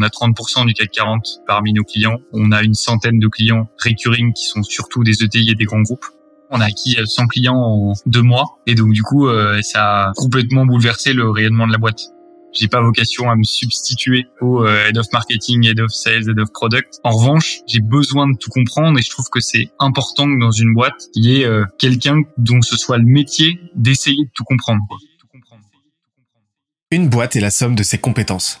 on a 30% du CAC 40 parmi nos clients. On a une centaine de clients recurring qui sont surtout des ETI et des grands groupes. On a acquis 100 clients en deux mois et donc du coup ça a complètement bouleversé le rayonnement de la boîte. J'ai pas vocation à me substituer au euh, head of marketing, head of sales, head of product. En revanche, j'ai besoin de tout comprendre et je trouve que c'est important que dans une boîte, il y ait euh, quelqu'un dont ce soit le métier d'essayer de tout comprendre. Une boîte est la somme de ses compétences.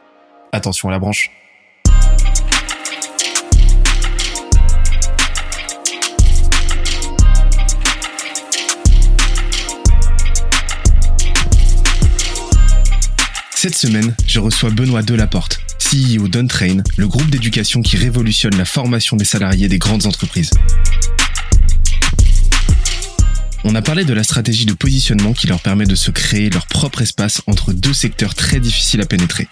attention à la branche. Cette semaine, je reçois Benoît Delaporte, CEO d'Untrain, le groupe d'éducation qui révolutionne la formation des salariés des grandes entreprises. On a parlé de la stratégie de positionnement qui leur permet de se créer leur propre espace entre deux secteurs très difficiles à pénétrer,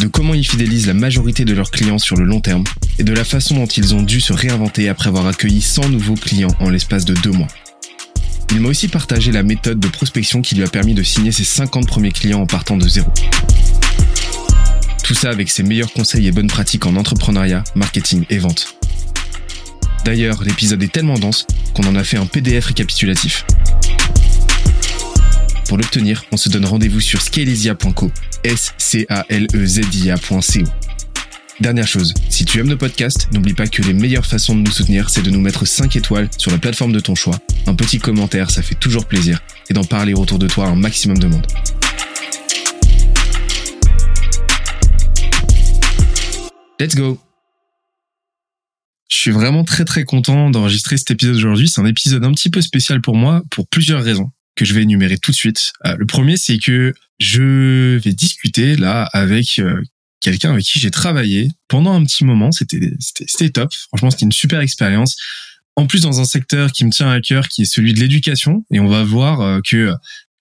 de comment ils fidélisent la majorité de leurs clients sur le long terme et de la façon dont ils ont dû se réinventer après avoir accueilli 100 nouveaux clients en l'espace de deux mois. Il m'a aussi partagé la méthode de prospection qui lui a permis de signer ses 50 premiers clients en partant de zéro. Tout ça avec ses meilleurs conseils et bonnes pratiques en entrepreneuriat, marketing et vente. D'ailleurs, l'épisode est tellement dense qu'on en a fait un PDF récapitulatif. Pour l'obtenir, on se donne rendez-vous sur scalesia.co, s c a l e z i Dernière chose, si tu aimes nos podcasts, n'oublie pas que les meilleures façons de nous soutenir, c'est de nous mettre 5 étoiles sur la plateforme de ton choix, un petit commentaire, ça fait toujours plaisir, et d'en parler autour de toi à un maximum de monde. Let's go. Je suis vraiment très très content d'enregistrer cet épisode aujourd'hui. C'est un épisode un petit peu spécial pour moi pour plusieurs raisons que je vais énumérer tout de suite. Euh, le premier, c'est que je vais discuter là avec euh, quelqu'un avec qui j'ai travaillé pendant un petit moment. C'était c'était top. Franchement, c'était une super expérience. En plus, dans un secteur qui me tient à cœur, qui est celui de l'éducation, et on va voir euh, que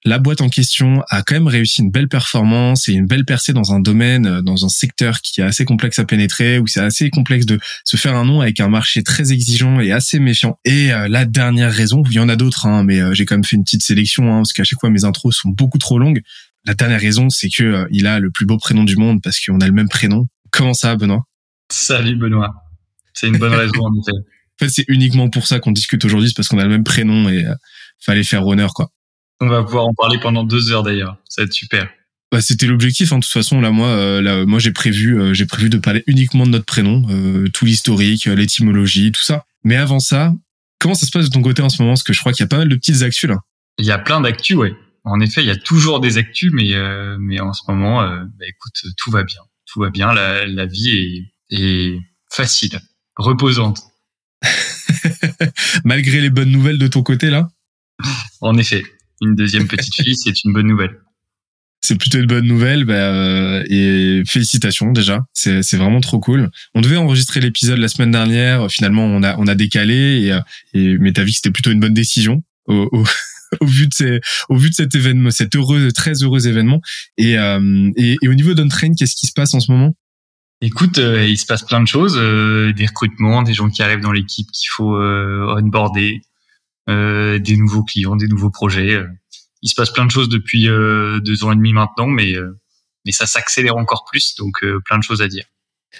la boîte en question a quand même réussi une belle performance et une belle percée dans un domaine, euh, dans un secteur qui est assez complexe à pénétrer, où c'est assez complexe de se faire un nom avec un marché très exigeant et assez méfiant. Et euh, la dernière raison, il y en a d'autres, hein, mais j'ai quand même fait une petite sélection, hein, parce qu'à chaque fois mes intros sont beaucoup trop longues. La dernière raison, c'est que euh, il a le plus beau prénom du monde parce qu'on a le même prénom. Comment ça, Benoît? Salut Benoît. C'est une bonne raison en effet. En fait, c'est uniquement pour ça qu'on discute aujourd'hui, c'est parce qu'on a le même prénom et euh, fallait faire honneur, quoi. On va pouvoir en parler pendant deux heures d'ailleurs. Ça va être super. Bah, c'était l'objectif. Hein. De toute façon, là, moi, euh, là, moi, j'ai prévu, j'ai prévu de parler uniquement de notre prénom, tout l'historique, l'étymologie, tout ça. Mais avant ça, comment ça se passe de ton côté en ce moment? Parce que je crois qu'il y a pas mal de petites actus là. Il y a plein d'actus, ouais en effet, il y a toujours des actus, mais euh, mais en ce moment, euh, bah, écoute, tout va bien, tout va bien. La, la vie est, est facile, reposante. Malgré les bonnes nouvelles de ton côté là? En effet, une deuxième petite fille, c'est une bonne nouvelle. C'est plutôt une bonne nouvelle, bah, euh, et félicitations déjà. C'est c'est vraiment trop cool. On devait enregistrer l'épisode la semaine dernière, finalement on a on a décalé, et, et mais t'as vu que c'était plutôt une bonne décision. Au, au au vu de ces, au vu de cet événement, cet heureux, très heureux événement. Et, euh, et, et, au niveau d'Untrain, qu'est-ce qui se passe en ce moment? Écoute, euh, il se passe plein de choses, euh, des recrutements, des gens qui arrivent dans l'équipe qu'il faut euh, onboarder, des nouveaux clients, des nouveaux projets. Il se passe plein de choses depuis deux ans et demi maintenant, mais mais ça s'accélère encore plus, donc plein de choses à dire.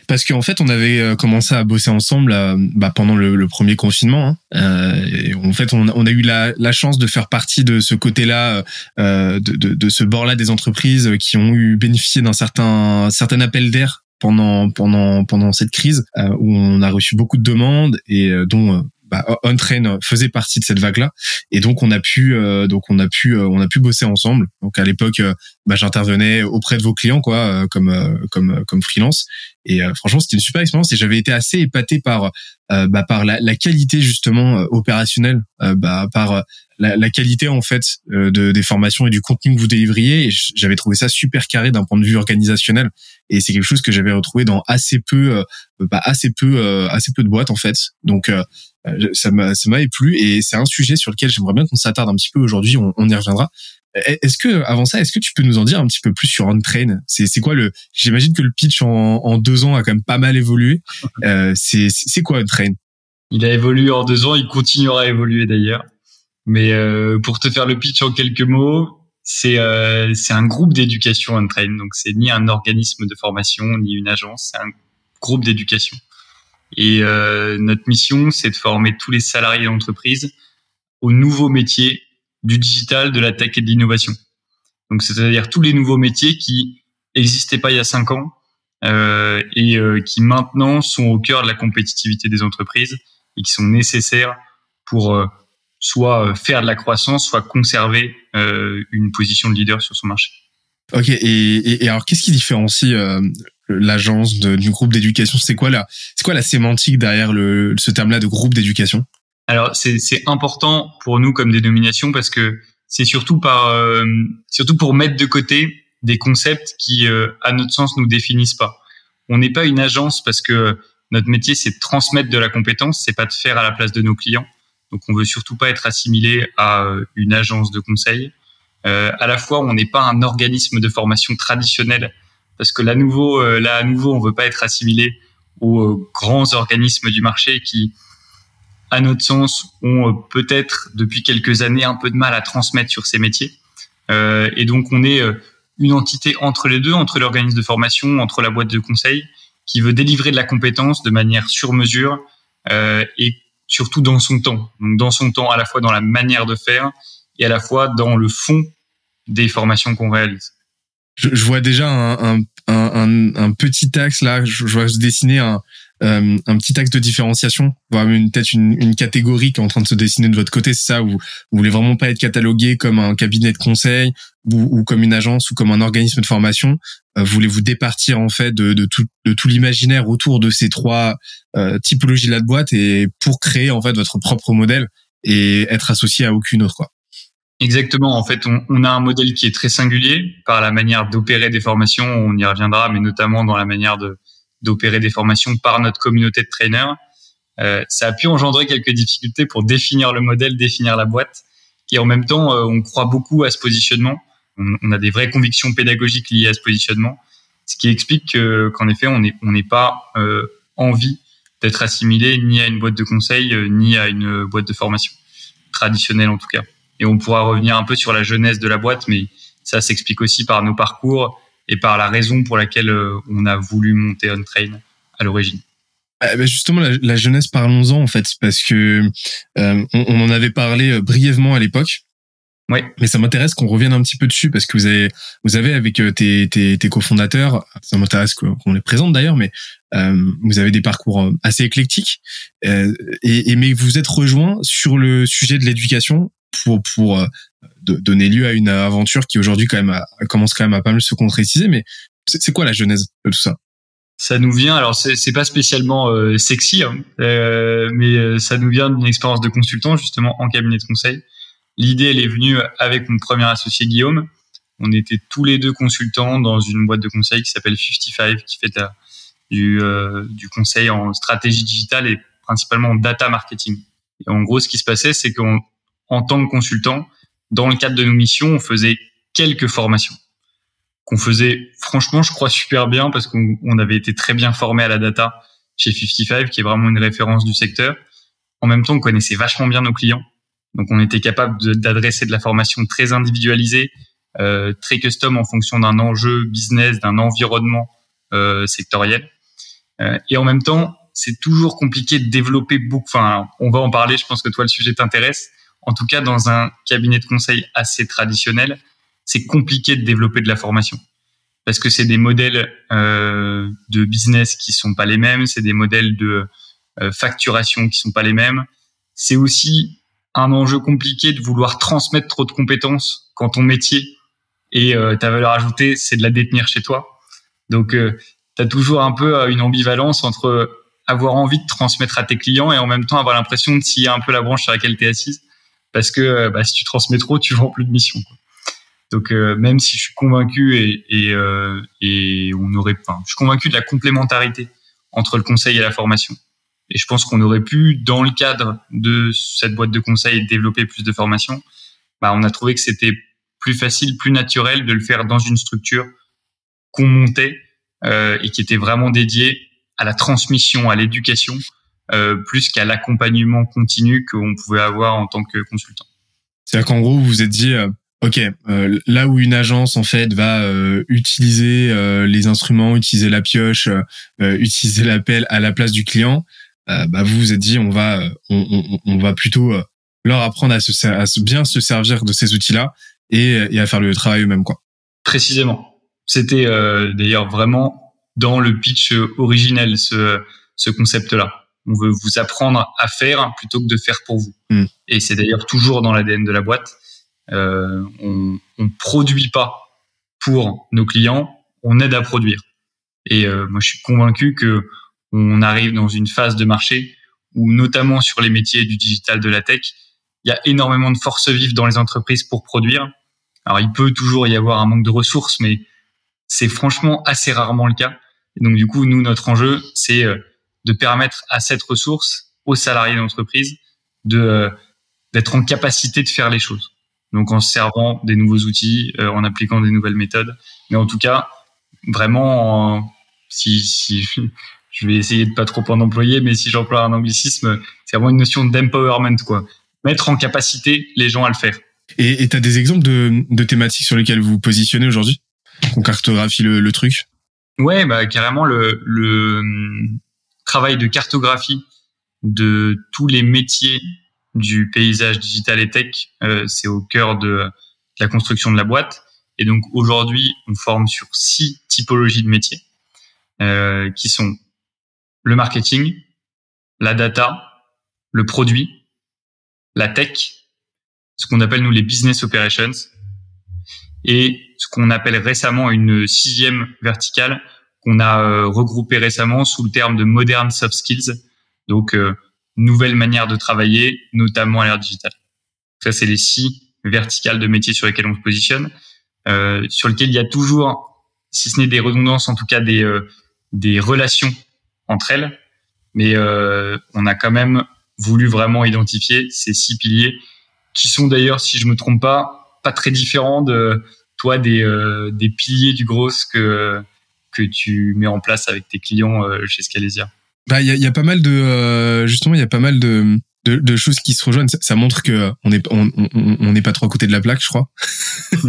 Parce qu'en fait, on avait euh, commencé à bosser ensemble euh, bah, pendant le, premier confinement. Hein. Euh, et en fait, on, on, a eu la, la, chance de faire partie de ce côté-là, euh, de, de, de, ce bord-là des entreprises qui ont eu bénéficié d'un certain, certain appel d'air pendant pendant pendant cette crise où on a reçu beaucoup de demandes et dont bah, Untrain faisait partie de cette vague-là, et donc on a pu, euh, donc on a pu, euh, on a pu bosser ensemble. Donc à l'époque, euh, bah, j'intervenais auprès de vos clients, quoi, comme comme comme freelance. Et franchement, c'était une super expérience, et j'avais été assez épaté par bah, par la, la, qualité justement opérationnelle, bah, par la, qualité en fait de, des formations et du contenu que vous délivriez. J'avais trouvé ça super carré d'un point de vue organisationnel. Et c'est quelque chose que j'avais retrouvé dans assez peu, bah, assez peu, assez peu de boîtes en fait. Donc ça m'a ça m'a plu et c'est un sujet sur lequel j'aimerais bien qu'on s'attarde un petit peu aujourd'hui. On, on y reviendra. Est-ce que avant ça, est-ce que tu peux nous en dire un petit peu plus sur OnTrain? C'est quoi le J'imagine que le pitch en, en, deux ans a quand même pas mal évolué. Euh, c'est c'est quoi OnTrain? Il a évolué en deux ans, il continuera à évoluer d'ailleurs. Mais euh, pour te faire le pitch en quelques mots, c'est euh, c'est un groupe d'éducation OnTrain. Donc c'est ni un organisme de formation ni une agence, c'est un groupe d'éducation. Et euh, notre mission, c'est de former tous les salariés d'entreprise aux nouveaux métiers du digital, de la tech et de l'innovation. Donc, c'est-à-dire tous les nouveaux métiers qui n'existaient pas il y a cinq ans euh, et euh, qui maintenant sont au cœur de la compétitivité des entreprises et qui sont nécessaires pour euh, soit faire de la croissance, soit conserver euh, une position de leader sur son marché. Ok. Et, et, alors, qu'est-ce qui différencie euh, l'agence du groupe d'éducation? C'est quoi la, c'est quoi la sémantique derrière le, ce terme-là de groupe d'éducation? Alors c'est important pour nous comme dénomination parce que c'est surtout par euh, surtout pour mettre de côté des concepts qui euh, à notre sens nous définissent pas. On n'est pas une agence parce que notre métier c'est de transmettre de la compétence, c'est pas de faire à la place de nos clients. Donc on veut surtout pas être assimilé à euh, une agence de conseil. Euh, à la fois on n'est pas un organisme de formation traditionnel parce que là nouveau là à nouveau on veut pas être assimilé aux grands organismes du marché qui à notre sens, ont euh, peut-être depuis quelques années un peu de mal à transmettre sur ces métiers. Euh, et donc, on est euh, une entité entre les deux, entre l'organisme de formation, entre la boîte de conseil, qui veut délivrer de la compétence de manière sur mesure euh, et surtout dans son temps. Donc, dans son temps, à la fois dans la manière de faire et à la fois dans le fond des formations qu'on réalise. Je, je, vois déjà un, un, un, un, petit axe là, je, je vois se dessiner un, euh, un petit axe de différenciation, voire peut-être une, une, catégorie qui est en train de se dessiner de votre côté, c'est ça, où vous voulez vraiment pas être catalogué comme un cabinet de conseil ou, ou comme une agence ou comme un organisme de formation. Euh, voulez-vous départir en fait de, de tout, de tout l'imaginaire autour de ces trois euh, typologies là de boîte et pour créer en fait votre propre modèle et être associé à aucune autre quoi. Exactement. En fait, on, on, a un modèle qui est très singulier par la manière d'opérer des formations. On y reviendra, mais notamment dans la manière de, d'opérer des formations par notre communauté de traîneurs. Euh, ça a pu engendrer quelques difficultés pour définir le modèle, définir la boîte. Et en même temps, euh, on croit beaucoup à ce positionnement. On, a des vraies convictions pédagogiques liées à ce positionnement, ce qui explique qu'en effet, on n'est on pas euh, envie d'être assimilé ni à une boîte de conseil, euh, ni à une boîte de formation traditionnelle en tout cas. Et on pourra revenir un peu sur la jeunesse de la boîte, mais ça s'explique aussi par nos parcours, et par la raison pour laquelle euh, on a voulu monter On Train à l'origine. Euh, bah, justement, la, jeunesse, parlons-en en fait, parce que euh, on, en avait parlé euh, brièvement à l'époque. Oui. Mais ça m'intéresse qu'on revienne un petit peu dessus parce que vous avez, vous avez avec tes, tes, tes cofondateurs, ça m'intéresse qu'on les présente d'ailleurs, mais euh, vous avez des parcours assez éclectiques. Euh, et, et, mais vous êtes rejoints sur le sujet de l'éducation pour pour de donner lieu à une aventure qui aujourd'hui quand même commence quand même à pas mal se concrétiser. Mais c'est quoi la genèse de tout ça? Ça nous vient, alors c'est pas spécialement euh, sexy, hein, euh, mais euh, ça nous vient d'une expérience de consultant justement en cabinet de conseil. L'idée, elle est venue avec mon premier associé Guillaume. On était tous les deux consultants dans une boîte de conseil qui s'appelle 55, qui fait du, du conseil en stratégie digitale et principalement en data marketing. Et en gros, ce qui se passait, c'est qu'en tant que consultant, dans le cadre de nos missions, on faisait quelques formations qu'on faisait franchement, je crois super bien parce qu'on avait été très bien formé à la data chez 55, qui est vraiment une référence du secteur. En même temps, on connaissait vachement bien nos clients, donc on était capable d'adresser de, la formation très individualisée, euh, très custom en fonction d'un enjeu business, d'un environnement euh, sectoriel. Euh, et en même temps, c'est toujours compliqué de développer beaucoup. Enfin, on va en parler. Je pense que toi, le sujet t'intéresse en tout cas dans un cabinet de conseil assez traditionnel, c'est compliqué de développer de la formation parce que c'est des modèles euh, de business qui sont pas les mêmes, c'est des modèles de euh, facturation qui sont pas les mêmes. C'est aussi un enjeu compliqué de vouloir transmettre trop de compétences quand ton métier et euh, ta valeur ajoutée, c'est de la détenir chez toi. Donc, tu as toujours un peu une ambivalence entre avoir envie de transmettre à tes clients et en même temps avoir l'impression de scier un peu la branche sur laquelle tu es assise parce que bah, si tu transmets trop, tu vends plus de missions. Donc même si je suis convaincu et, et on aurait, je suis convaincu de la complémentarité entre le conseil et la formation. Et je pense qu'on aurait pu, dans le cadre de cette boîte de conseil, développer plus de formation. Bah, on a trouvé que c'était plus facile, plus naturel de le faire dans une structure qu'on montait euh, et qui était vraiment dédiée à la transmission, à l'éducation, euh, plus qu'à l'accompagnement continu qu'on pouvait avoir en tant que consultant. C'est-à-dire qu'en gros, vous vous êtes dit, euh, ok, euh, là où une agence en fait va euh, utiliser les instruments, utiliser la pioche, utiliser l'appel à la place du client, bah vous vous êtes dit, on va, on, on, on va plutôt leur apprendre à, se, à bien se servir de ces outils-là et, et, à faire le travail eux-mêmes, quoi. Précisément. C'était euh, d'ailleurs vraiment dans le pitch originel ce, ce concept-là. On veut vous apprendre à faire plutôt que de faire pour vous. Mm. Et c'est d'ailleurs toujours dans l'ADN de la boîte. Euh, on, on produit pas pour nos clients, on aide à produire. Et euh, moi, je suis convaincu que on arrive dans une phase de marché où, notamment sur les métiers du digital, de la tech, il y a énormément de force vive dans les entreprises pour produire. Alors, il peut toujours y avoir un manque de ressources, mais c'est franchement assez rarement le cas. Et donc, du coup, nous, notre enjeu, c'est euh, de permettre à cette ressource, aux salariés d'entreprise, de euh, d'être en capacité de faire les choses. Donc, en servant des nouveaux outils, euh, en appliquant des nouvelles méthodes. Mais en tout cas, vraiment, si, si je vais essayer de pas trop en employer, mais si j'emploie un anglicisme, c'est vraiment une notion d'empowerment, quoi mettre en capacité les gens à le faire. Et tu as des exemples de, de, thématiques sur lesquelles vous positionnez aujourd'hui? Qu'on cartographie le, le, truc? Ouais, bah, carrément le, le travail de cartographie de tous les métiers du paysage digital et tech, euh, c'est au cœur de la construction de la boîte. Et donc aujourd'hui, on forme sur six typologies de métiers euh, qui sont le marketing, la data, le produit, la tech, ce qu'on appelle nous les business operations, et ce qu'on appelle récemment une sixième verticale qu'on a euh, regroupée récemment sous le terme de modern soft skills, donc euh, nouvelle manière de travailler, notamment à l'ère digitale. Ça, c'est les six verticales de métiers sur lesquelles on se positionne, euh, sur lesquelles il y a toujours, si ce n'est des redondances, en tout cas des, euh, des relations entre elles, mais on a quand même voulu vraiment identifier ces six piliers qui sont d'ailleurs, si je me trompe pas, pas très différents de toi des, euh, des piliers du gros que que tu mets en place avec tes clients euh, chez Scalesia. Bah il y a, y a, pas mal de euh, justement il y a pas mal de, de, de choses qui se rejoignent. Ça, ça montre que on est on on n'est pas trop à côté de la plaque, je crois.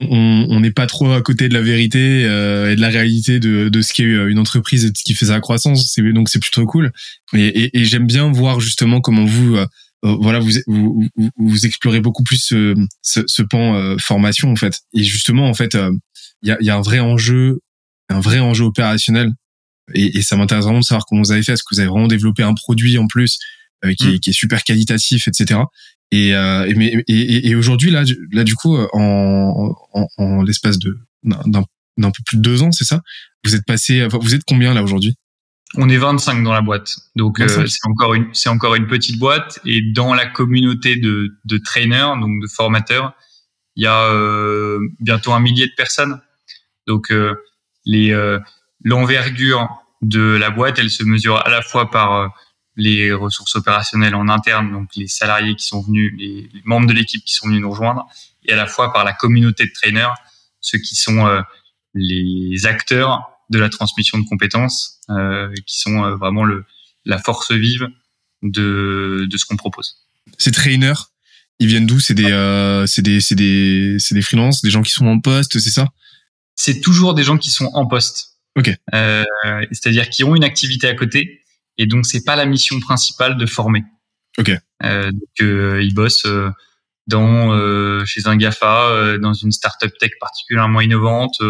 on n'est pas trop à côté de la vérité euh, et de la réalité de, de ce qu'est une entreprise et de ce qui fait sa croissance. C'est, donc c'est plutôt cool. Et, et, et, j'aime bien voir justement comment vous, euh, euh, voilà, vous, vous, vous, explorez beaucoup plus ce, ce, ce pan euh, formation en fait. Et justement en fait, il y a, y, a, un vrai enjeu, un vrai enjeu opérationnel. Et, et ça m'intéresse vraiment de savoir comment vous avez fait. Est-ce que vous avez vraiment développé un produit en plus qui, est, mmh. qui est super qualitatif, etc. Et, euh, et, et, et aujourd'hui, là, là, du coup, en, en, en l'espace de d'un d'un peu plus de deux ans, c'est ça? Vous êtes passé, vous êtes combien là aujourd'hui? On est 25 dans la boîte, donc euh, c'est encore une c'est encore une petite boîte. Et dans la communauté de de trainers, donc de formateurs, il y a euh, bientôt un millier de personnes. Donc euh, les euh, l'envergure de la boîte, elle se mesure à la fois par les ressources opérationnelles en interne, donc les salariés qui sont venus, les, membres de l'équipe qui sont venus nous rejoindre, et à la fois par la communauté de trainers, ceux qui sont euh, les acteurs de la transmission de compétences, euh, qui sont euh, vraiment le, la force vive de, de ce qu'on propose. Ces trainers, ils viennent d'où? C'est des, euh, c'est des, c'est des, c'est des freelances, des gens qui sont en poste, c'est ça? C'est toujours des gens qui sont en poste. Ok. C'est-à-dire qui ont une activité à côté, et donc, c'est pas la mission principale de former. Ok. Euh, donc, euh, il bosse euh, dans euh, chez un Gafa, euh, dans une startup tech particulièrement innovante,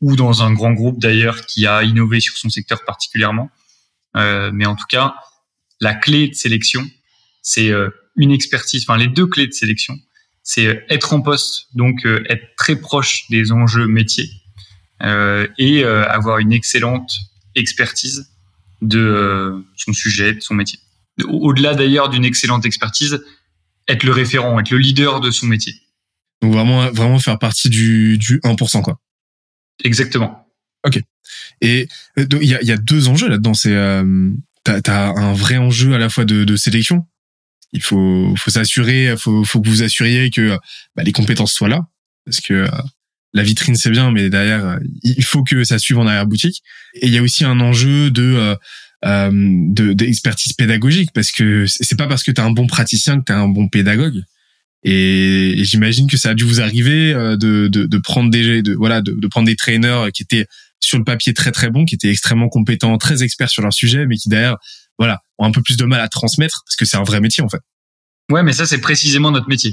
ou dans un grand groupe d'ailleurs qui a innové sur son secteur particulièrement. mais en tout cas, la clé de sélection, c'est une expertise. Enfin, les deux clés de sélection, c'est être en poste, donc être très proche des enjeux métiers et avoir une excellente expertise de euh, son sujet, de son métier. Au-delà d'ailleurs d'une excellente expertise, être le référent, être le leader de son métier. Donc vraiment, vraiment faire partie du, du 1%, quoi. Exactement. Ok. Et euh, il y a, y a, deux enjeux là-dedans. C'est euh, t'as as un vrai enjeu à la fois de, de sélection. Il faut, faut s'assurer, faut, faut que vous assuriez que bah, les compétences soient là, parce que euh, la vitrine c'est bien, mais derrière il faut que ça suive en arrière boutique. Et il y a aussi un enjeu de euh, de d'expertise pédagogique, parce que c'est pas parce que t'es un bon praticien que t'es un bon pédagogue. Et, j'imagine que ça a dû vous arriver de, de, de prendre des de, voilà de, de prendre des traîneurs qui étaient sur le papier très très bons, qui étaient extrêmement compétents, très experts sur leur sujet, mais qui derrière, voilà, ont un peu plus de mal à transmettre parce que c'est un vrai métier en fait. Ouais, mais ça c'est précisément notre métier.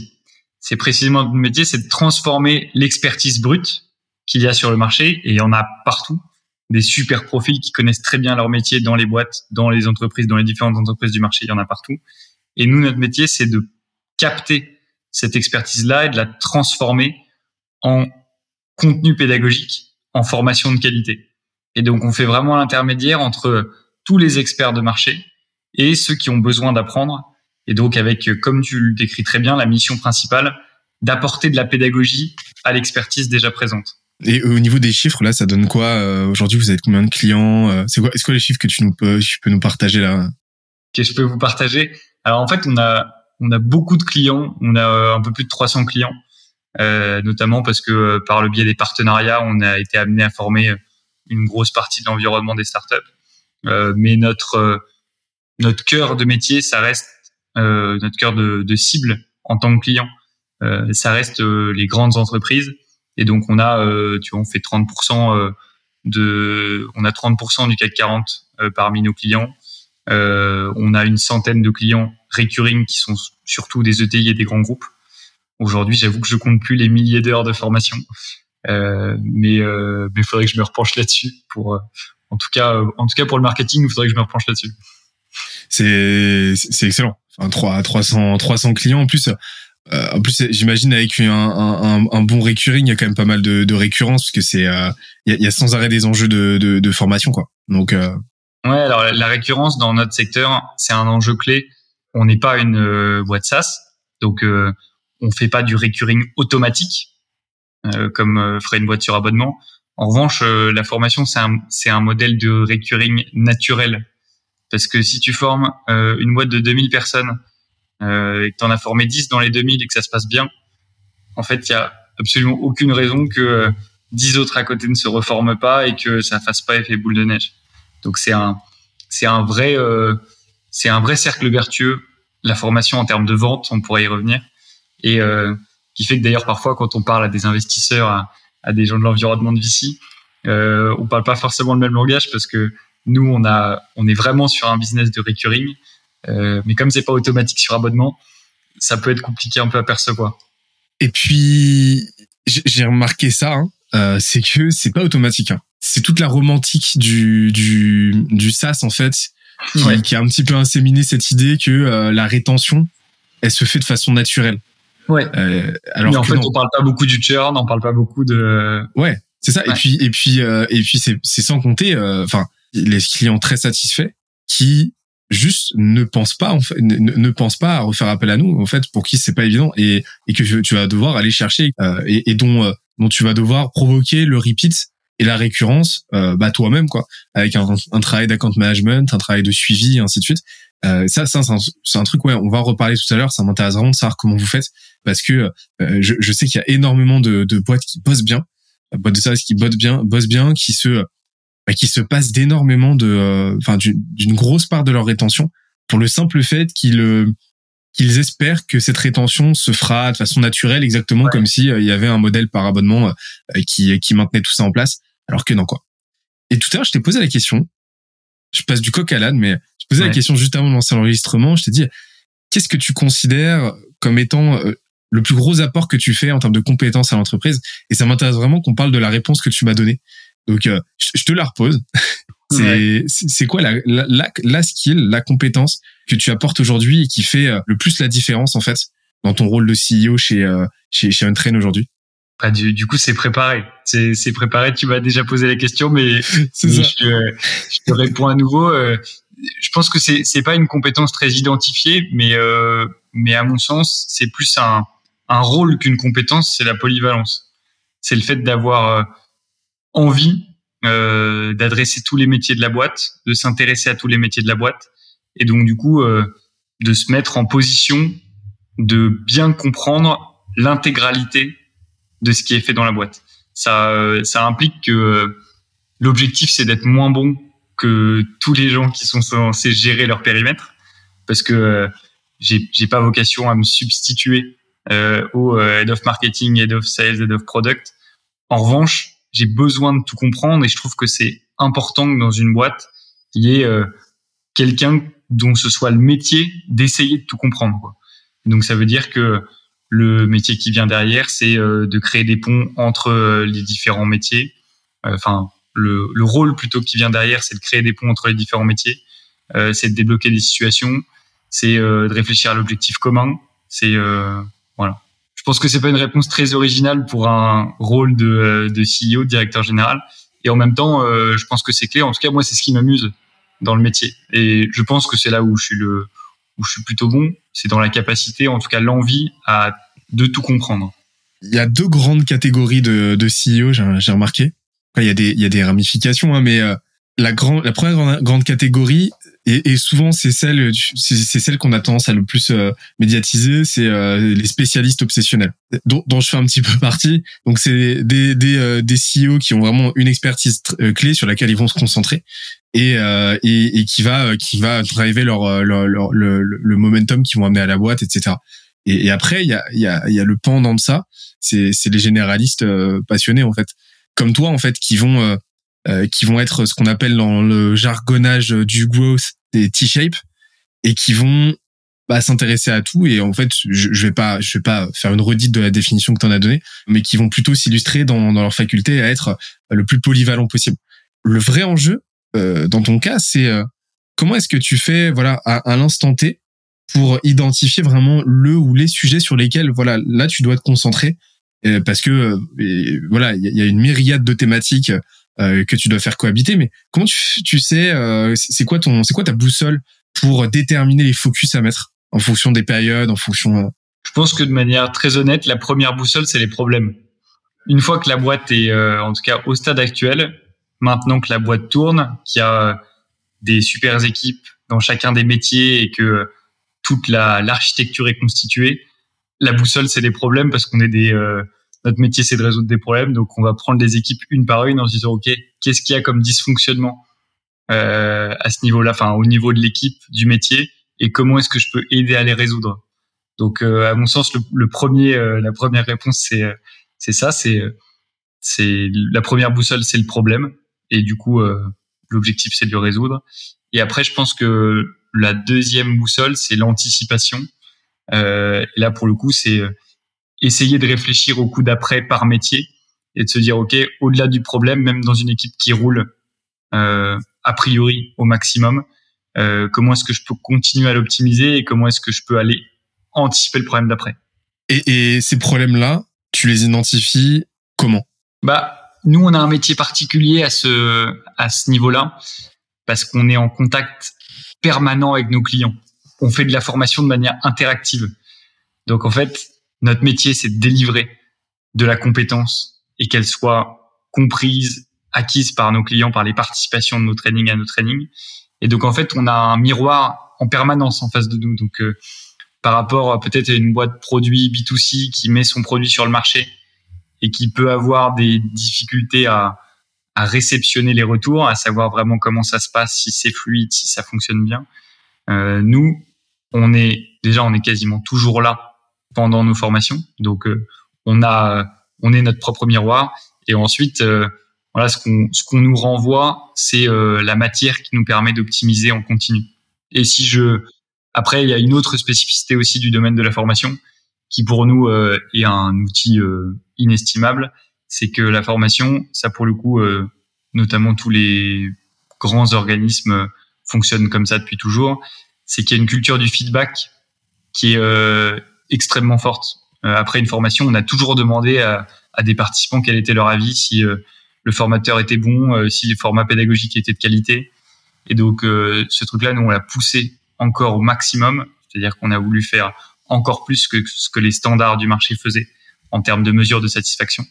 C'est précisément notre métier, c'est de transformer l'expertise brute qu'il y a sur le marché et il y en a partout. Des super profils qui connaissent très bien leur métier dans les boîtes, dans les entreprises, dans les différentes entreprises du marché, il y en a partout. Et nous, notre métier, c'est de capter cette expertise-là et de la transformer en contenu pédagogique en formation de qualité. Et donc, on fait vraiment l'intermédiaire entre tous les experts de marché et ceux qui ont besoin d'apprendre. Et donc, avec, comme tu le décris très bien, la mission principale d'apporter de la pédagogie à l'expertise déjà présente. Et au niveau des chiffres, là, ça donne quoi euh, Aujourd'hui, vous avez combien de clients euh, C'est quoi, est-ce quoi les chiffres que tu nous peux, tu peux nous partager là? Que je peux vous partager? Alors en fait, on a on a beaucoup de clients. On a euh, un peu plus de 300 clients. Euh, notamment parce que euh, par le biais des partenariats, on a été amené à former euh, une grosse partie de l'environnement des startups. Euh, mais notre notre cœur de métier, ça reste notre cœur de, de, cible en tant que client. ça reste les grandes entreprises. Et donc on a, tu vois, on fait 30% de, on a 30% du CAC 40 parmi nos clients. on a une centaine de clients recurring qui sont surtout des ETI et des grands groupes. Aujourd'hui, j'avoue que je compte plus les milliers d'heures de formation, euh, mais euh, il faudrait que je me repenche là-dessus. Pour, euh, en tout cas, euh, en tout cas pour le marketing, il faudrait que je me repenche là-dessus. C'est excellent. Enfin, 3, 300 300 clients en plus. Euh, en plus, j'imagine avec un, un, un, bon recurring, il y a quand même pas mal de, de récurrence parce que c'est il y, a, y, a, sans arrêt des enjeux de, de, de formation quoi. Donc ouais, alors la récurrence dans notre secteur, c'est un enjeu clé. On n'est pas une boîte SaaS, donc on fait pas du recurring automatique euh, comme euh, ferait une boîte sur abonnement. En revanche, euh, la formation c'est un c'est un modèle de recurring naturel parce que si tu formes une boîte de 2000 personnes et que tu en as formé 10 dans les 2000 et que ça se passe bien, en fait, il y a absolument aucune raison que 10 autres à côté ne se reforment pas et que ça fasse pas effet boule de neige. Donc c'est un c'est un vrai c'est un vrai cercle vertueux la formation en termes de vente, on pourrait y revenir et euh, qui fait que d'ailleurs parfois quand on parle à des investisseurs, à, des gens de l'environnement de VC, euh, on parle pas forcément le même langage parce que nous on a on est vraiment sur un business de recurring, euh, mais comme c'est pas automatique sur abonnement, ça peut être compliqué un peu à percevoir. Et puis j'ai remarqué ça, hein, euh, c'est que c'est pas automatique. Hein. C'est toute la romantique du, du, du SaaS en fait qui, qui, a un petit peu inséminé cette idée que euh, la rétention elle se fait de façon naturelle. Ouais. Euh, alors Mais en fait, on parle pas beaucoup du churn, on parle pas beaucoup de. Ouais, c'est ça. Et puis, et puis, euh, et puis, c'est, c'est sans compter, euh, enfin, les clients très satisfaits qui juste ne pensent pas, en fait, ne, ne pensent pas à refaire appel à nous, en fait, pour qui c'est pas évident et, et que tu vas devoir aller chercher euh, et, et dont, euh, dont tu vas devoir provoquer le repeat et la récurrence euh, bah toi-même quoi avec un, un travail d'account management un travail de suivi et ainsi de suite euh, ça, ça c'est un, truc, ouais, on va reparler tout à l'heure. Ça m'intéresse vraiment de savoir comment vous faites parce que euh, je, je, sais qu'il y a énormément de, de, boîtes qui bossent bien, boîtes de services qui bossent bien, bossent bien, qui se, bah, qui se passent d'énormément de, euh, enfin, d'une grosse part de leur rétention pour le simple fait qu'ils euh, qu'ils espèrent que cette rétention se fera de façon naturelle, exactement comme si il y avait un modèle par abonnement qui, qui maintenait tout ça en place, alors que non quoi. Et tout à l'heure, je t'ai posé la question. Je passe du coq à l'âne, mais je posais la question juste avant de lancer l'enregistrement. Je t'ai dit, qu'est-ce que tu considères comme étant euh, le plus gros apport que tu fais en termes de compétences à l'entreprise? Et ça m'intéresse vraiment qu'on parle de la réponse que tu m'as donnée. Donc, euh, je te la repose. c'est quoi la, la, la, skill, la compétence que tu apportes aujourd'hui et qui fait euh, le plus la différence en fait dans ton rôle de CEO chez chez, chez Untrain aujourd'hui? Bah, du, du, coup, c'est préparé. C'est préparé. Tu m'as déjà posé la question, mais, Je, je, te réponds à nouveau je pense que c'est c'est pas une compétence très identifiée, mais euh, mais à mon sens, c'est plus un, un rôle qu'une compétence, c'est la polyvalence. C'est le fait d'avoir envie euh, d'adresser tous les métiers de la boîte, de s'intéresser à tous les métiers de la boîte, et donc du coup euh, de se mettre en position de bien comprendre l'intégralité de ce qui est fait dans la boîte. Ça, euh, ça implique que l'objectif c'est d'être moins bon que tous les gens qui sont censés gérer leur périmètre, parce que j'ai, j'ai pas vocation à me substituer au head of marketing, head of sales, head of product. En revanche, j'ai besoin de tout comprendre et je trouve que c'est important que dans une boîte, il y ait euh, quelqu'un dont ce soit le métier d'essayer de tout comprendre. Quoi. Donc ça veut dire que le métier qui vient derrière, c'est euh, de créer des ponts entre euh, les différents métiers. Enfin, le, le, rôle plutôt qui vient derrière, c'est de créer des ponts entre les différents métiers. c'est de débloquer des situations. C'est de réfléchir à l'objectif commun. C'est voilà je pense que c'est pas une réponse très originale pour un rôle de, euh, de CEO, de directeur général. Et en même temps, euh, je pense que c'est clé. En tout cas, moi, c'est ce qui m'amuse dans le métier. Et je pense que c'est là où je suis le, où je suis plutôt bon. C'est dans la capacité, en tout cas, l'envie à de tout comprendre. Il y a deux grandes catégories de, de CEO, j'ai remarqué. il y a des, il y a des ramifications, hein, mais euh, la grande, la première grande catégorie, et, et souvent c'est celle c'est celle qu'on a tendance à le plus euh, médiatiser c'est euh, les spécialistes obsessionnels dont, dont, je fais un petit peu partie. Donc c'est des des euh, des CEO qui ont vraiment une expertise clé sur laquelle ils vont se concentrer et et, et qui va qui va driver leur, leur, leur, le, le momentum qu'ils vont amener à la boîte etc et, et après il y a il y a il y a le pendant de ça c'est c'est les généralistes passionnés en fait. Comme toi en fait qui vont euh, qui vont être ce qu'on appelle dans le jargonnage du growth des T-shape et qui vont bah, s'intéresser à tout et en fait je, je vais pas je vais pas faire une redite de la définition que tu en as donnée mais qui vont plutôt s'illustrer dans, dans leur faculté à être le plus polyvalent possible. Le vrai enjeu euh, dans ton cas c'est euh, comment est-ce que tu fais voilà à, à l'instant T pour identifier vraiment le ou les sujets sur lesquels voilà là tu dois te concentrer parce que voilà il y a une myriade de thématiques euh, que tu dois faire cohabiter. Mais comment tu, tu sais, euh, c'est quoi ton, c'est quoi ta boussole pour déterminer les focus à mettre en fonction des périodes, en fonction. Euh? Je pense que de manière très honnête, la première boussole, c'est les problèmes. Une fois que la boîte est, en tout cas, au stade actuel, maintenant que la boîte tourne, qu'il y a des super équipes dans chacun des métiers et que toute la l'architecture est constituée, la boussole, c'est les problèmes parce qu'on est des notre métier, c'est de résoudre des problèmes. Donc, on va prendre les équipes une par une en se disant, OK, qu'est-ce qu'il y a comme dysfonctionnement euh, à ce niveau-là, enfin, au niveau de l'équipe, du métier, et comment est-ce que je peux aider à les résoudre? Donc, euh, à mon sens, le, premier, euh, la première réponse, c'est euh, ça, c'est c'est la première boussole, c'est le problème, et du coup, l'objectif, c'est de le résoudre. Et après, je pense que la deuxième boussole, c'est l'anticipation. Euh, là, pour le coup, c'est essayer de réfléchir au coup d'après par métier et de se dire, OK, au-delà du problème, même dans une équipe qui roule euh, a priori au maximum, euh, comment est-ce que je peux continuer à l'optimiser et comment est-ce que je peux aller anticiper le problème d'après? Et, et ces problèmes-là, tu les identifies comment? Bah, nous, on a un métier particulier à ce à ce niveau-là parce qu'on est en contact permanent avec nos clients. On fait de la formation de manière interactive. Donc en fait, notre métier, c'est de délivrer de la compétence et qu'elle soit comprise, acquise par nos clients, par les participations de nos trainings à nos trainings. Et donc, en fait, on a un miroir en permanence en face de nous. Donc, euh, par rapport peut-être à une boîte produit B2C qui met son produit sur le marché et qui peut avoir des difficultés à, à réceptionner les retours, à savoir vraiment comment ça se passe, si c'est fluide, si ça fonctionne bien. Euh, nous, on est déjà, on est quasiment toujours là pendant nos formations. Donc, euh, on a, on est notre propre miroir. Et ensuite, euh, voilà, ce qu'on ce qu'on nous renvoie, c'est euh, la matière qui nous permet d'optimiser en continu. Et si je, après, il y a une autre spécificité aussi du domaine de la formation qui pour nous est un outil inestimable, c'est que la formation, ça pour le coup, notamment tous les grands organismes fonctionnent comme ça depuis toujours, c'est qu'il y a une culture du feedback qui est extrêmement forte. Euh, après une formation, on a toujours demandé à, à, des participants quel était leur avis, si euh, le formateur était bon, euh, si le format pédagogique était de qualité. Et donc ce truc-là, nous on l'a poussé encore au maximum, c'est-à-dire qu'on a voulu faire encore plus que ce que les standards du marché faisaient en termes de mesure de satisfaction.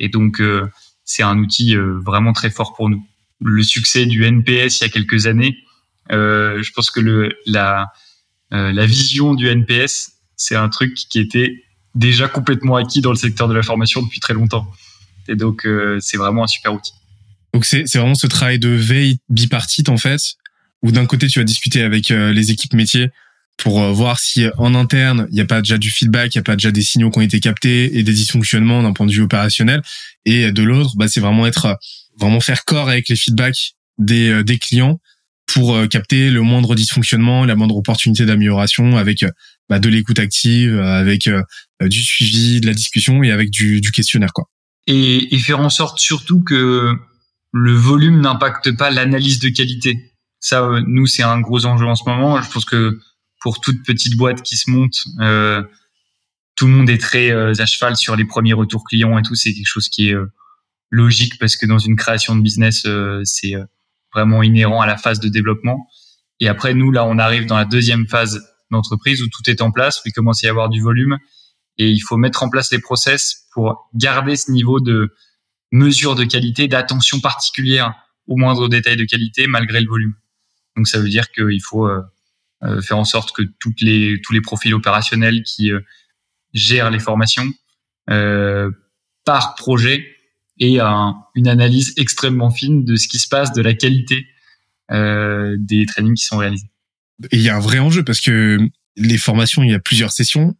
Et donc, euh, c'est un outil euh, vraiment très fort pour nous. Le succès du NPS il y a quelques années, euh, je pense que le, la, la vision du NPS, c'est un truc qui était déjà complètement acquis dans le secteur de la formation depuis très longtemps. Et donc, c'est vraiment un super outil. Donc, c'est vraiment ce travail de veille bipartite, en fait, où d'un côté, tu vas discuter avec les équipes métiers pour euh, voir si en interne il n'y a pas déjà du feedback, il n'y a pas déjà des signaux qui ont été captés et des dysfonctionnements d'un point de vue opérationnel. Et de l'autre, bah, c'est vraiment être vraiment faire corps avec les feedbacks des, euh, des clients pour euh, capter le moindre dysfonctionnement, la moindre opportunité d'amélioration avec bah, de l'écoute active, avec du suivi, de la discussion et avec du, du questionnaire quoi. Et, et faire en sorte surtout que le volume n'impacte pas l'analyse de qualité. Ça, nous, c'est un gros enjeu en ce moment. Je pense que pour toute petite boîte qui se monte, euh, tout le monde est très euh, à cheval sur les premiers retours clients et tout. C'est quelque chose qui est euh, logique parce que dans une création de business, c'est vraiment inhérent à la phase de développement. Et après, nous, là, on arrive dans la deuxième phase d'entreprise où tout est en place, où il commence à y avoir du volume. Et il faut mettre en place les process pour garder ce niveau de mesure de qualité, d'attention particulière au moindre détail de qualité malgré le volume. Donc ça veut dire qu'il faut euh, faire en sorte que toutes les, tous les profils opérationnels qui euh, gèrent les formations euh, par projet et une analyse extrêmement fine de ce qui se passe, de la qualité des trainings qui sont réalisés. Et il y a un vrai enjeu parce que les formations, il y a plusieurs sessions,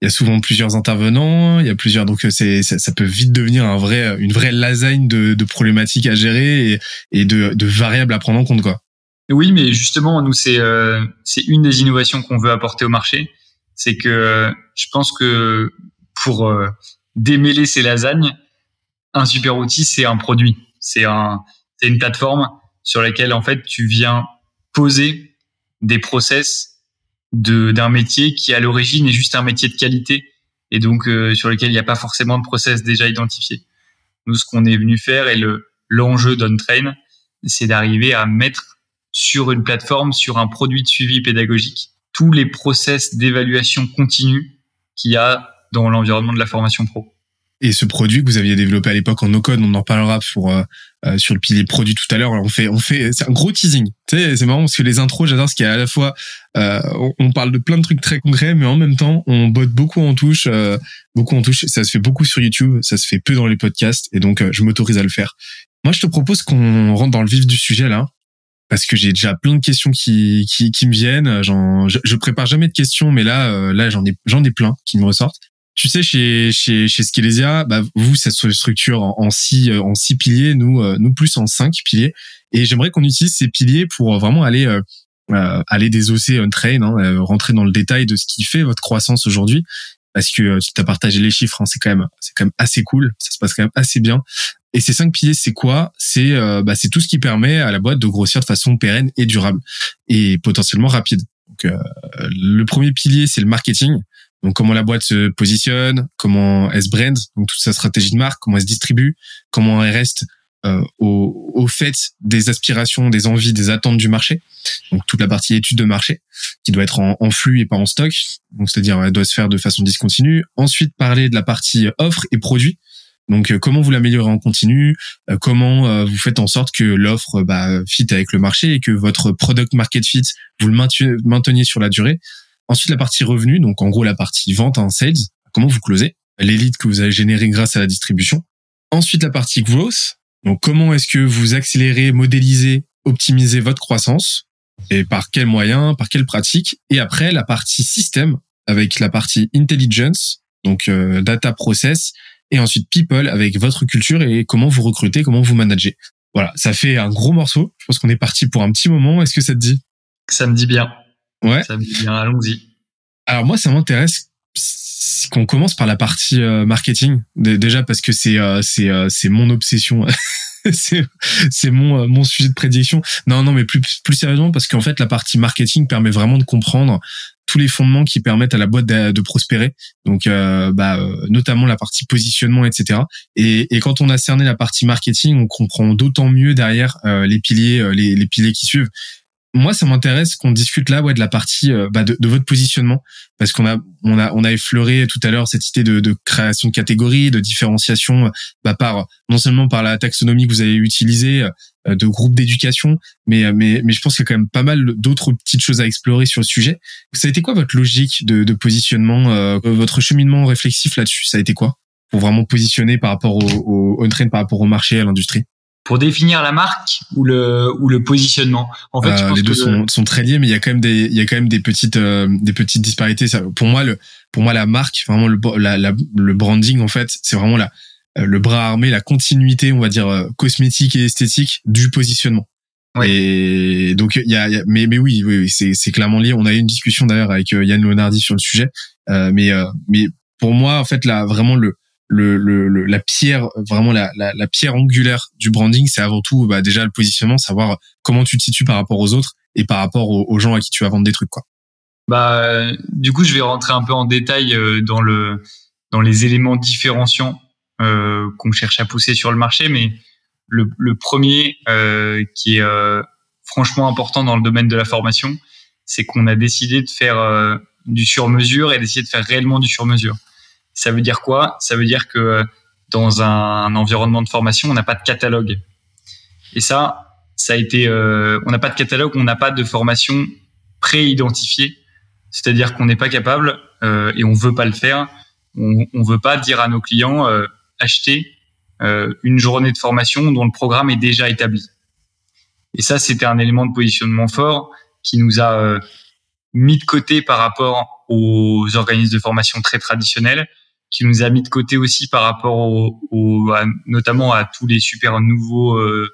il y a souvent plusieurs intervenants, il y a plusieurs donc c'est ça, peut vite devenir un vrai une vraie lasagne de, problématiques à gérer et, de, variables à prendre en compte quoi. Oui, mais justement, nous, c'est euh, c'est une des innovations qu'on veut apporter au marché. C'est que je pense que pour euh, démêler ces lasagnes, un super outil, c'est un produit. C'est un, c'est une plateforme sur laquelle, en fait, tu viens poser des process de d'un métier qui, à l'origine, est juste un métier de qualité et donc euh, sur lequel il n'y a pas forcément de process déjà identifié. Nous, ce qu'on est venu faire et le l'enjeu d'OnTrain, c'est d'arriver à mettre sur une plateforme, sur un produit de suivi pédagogique, tous les process d'évaluation continue qu'il y a dans l'environnement de la formation pro. Et ce produit que vous aviez développé à l'époque en no-code, on en parlera sur euh, euh, sur le pilier produit tout à l'heure. On fait on fait c'est un gros teasing. Tu sais, c'est marrant parce que les intros, j'adore ce qu'il y a à la fois euh, on parle de plein de trucs très concrets, mais en même temps on botte beaucoup en touche, beaucoup en touche. Ça se fait beaucoup sur YouTube, ça se fait peu dans les podcasts, et donc je m'autorise à le faire. Moi, je te propose qu'on rentre dans le vif du sujet là parce que j'ai déjà plein de questions qui qui, qui me viennent. Je, je, prépare jamais de questions, mais là euh, là j'en ai j'en ai plein qui me ressortent. Tu sais chez chez chez Skelesia, bah vous se structure en, en six en six piliers, nous euh, nous plus en cinq piliers. Et j'aimerais qu'on utilise ces piliers pour vraiment aller euh, euh aller désosser un train, hein, rentrer dans le détail de ce qui fait votre croissance aujourd'hui parce que tu as partagé les chiffres, hein, c'est quand même c'est quand même assez cool, ça se passe quand même assez bien. Et ces cinq piliers, c'est quoi? C'est euh, bah, c'est tout ce qui permet à la boîte de grossir de façon pérenne et durable et potentiellement rapide. Donc, euh, le premier pilier, c'est le marketing. Donc, comment la boîte se positionne, comment elle se brand, donc toute sa stratégie de marque, comment elle se distribue, comment elle reste euh, au, au fait des aspirations, des envies, des attentes du marché. Donc, toute la partie étude de marché qui doit être en, flux et pas en stock. Donc, c'est-à-dire, elle doit se faire de façon discontinue. Ensuite, parler de la partie offre et produit. Donc euh, comment vous l'améliorez en continu, euh, comment euh, vous faites en sorte que l'offre bah, fit avec le marché et que votre product market fit vous le mainteniez sur la durée. Ensuite la partie revenu, donc en gros la partie vente en sales, comment vous closez les leads que vous avez générés grâce à la distribution. Ensuite la partie growth, donc comment est-ce que vous accélérez, modélisez, optimisez votre croissance et par quels moyens, par quelles pratiques. Et après la partie système avec la partie intelligence, donc data process et ensuite people avec votre culture et comment vous recrutez, comment vous managez. Voilà, ça fait un gros morceau. Je pense qu'on est parti pour un petit moment. Est-ce que ça te dit? Ça me dit bien. Ouais. Ça me dit. Allons-y. Alors moi, ça m'intéresse qu'on commence par la partie euh, marketing. Déjà parce que c'est euh, c'est euh, c'est mon obsession. c'est c'est mon mon sujet de prédiction. Non non, mais plus plus sérieusement parce qu'en fait la partie marketing permet vraiment de comprendre tous les fondements qui permettent à la boîte de, prospérer. Donc, euh, bah, notamment la partie positionnement, etc. Et, et, quand on a cerné la partie marketing, on comprend d'autant mieux derrière euh, les piliers, les, les, piliers qui suivent. Moi, ça m'intéresse qu'on discute là, ouais, de la partie euh, bah, de, de, votre positionnement, parce qu'on a, on a, on a effleuré tout à l'heure cette idée de, de, création de catégories, de différenciation, bah, par non seulement par la taxonomie que vous avez utilisée, euh, de groupes d'éducation, mais, mais, mais je pense qu'il y a quand même pas mal d'autres petites choses à explorer sur le sujet. Ça a été quoi votre logique de, de positionnement, euh, votre cheminement réflexif là-dessus? Ça a été quoi? Pour vraiment positionner par rapport au, au on-train, par rapport au marché, à l'industrie? Pour définir la marque ou le ou le positionnement. En fait, euh, les deux sont, sont très liés, mais il y a quand même des il y a quand même des petites euh, des petites disparités. Ça, pour moi, le pour moi la marque, vraiment le la, la, le branding en fait, c'est vraiment la euh, le bras armé, la continuité, on va dire euh, cosmétique et esthétique du positionnement. Et donc il y a, y a, mais mais oui, oui, oui c'est c'est clairement lié. On a eu une discussion d'ailleurs avec Yann Leonardi sur le sujet, mais mais pour moi en fait là vraiment le le, le, la pierre vraiment la, la, la, pierre angulaire du branding c'est avant tout bah, déjà le positionnement savoir comment tu te situes par rapport aux autres et par rapport aux, gens à qui tu vas vendre des trucs quoi. Bah du coup je vais rentrer un peu en détail euh, dans le dans les éléments différenciants euh, qu'on cherche à pousser sur le marché mais le, le premier euh, qui est euh, franchement important dans le domaine de la formation c'est qu'on a décidé de faire euh, du sur mesure et d'essayer de faire réellement du sur mesure ça veut dire quoi? Ça veut dire que euh, dans un environnement de formation, on n'a pas de catalogue. Et ça, ça a été, euh, on n'a pas de catalogue, on n'a pas de formation pré-identifiée. C'est-à-dire qu'on n'est pas capable euh, et on veut pas le faire. On, on veut pas dire à nos clients euh, acheter euh, une journée de formation dont le programme est déjà établi. Et ça, c'était un élément de positionnement fort qui nous a mis de côté par rapport aux organismes de formation très traditionnels qui nous a mis de côté aussi par rapport au, notamment à tous les super nouveaux euh,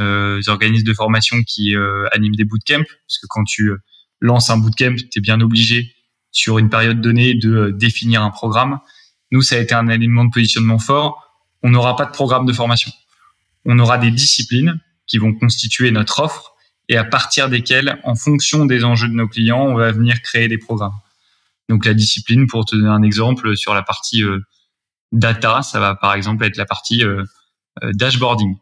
euh, organismes de formation qui euh, animent des bootcamps, parce que quand tu lances un bootcamp, tu es bien obligé sur une période donnée de définir un programme. Nous, ça a été un élément de positionnement fort. On n'aura pas de programme de formation. On aura des disciplines qui vont constituer notre offre et à partir desquelles, en fonction des enjeux de nos clients, on va venir créer des programmes. Donc la discipline, pour te donner un exemple sur la partie euh, data, ça va par exemple être la partie euh, euh, dashboarding.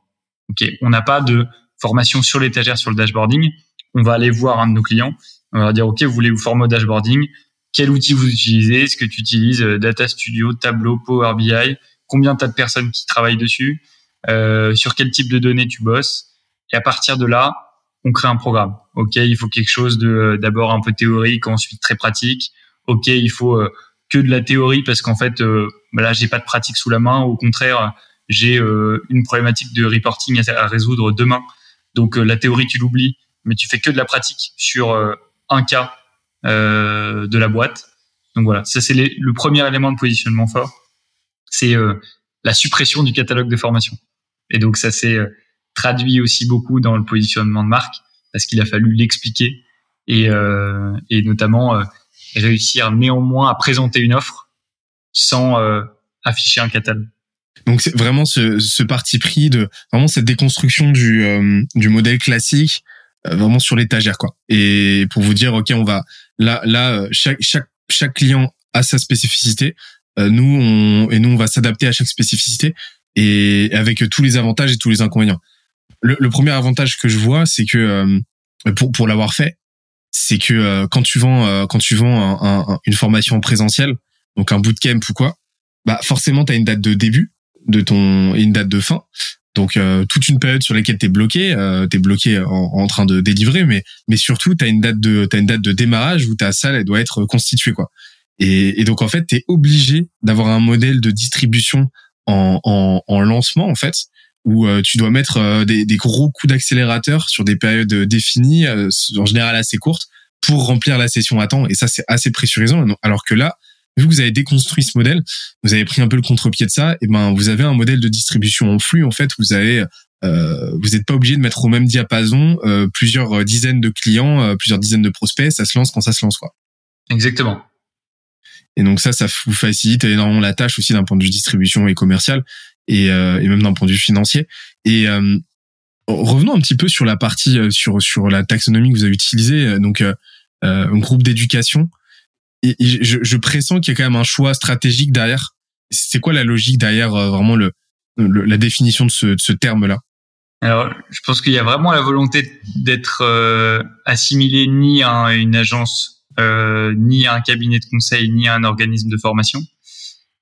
Ok, on n'a pas de formation sur l'étagère sur le dashboarding. On va aller voir un de nos clients. On va dire ok, vous voulez vous former au dashboarding Quel outil vous utilisez? Est-ce que tu utilises Data Studio, Tableau, Power BI Combien t'as de personnes qui travaillent dessus? Sur quel type de données tu bosses? Et à partir de là, on crée un programme. Ok, il faut quelque chose de d'abord un peu théorique, ensuite très pratique ok, il faut euh, que de la théorie parce qu'en fait, euh, bah là, j'ai pas de pratique sous la main. Au contraire, j'ai euh, une problématique de reporting à, résoudre demain. Donc la théorie, tu l'oublies, mais tu fais que de la pratique sur un cas de la boîte. Donc voilà, ça c'est le premier élément de positionnement fort, c'est la suppression du catalogue de formation. Et donc ça s'est traduit aussi beaucoup dans le positionnement de marque parce qu'il a fallu l'expliquer et, et notamment réussir néanmoins à présenter une offre sans euh, afficher un catalogue. Donc c'est vraiment ce, ce, parti pris de vraiment cette déconstruction du, euh, du modèle classique euh, vraiment sur l'étagère quoi. Et pour vous dire ok on va là là chaque chaque chaque client a sa spécificité. nous on et nous on va s'adapter à chaque spécificité et avec tous les avantages et tous les inconvénients. Le, le premier avantage que je vois c'est que pour pour l'avoir fait c'est que euh, quand tu vends euh, quand tu vends un, une formation présentielle, donc un bootcamp ou quoi, bah forcément tu as une date de début de ton et une date de fin. Donc euh, toute une période sur laquelle tu es bloqué, euh, tu es bloqué en, en, train de délivrer mais mais surtout tu as une date de t'as une date de démarrage où ta salle elle doit être constituée quoi. Et, et donc en fait, tu es obligé d'avoir un modèle de distribution en, en, en lancement en fait où euh, tu dois mettre euh, des, des, gros coups d'accélérateur sur des périodes définies, euh, en général assez courtes, pour remplir la session à temps. Et ça, c'est assez pressurisant. Alors que là, vu que vous avez déconstruit ce modèle, vous avez pris un peu le contre-pied de ça, et ben vous avez un modèle de distribution en flux. En fait, vous avez euh, vous n'êtes pas obligé de mettre au même diapason euh, plusieurs dizaines de clients, plusieurs dizaines de prospects. Ça se lance quand ça se lance, quoi. Exactement. Et donc ça, ça vous facilite énormément la tâche aussi d'un point de vue distribution et commercial et, euh, et même d'un point de vue financier. Et euh, revenons un petit peu sur la partie euh, sur sur la taxonomie que vous avez utilisée, donc un groupe d'éducation. Et, je, je, pressens qu'il y a quand même un choix stratégique derrière. C'est quoi la logique derrière vraiment le, la définition de ce, de ce terme-là? Alors, je pense qu'il y a vraiment la volonté d'être euh, assimilé ni à une agence, euh, ni à un cabinet de conseil, ni à un organisme de formation.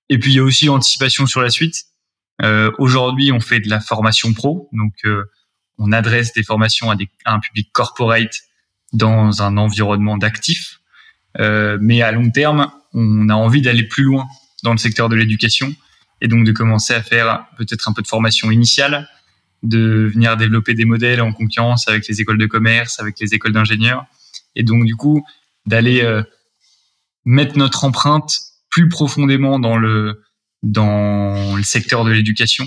Et puis, il y a aussi l'anticipation sur la suite. Euh, Aujourd'hui, on fait de la formation pro, donc euh, on adresse des formations à, des, à, un public corporate dans un environnement d'actifs. Euh, mais à long terme, on a envie d'aller plus loin dans le secteur de l'éducation et donc de commencer à faire peut-être un peu de formation initiale, de venir développer des modèles en concurrence avec les écoles de commerce, avec les écoles d'ingénieurs, et donc du coup d'aller euh, mettre notre empreinte plus profondément dans le dans le secteur de l'éducation,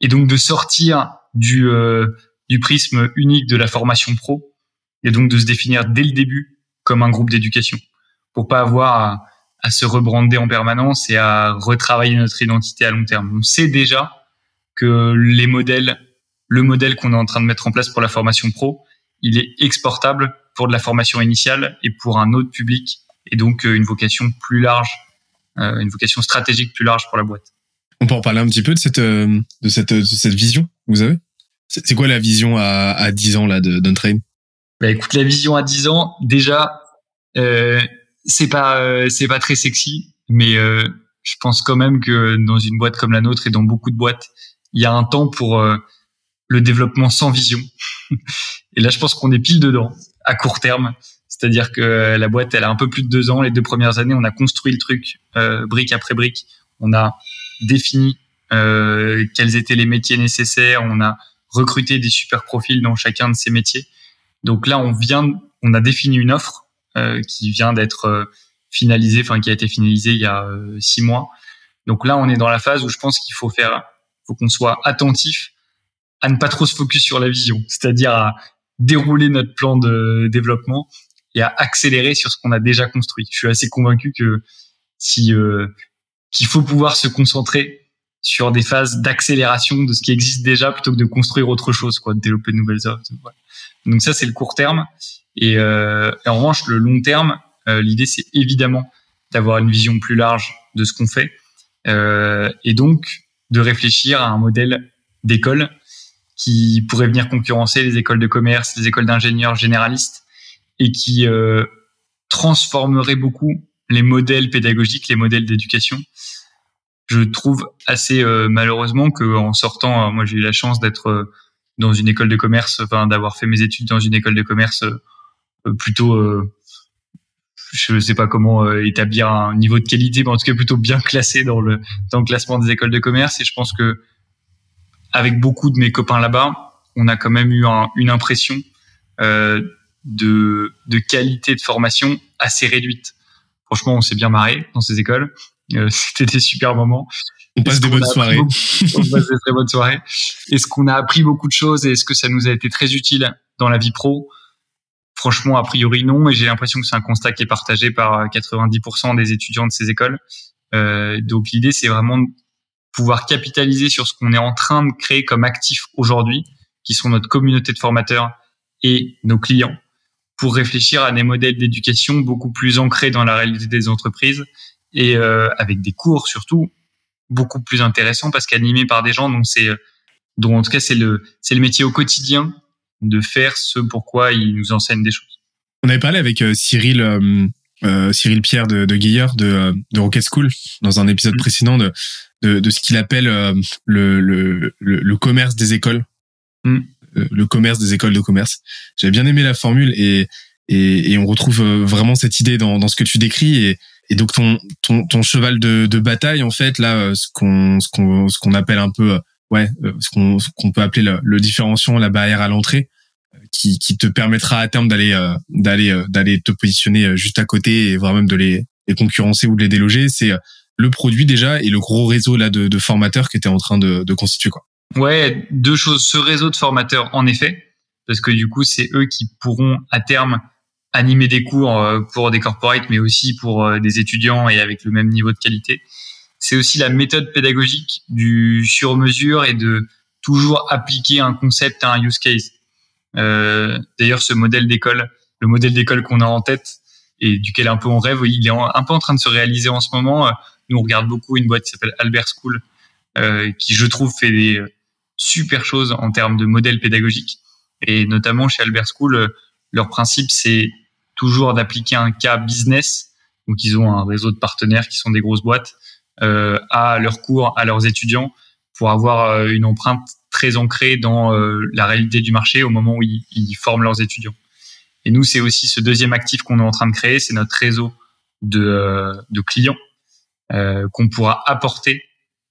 et donc de sortir du euh, du prisme unique de la formation pro, et donc de se définir dès le début comme un groupe d'éducation, pour pas avoir à, se rebrander en permanence et à retravailler notre identité à long terme. On sait déjà que les modèles, le modèle qu'on est en train de mettre en place pour la formation pro, il est exportable pour de la formation initiale et pour un autre public, et donc euh, une vocation plus large, une vocation stratégique plus large pour la boîte. On peut en parler un petit peu de cette, euh, de cette, de cette vision que vous avez? C'est quoi la vision à, à 10 ans là de d'Untrain? Bah, Écoute, la vision à 10 ans, déjà, euh, c'est pas, c'est pas très sexy, mais je pense quand même que dans une boîte comme la nôtre et dans beaucoup de boîtes, il y a un temps pour euh, le développement sans vision. et là, je pense qu'on est pile dedans, à court terme. C'est-à-dire que la boîte, elle a un peu plus de deux ans. Les deux premières années, on a construit le truc euh, brique après brique. On a défini euh, quels étaient les métiers nécessaires. On a recruté des super profils dans chacun de ces métiers. Donc là, on vient, on a défini une offre euh, qui vient d'être euh, finalisée, enfin qui a été finalisée il y a euh, six mois. Donc là, on est dans la phase où je pense qu'il faut faire faut qu'on soit attentif à ne pas trop se focus sur la vision, c'est-à-dire à dérouler notre plan de développement et à accélérer sur ce qu'on a déjà construit. Je suis assez convaincu que si euh, qu'il faut pouvoir se concentrer sur des phases d'accélération de ce qui existe déjà plutôt que de construire autre chose, quoi, de développer de nouvelles offres. Donc ça c'est le court terme et, euh, en revanche le long terme, euh, l'idée c'est évidemment d'avoir une vision plus large de ce qu'on fait euh, et donc de réfléchir à un modèle d'école qui pourrait venir concurrencer les écoles de commerce, les écoles d'ingénieurs généralistes et qui euh, transformerait beaucoup les modèles pédagogiques, les modèles d'éducation. Je trouve assez euh, malheureusement que en sortant, euh, moi j'ai eu la chance d'être euh, dans une école de commerce, enfin d'avoir fait mes études dans une école de commerce euh, plutôt je ne sais pas comment établir un niveau de qualité, mais en tout cas plutôt bien classé dans le dans le classement des écoles de commerce. Et je pense que avec beaucoup de mes copains là-bas, on a quand même eu un, une impression euh, de de qualité de formation assez réduite. Franchement, on s'est bien marré dans ces écoles. Euh, C'était des super moments. On passe des bonnes soirées. Beaucoup, on passe des très bonnes soirées. Est-ce qu'on a appris beaucoup de choses et est-ce que ça nous a été très utile dans la vie pro? Franchement, a priori non, et j'ai l'impression que c'est un constat qui est partagé par 90% des étudiants de ces écoles. Euh, donc l'idée, c'est vraiment de pouvoir capitaliser sur ce qu'on est en train de créer comme actif aujourd'hui, qui sont notre communauté de formateurs et nos clients, pour réfléchir à des modèles d'éducation beaucoup plus ancrés dans la réalité des entreprises et euh, avec des cours surtout beaucoup plus intéressants parce qu'animés par des gens dont c'est dont en tout cas c'est le c'est le métier au quotidien de faire ce pourquoi il nous enseigne des choses. On avait parlé avec euh, Cyril euh, euh, Cyril Pierre de, de de, de Rocket School dans un épisode mmh. précédent de, de, de ce qu'il appelle euh, le, le, le, le, commerce des écoles. Mmh. Le commerce des écoles de commerce. J'avais bien aimé la formule et, et, et on retrouve vraiment cette idée dans, dans ce que tu décris et, et donc ton, ton, ton cheval de, de bataille en fait là ce qu'on ce qu'on ce qu'on appelle un peu ouais, euh, ce qu'on qu'on peut appeler le, le, différenciant, la barrière à l'entrée, euh, qui, qui te permettra à terme d'aller euh, d'aller d'aller te positionner juste à côté et voire même de les, les concurrencer ou de les déloger. C'est le produit déjà et le gros réseau là de, de formateurs qui était en train de, de constituer quoi. Ouais, deux choses. Ce réseau de formateurs, en effet, parce que du coup, c'est eux qui pourront à terme animer des cours pour des corporates, mais aussi pour des étudiants et avec le même niveau de qualité c'est aussi la méthode pédagogique du sur-mesure et de toujours appliquer un concept à un use case. Euh, D'ailleurs, ce modèle d'école, le modèle d'école qu'on a en tête et duquel un peu on rêve, il est un peu en train de se réaliser en ce moment. Nous, on regarde beaucoup une boîte qui s'appelle Albert School, euh, qui, je trouve, fait des, super choses en termes de modèle pédagogique. Et notamment chez Albert School, leur principe, c'est toujours d'appliquer un cas business. Donc, ils ont un réseau de partenaires qui sont des grosses boîtes euh, à leurs cours, à leurs étudiants, pour avoir euh, une empreinte très ancrée dans euh, la réalité du marché au moment où ils, forment leurs étudiants. Et nous, c'est aussi ce deuxième actif qu'on est en train de créer, c'est notre réseau de, euh, clients euh, qu'on pourra apporter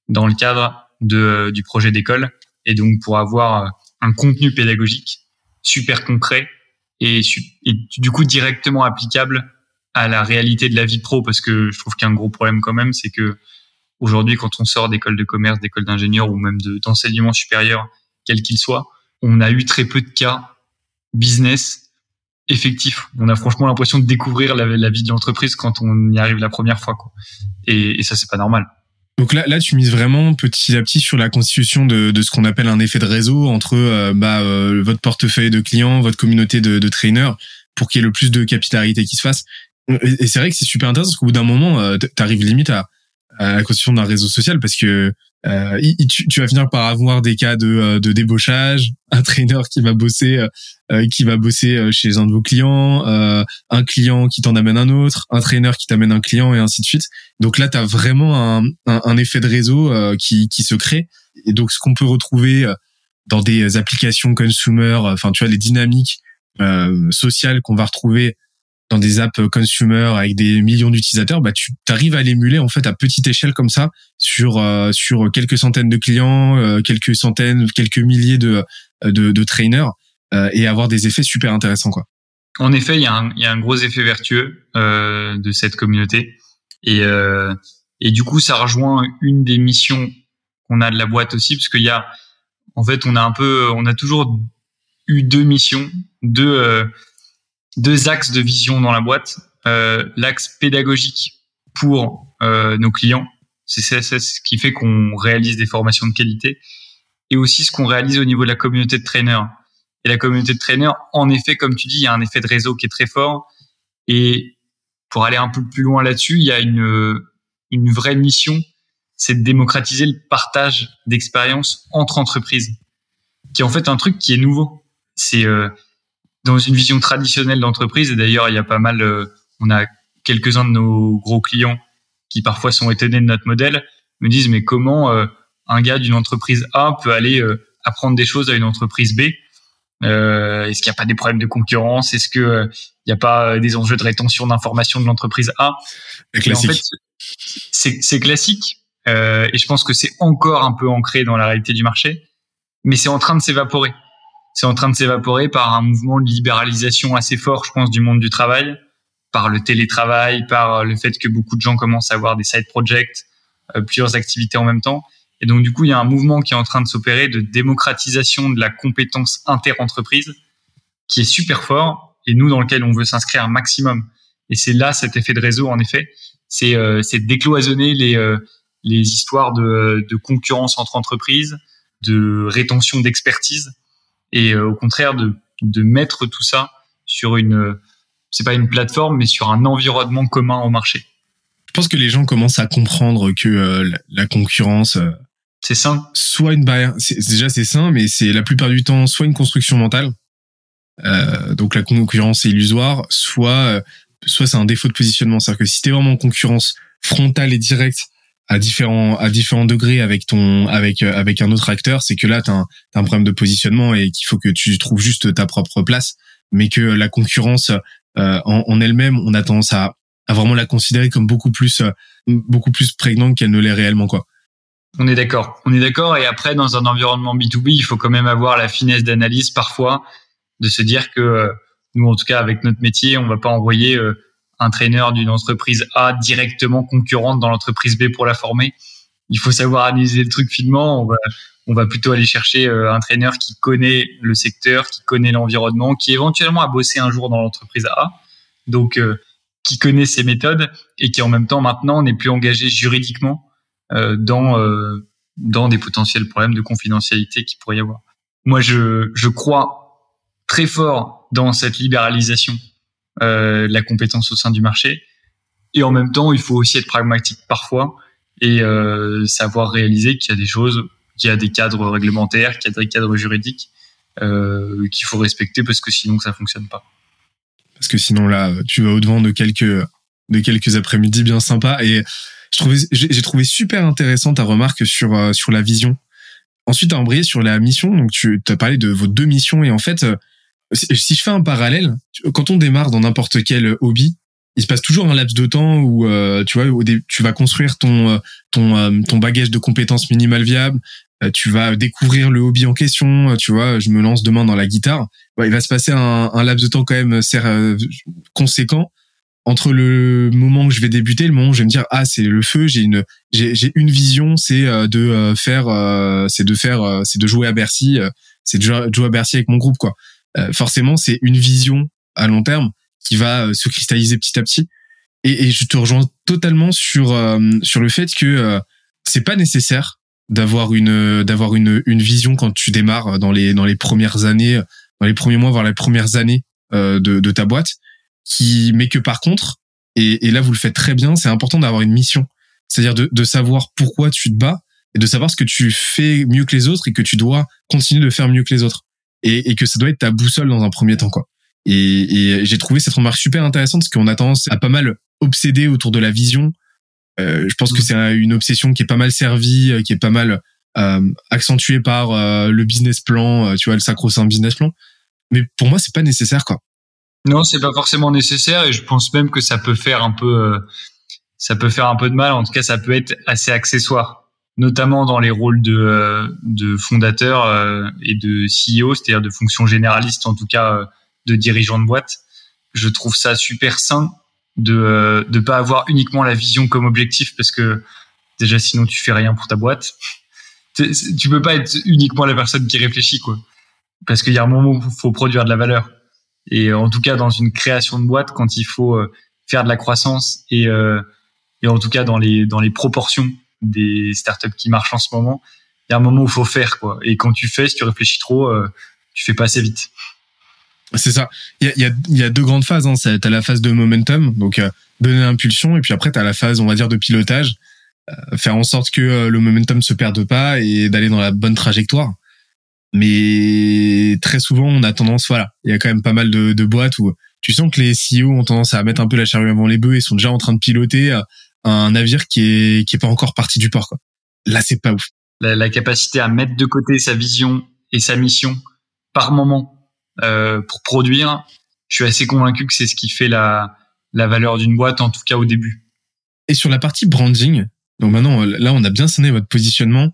dans le cadre du projet d'école et donc pour avoir un contenu pédagogique super concret et, du coup directement applicable à la réalité de la vie pro parce que je trouve qu'un gros problème quand même c'est que aujourd'hui quand on sort d'école de commerce, d'école d'ingénieur ou même d'enseignement supérieur quel qu'il soit, on a eu très peu de cas business effectifs. On a franchement l'impression de découvrir la, la vie de l'entreprise quand on y arrive la première fois quoi. Et, et ça c'est pas normal. Donc là, là, tu mises vraiment petit à petit sur la constitution de, de ce qu'on appelle un effet de réseau entre euh, bah, euh, votre portefeuille de clients, votre communauté de, de trainers, pour qu'il y ait le plus de capillarité qui se fasse. Et, c'est vrai que c'est super intéressant parce qu'au bout d'un moment, euh, tu arrives limite à, à la constitution d'un réseau social parce que euh, tu, tu, vas finir par avoir des cas de, euh, de débauchage, un trainer qui va bosser, euh, euh qui va bosser chez un de vos clients, euh, un client qui t'en amène un autre, un trainer qui t'amène un client et ainsi de suite. Donc là, tu as vraiment un, un, un, effet de réseau qui, qui se crée. Et donc, ce qu'on peut retrouver dans des applications consumer, enfin, tu vois, les dynamiques sociales qu'on va retrouver dans des apps consumer avec des millions d'utilisateurs, bah tu arrives à l'émuler en fait à petite échelle comme ça sur euh, sur quelques centaines de clients, euh, quelques centaines, quelques milliers de de, de trainers euh, et avoir des effets super intéressants quoi. En effet, il y a un il y a un gros effet vertueux de cette communauté et et du coup ça rejoint une des missions qu'on a de la boîte aussi parce qu'il y a en fait on a un peu on a toujours eu deux missions, deux deux axes de vision dans la boîte. Euh, L'axe pédagogique pour euh, nos clients, c'est ce qui fait qu'on réalise des formations de qualité, et aussi ce qu'on réalise au niveau de la communauté de traîneurs. Et la communauté de traîneurs, en effet, comme tu dis, il y a un effet de réseau qui est très fort. Et pour aller un peu plus loin là-dessus, il y a une, une vraie mission, c'est de démocratiser le partage d'expériences entre entreprises, qui est en fait un truc qui est nouveau. C'est euh, dans une vision traditionnelle d'entreprise. Et d'ailleurs, il y a pas mal, euh, on a quelques-uns de nos gros clients qui parfois sont étonnés de notre modèle, me disent mais comment euh, un gars d'une entreprise A peut aller euh, apprendre des choses à une entreprise B? Est-ce qu'il n'y a pas des problèmes de concurrence? Est-ce que il n'y a pas des enjeux de rétention d'informations de l'entreprise A? Classique. En fait, c'est classique. et je pense que c'est encore un peu ancré dans la réalité du marché, mais c'est en train de s'évaporer c'est en train de s'évaporer par un mouvement de libéralisation assez fort, je pense, du monde du travail, par le télétravail, par le fait que beaucoup de gens commencent à avoir des side projects, euh, plusieurs activités en même temps. Et donc, du coup, il y a un mouvement qui est en train de s'opérer de démocratisation de la compétence inter-entreprise qui est super fort et nous, dans lequel on veut s'inscrire un maximum. Et c'est là cet effet de réseau, en effet. C'est euh, décloisonner les, euh, les histoires de, de concurrence entre entreprises, de rétention d'expertise et euh, au contraire de, de mettre tout ça sur une, c'est pas une plateforme, mais sur un environnement commun au marché. Je pense que les gens commencent à comprendre que euh, la concurrence, euh, c'est sain. Soit une barrière, déjà c'est sain, mais c'est la plupart du temps soit une construction mentale. Euh, donc la concurrence est illusoire, soit soit c'est un défaut de positionnement. C'est-à-dire que si t'es vraiment en concurrence frontale et directe à différents à différents degrés avec ton avec euh, avec un autre acteur, c'est que là tu as, as, un problème de positionnement et qu'il faut que tu trouves juste ta propre place, mais que la concurrence euh, en, en elle-même, on a tendance à, à vraiment la considérer comme beaucoup plus euh, beaucoup plus prégnante qu'elle ne l'est réellement quoi. On est d'accord. On est d'accord et après dans un environnement B2B, il faut quand même avoir la finesse d'analyse parfois de se dire que nous en tout cas avec notre métier, on va pas envoyer un traîneur d'une entreprise A directement concurrente dans l'entreprise B pour la former. Il faut savoir analyser le truc finement. On va, on va plutôt aller chercher euh, un traîneur qui connaît le secteur, qui connaît l'environnement, qui éventuellement a bossé un jour dans l'entreprise A, donc euh, qui connaît ses méthodes et qui en même temps maintenant n'est plus engagé juridiquement euh, dans dans des potentiels problèmes de confidentialité qui pourrait y avoir. Moi, je, je crois très fort dans cette libéralisation euh, la compétence au sein du marché. Et en même temps, il faut aussi être pragmatique parfois et euh, savoir réaliser qu'il y a des choses qu'il y a des cadres réglementaires, qu'il y a des cadres juridiques euh, qu'il faut respecter parce que sinon ça fonctionne pas. Parce que sinon là, tu vas au devant de quelques de quelques après-midi bien sympas et j'ai trouvé super intéressant ta remarque sur sur la vision. Ensuite, tu as embrayé sur la mission. Donc, tu as parlé de vos deux missions. Et en fait, si je fais un parallèle, quand on démarre dans n'importe quel hobby, il se passe toujours un laps de temps où euh, tu vois tu vas construire ton ton ton bagage de compétences minimales viables tu vas découvrir le hobby en question tu vois je me lance demain dans la guitare il va se passer un, un laps de temps quand même conséquent entre le moment où je vais débuter, le moment où je vais me dire ah c'est le feu, j'ai une j'ai une vision, c'est euh, de euh, faire euh, c'est de faire c'est de jouer à Bercy, c'est de jouer à Bercy avec mon groupe quoi. Forcément c'est une vision à long terme qui va se cristalliser petit à petit. Et, et je te rejoins totalement sur sur le fait que c'est pas nécessaire d'avoir une d'avoir une une vision quand tu démarres dans les dans les premières années, dans les premiers mois voire les premières années de de ta boîte qui, mais que par contre, et, et là vous le faites très bien, c'est important d'avoir une mission, c'est-à-dire de, de savoir pourquoi tu te bats et de savoir ce que tu fais mieux que les autres et que tu dois continuer de faire mieux que les autres et, et que ça doit être ta boussole dans un premier temps quoi. Et, et j'ai trouvé cette remarque super intéressante parce qu'on a tendance à pas mal obséder autour de la vision. Euh, je pense que c'est une obsession qui est pas mal servie, euh, qui est pas mal euh, accentuée par euh, le business plan, euh, tu vois, le sacro-saint business plan. Mais pour moi, c'est pas nécessaire quoi. Non, c'est pas forcément nécessaire et je pense même que ça peut faire un peu, euh, ça peut faire un peu de mal. En tout cas, ça peut être assez accessoire, notamment dans les rôles de, euh, de fondateur euh, et de CEO, c'est-à-dire de fonction généraliste, en tout cas de dirigeant de boîte. Je trouve ça super sain de ne pas avoir uniquement la vision comme objectif parce que déjà sinon tu fais rien pour ta boîte. Tu peux pas être uniquement la personne qui réfléchit quoi, parce qu'il y a un moment où il faut produire de la valeur. Et en tout cas, dans une création de boîte, quand il faut euh, faire de la croissance et, euh, et en tout cas dans les, dans les proportions des startups qui marchent en ce moment, il y a un moment où faut faire. Quoi. Et quand tu fais, si tu réfléchis trop, euh, tu fais pas assez vite. C'est ça. Il y a, y, a, y a, deux grandes phases. Hein. Tu as la phase de momentum, donc donner l'impulsion, et puis après, tu as la phase, on va dire, de pilotage, faire en sorte que le momentum se perde pas et d'aller dans la bonne trajectoire. Mais très souvent, on a tendance, voilà, il y a quand même pas mal de, de, boîtes où tu sens que les CEO ont tendance à mettre un peu la charrue avant les bœufs et sont déjà en train de piloter euh, un navire qui est qui est pas encore parti du port. Quoi. Là, c'est pas ouf. La, la, capacité à mettre de côté sa vision et sa mission par moment euh, pour produire, je suis assez convaincu que c'est ce qui fait la la valeur d'une boîte, en tout cas au début. Et sur la partie branding, donc maintenant là, on a bien sonné votre positionnement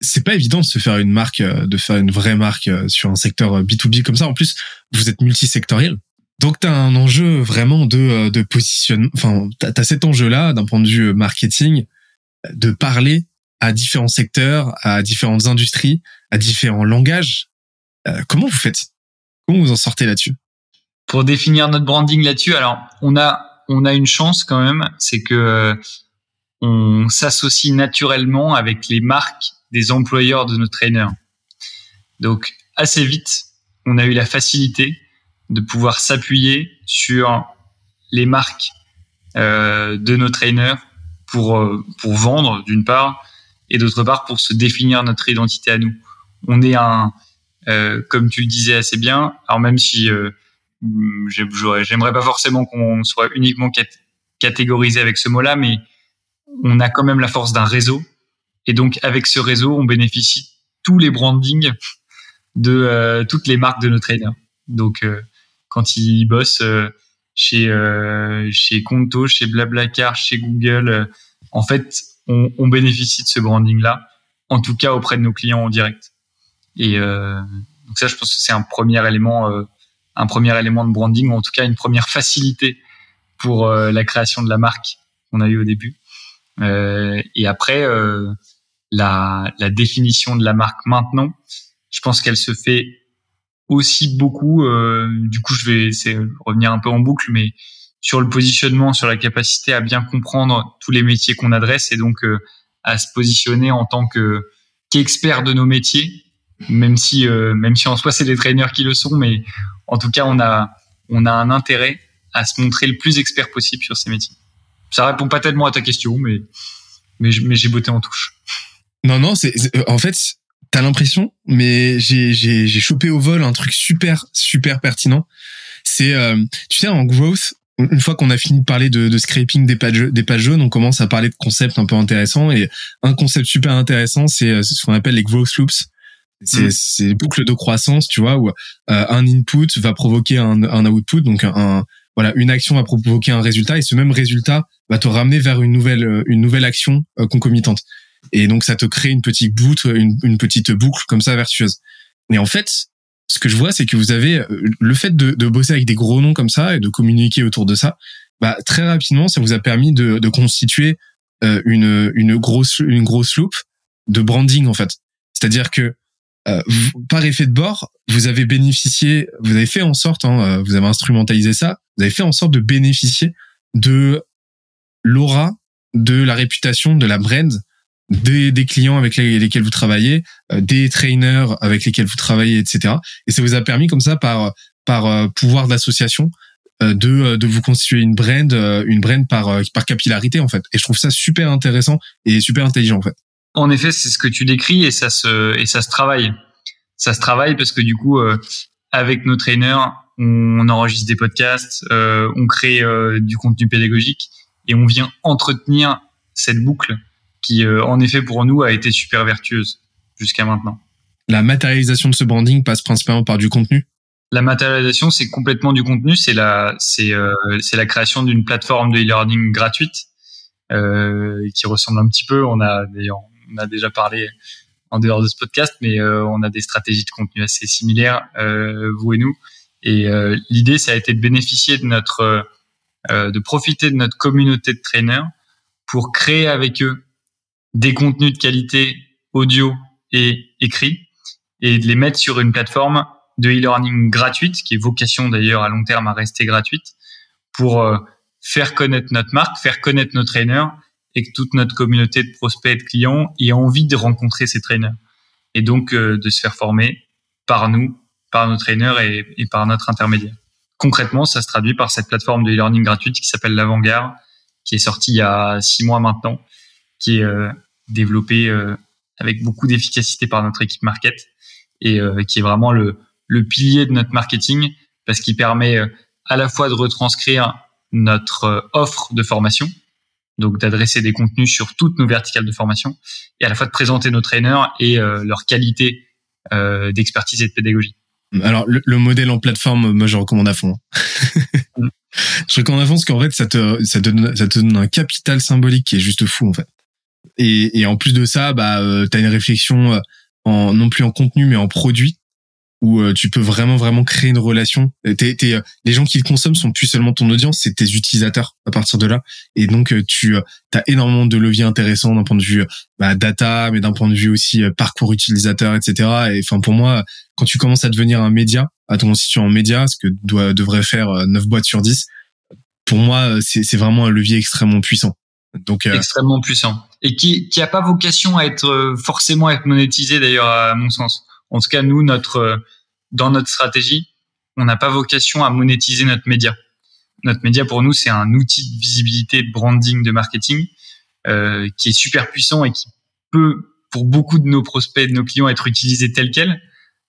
c'est pas évident de se faire une marque, euh, de faire une vraie marque euh, sur un secteur B2B euh, comme ça. En plus, vous êtes multisectoriel. Donc, tu as un enjeu vraiment de, de positionnement. Enfin, tu as, cet enjeu-là d'un point de vue marketing, de parler à différents secteurs, à différentes industries, à différents langages. comment vous faites? Comment vous en sortez là-dessus? Pour définir notre branding là-dessus, alors on a on a une chance quand même, c'est que on s'associe naturellement avec les marques des employeurs de nos trainers. Donc assez vite, on a eu la facilité de pouvoir s'appuyer sur les marques euh, de nos trainers pour euh, pour vendre d'une part et d'autre part pour se définir notre identité à nous. On est un euh, comme tu le disais assez bien. Alors même si euh, j'aimerais pas forcément qu'on soit uniquement catégorisé avec ce mot-là, mais on a quand même la force d'un réseau et donc, avec ce réseau, on bénéficie tous les brandings de euh, toutes les marques de nos trainers. Donc, euh, quand ils bossent euh, chez chez Conto, chez Blablacar, chez Google, en fait, on, bénéficie de ce branding-là, en tout cas auprès de nos clients en direct. Et donc ça, je pense que c'est un premier élément, un premier élément de branding, ou en tout cas une première facilité pour la création de la marque qu'on a eu au début. et après, la définition de la marque maintenant. Je pense qu'elle se fait aussi beaucoup. Euh, du coup, je vais c'est revenir un peu en boucle, mais sur le positionnement, sur la capacité à bien comprendre tous les métiers qu'on adresse et donc euh, à se positionner en tant que qu'expert de nos métiers, même si euh, même si en soi c'est les traîneurs qui le sont, mais en tout cas on a on a un intérêt à se montrer le plus expert possible sur ces métiers. Ça répond pas tellement à ta question, mais mais, mais j'ai botté en touche. Non, non, c'est en fait, t'as l'impression, mais j'ai j'ai j'ai chopé au vol un truc super super pertinent. C'est tu sais en growth, une fois qu'on a fini de parler de, de scraping des pages, des pages jaunes, on commence à parler de concepts un peu intéressants. Et un concept super intéressant, c'est ce qu'on appelle les growth loops. C'est mm. c'est boucles de croissance, tu vois, où euh, un input va provoquer un, un output, donc un, voilà, une action va provoquer un résultat, et ce même résultat va te ramener vers une nouvelle euh, une nouvelle action euh, concomitante. Et donc ça te crée une petite boucle, une, petite boucle comme ça vertueuse. Et en fait, ce que je vois, c'est que vous avez euh, le fait de, bosser avec des gros noms comme ça et de communiquer autour de ça. Bah, très rapidement, ça vous a permis de, de constituer euh, une, une grosse une grosse loupe de branding en fait. C'est-à-dire que euh, par effet de bord, vous avez bénéficié, vous avez fait en sorte, hein, vous avez instrumentalisé ça, vous avez fait en sorte de bénéficier de l'aura, de la réputation, de la brand des, des clients avec lesquels vous travaillez, euh, des trainers avec lesquels vous travaillez, etc. Et ça vous a permis comme ça par par euh, pouvoir d'association euh, de de vous constituer une brand une brand par par capillarité en fait. Et je trouve ça super intéressant et super intelligent en fait. En effet, c'est ce que tu décris et ça se et ça se travaille. Ça se travaille parce que du coup avec nos trainers, on enregistre des podcasts, on crée du contenu pédagogique et on vient entretenir cette boucle qui, euh, en effet, pour nous, a été super vertueuse jusqu'à maintenant. La matérialisation de ce branding passe principalement par du contenu? La matérialisation, c'est complètement du contenu. C'est la, c'est, euh, c'est la création d'une plateforme de e-learning gratuite euh, qui ressemble un petit peu. On a, on a déjà parlé en dehors de ce podcast, mais euh, on a des stratégies de contenu assez similaires, vous et nous. Et l'idée, ça a été de bénéficier de notre, de profiter de notre communauté de trainers pour créer avec eux des contenus de qualité audio et écrit et de les mettre sur une plateforme de e-learning gratuite, qui est vocation d'ailleurs à long terme à rester gratuite, pour euh, faire connaître notre marque, faire connaître nos trainers et que toute notre communauté de prospects et de clients ait envie de rencontrer ces trainers et donc euh, de se faire former par nous, par nos trainers et, et, par notre intermédiaire. Concrètement, ça se traduit par cette plateforme de e-learning gratuite qui s'appelle l'Avant-Garde, qui est sortie il y a six mois maintenant qui est euh, développé euh, avec beaucoup d'efficacité par notre équipe market et euh, qui est vraiment le, le pilier de notre marketing parce qu'il permet à la fois de retranscrire notre offre de formation, donc d'adresser des contenus sur toutes nos verticales de formation, et à la fois de présenter nos traîneurs et leur qualité d'expertise et de pédagogie. Alors le, modèle en plateforme, moi je recommande à fond. Mm. je recommande à fond parce qu'en fait ça te ça donne ça te donne un capital symbolique qui est juste fou en fait. Et, et en plus de ça, bah, euh, tu une réflexion euh, en, non plus en contenu, mais en produit, où euh, tu peux vraiment, vraiment créer une relation. T'es, t'es, les gens qui le consomment sont plus seulement ton audience, c'est tes utilisateurs à partir de là. Et donc, tu as énormément de leviers intéressants d'un point de vue bah, data, mais d'un point de vue aussi parcours utilisateur, etc. Et enfin, pour moi, quand tu commences à devenir un média, à ton constituer en média, ce que doit, devrait faire 9 boîtes sur 10, pour moi, c'est vraiment un levier extrêmement puissant. Donc, extrêmement puissant et qui qui a pas vocation à être euh, forcément à être monétisé d'ailleurs à mon sens. En tout cas, nous notre euh, dans notre stratégie, on n'a pas vocation à monétiser notre média. Notre média pour nous c'est un outil de visibilité, de branding, de marketing euh, qui est super puissant et qui peut pour beaucoup de nos prospects, de nos clients être utilisé tel quel.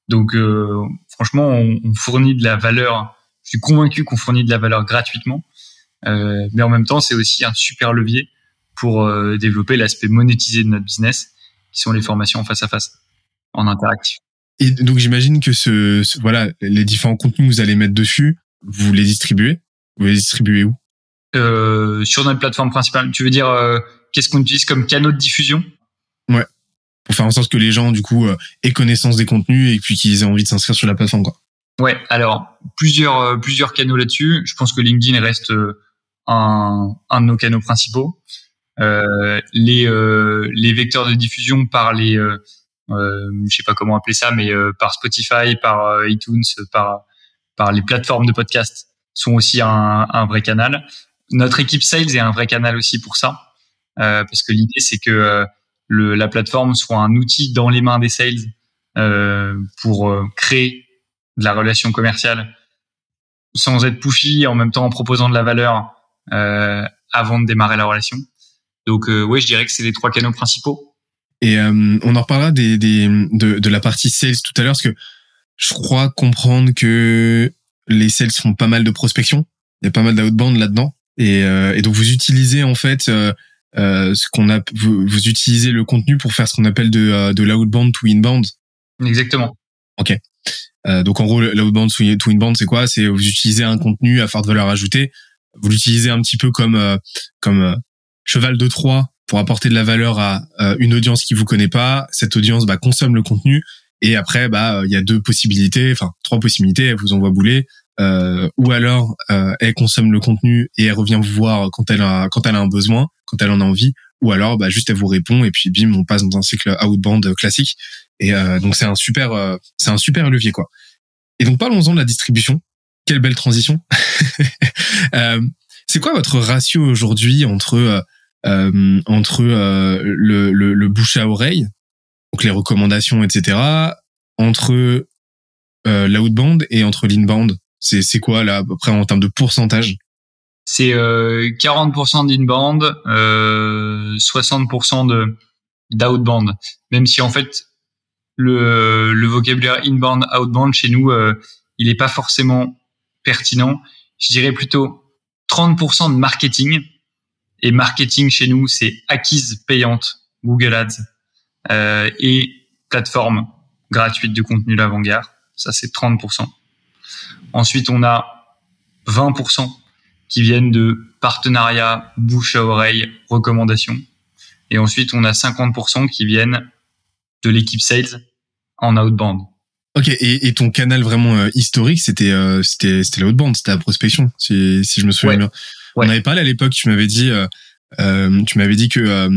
Donc euh, franchement, on, fournit de la valeur. Je suis convaincu qu'on fournit de la valeur gratuitement, euh, mais en même temps, c'est aussi un super levier pour euh, développer l'aspect monétisé de notre business, qui sont les formations face à face, en interactif. Et donc j'imagine que ce, voilà les différents contenus que vous allez mettre dessus, vous les distribuez? Vous les distribuez où? Euh, Sur notre plateforme principale. Tu veux dire euh, qu'est-ce qu'on utilise comme canaux de diffusion? Ouais. Pour faire en sorte que les gens du coup euh, aient connaissance des contenus et puis qu'ils aient envie de s'inscrire sur la plateforme quoi. Ouais. Alors plusieurs plusieurs canaux là-dessus. Je pense que LinkedIn reste un, un de nos canaux principaux. Euh, les euh, les vecteurs de diffusion par les euh, je sais pas comment appeler ça, mais par Spotify, par iTunes, par par les plateformes de podcast sont aussi un, un, vrai canal. Notre équipe sales est un vrai canal aussi pour ça, euh, parce que l'idée c'est que le, la plateforme soit un outil dans les mains des sales euh, pour créer de la relation commerciale sans être pushy, en même temps en proposant de la valeur euh, avant de démarrer la relation. Donc euh, oui, je dirais que c'est les trois canaux principaux. Et on en reparlera des, des de, de la partie sales tout à l'heure, parce que je crois comprendre que les sales font pas mal de prospection. Il y a pas mal d'outbound là-dedans. Et, et donc vous utilisez en fait ce qu'on a, vous, vous, utilisez le contenu pour faire ce qu'on appelle de, de l'outbound to inbound. Exactement. Ok. Euh, donc en gros, l'outbound to inbound, c'est quoi? C'est vous utilisez un contenu à forte valeur ajoutée, vous l'utilisez un petit peu comme euh, comme euh, cheval de Troie pour apporter de la valeur à une audience qui vous connaît pas. Cette audience bah, consomme le contenu et après bah il y a deux possibilités, enfin trois possibilités. Elle vous envoie bouler. ou alors elle consomme le contenu et elle revient vous voir quand elle a quand elle a un besoin, quand elle en a envie, ou alors bah juste elle vous répond et puis bim on passe dans un cycle outbound classique et euh, donc c'est un super, euh, c'est un super levier quoi. Et donc parlons-en de la distribution. Quelle belle transition. euh, c'est quoi votre ratio aujourd'hui entre euh, entre le, le, bouche à oreille, donc les recommandations, etc., entre l'outbound et entre l'inbound? C'est c'est quoi là à peu près en termes de pourcentage? C'est 40% d'inbound, 60% de d'outbound. Même si en fait le, le vocabulaire inbound, outbound chez nous, euh, il n'est pas forcément pertinent. Je dirais plutôt 30% de marketing. Et marketing chez nous, c'est acquise payante, Google Ads euh, et plateforme gratuite de contenu l'avant-garde. Ça, c'est 30%. Ensuite, on a 20% qui viennent de partenariats, bouche à oreille, recommandations. Et ensuite, on a 50% qui viennent de l'équipe sales en outbound. Ok, et, et ton canal vraiment euh, historique, c'était euh, c'était c'était l'outbound, c'était la prospection, si, si je me souviens bien. On avait parlé à l'époque, tu m'avais dit euh, euh tu m'avais dit que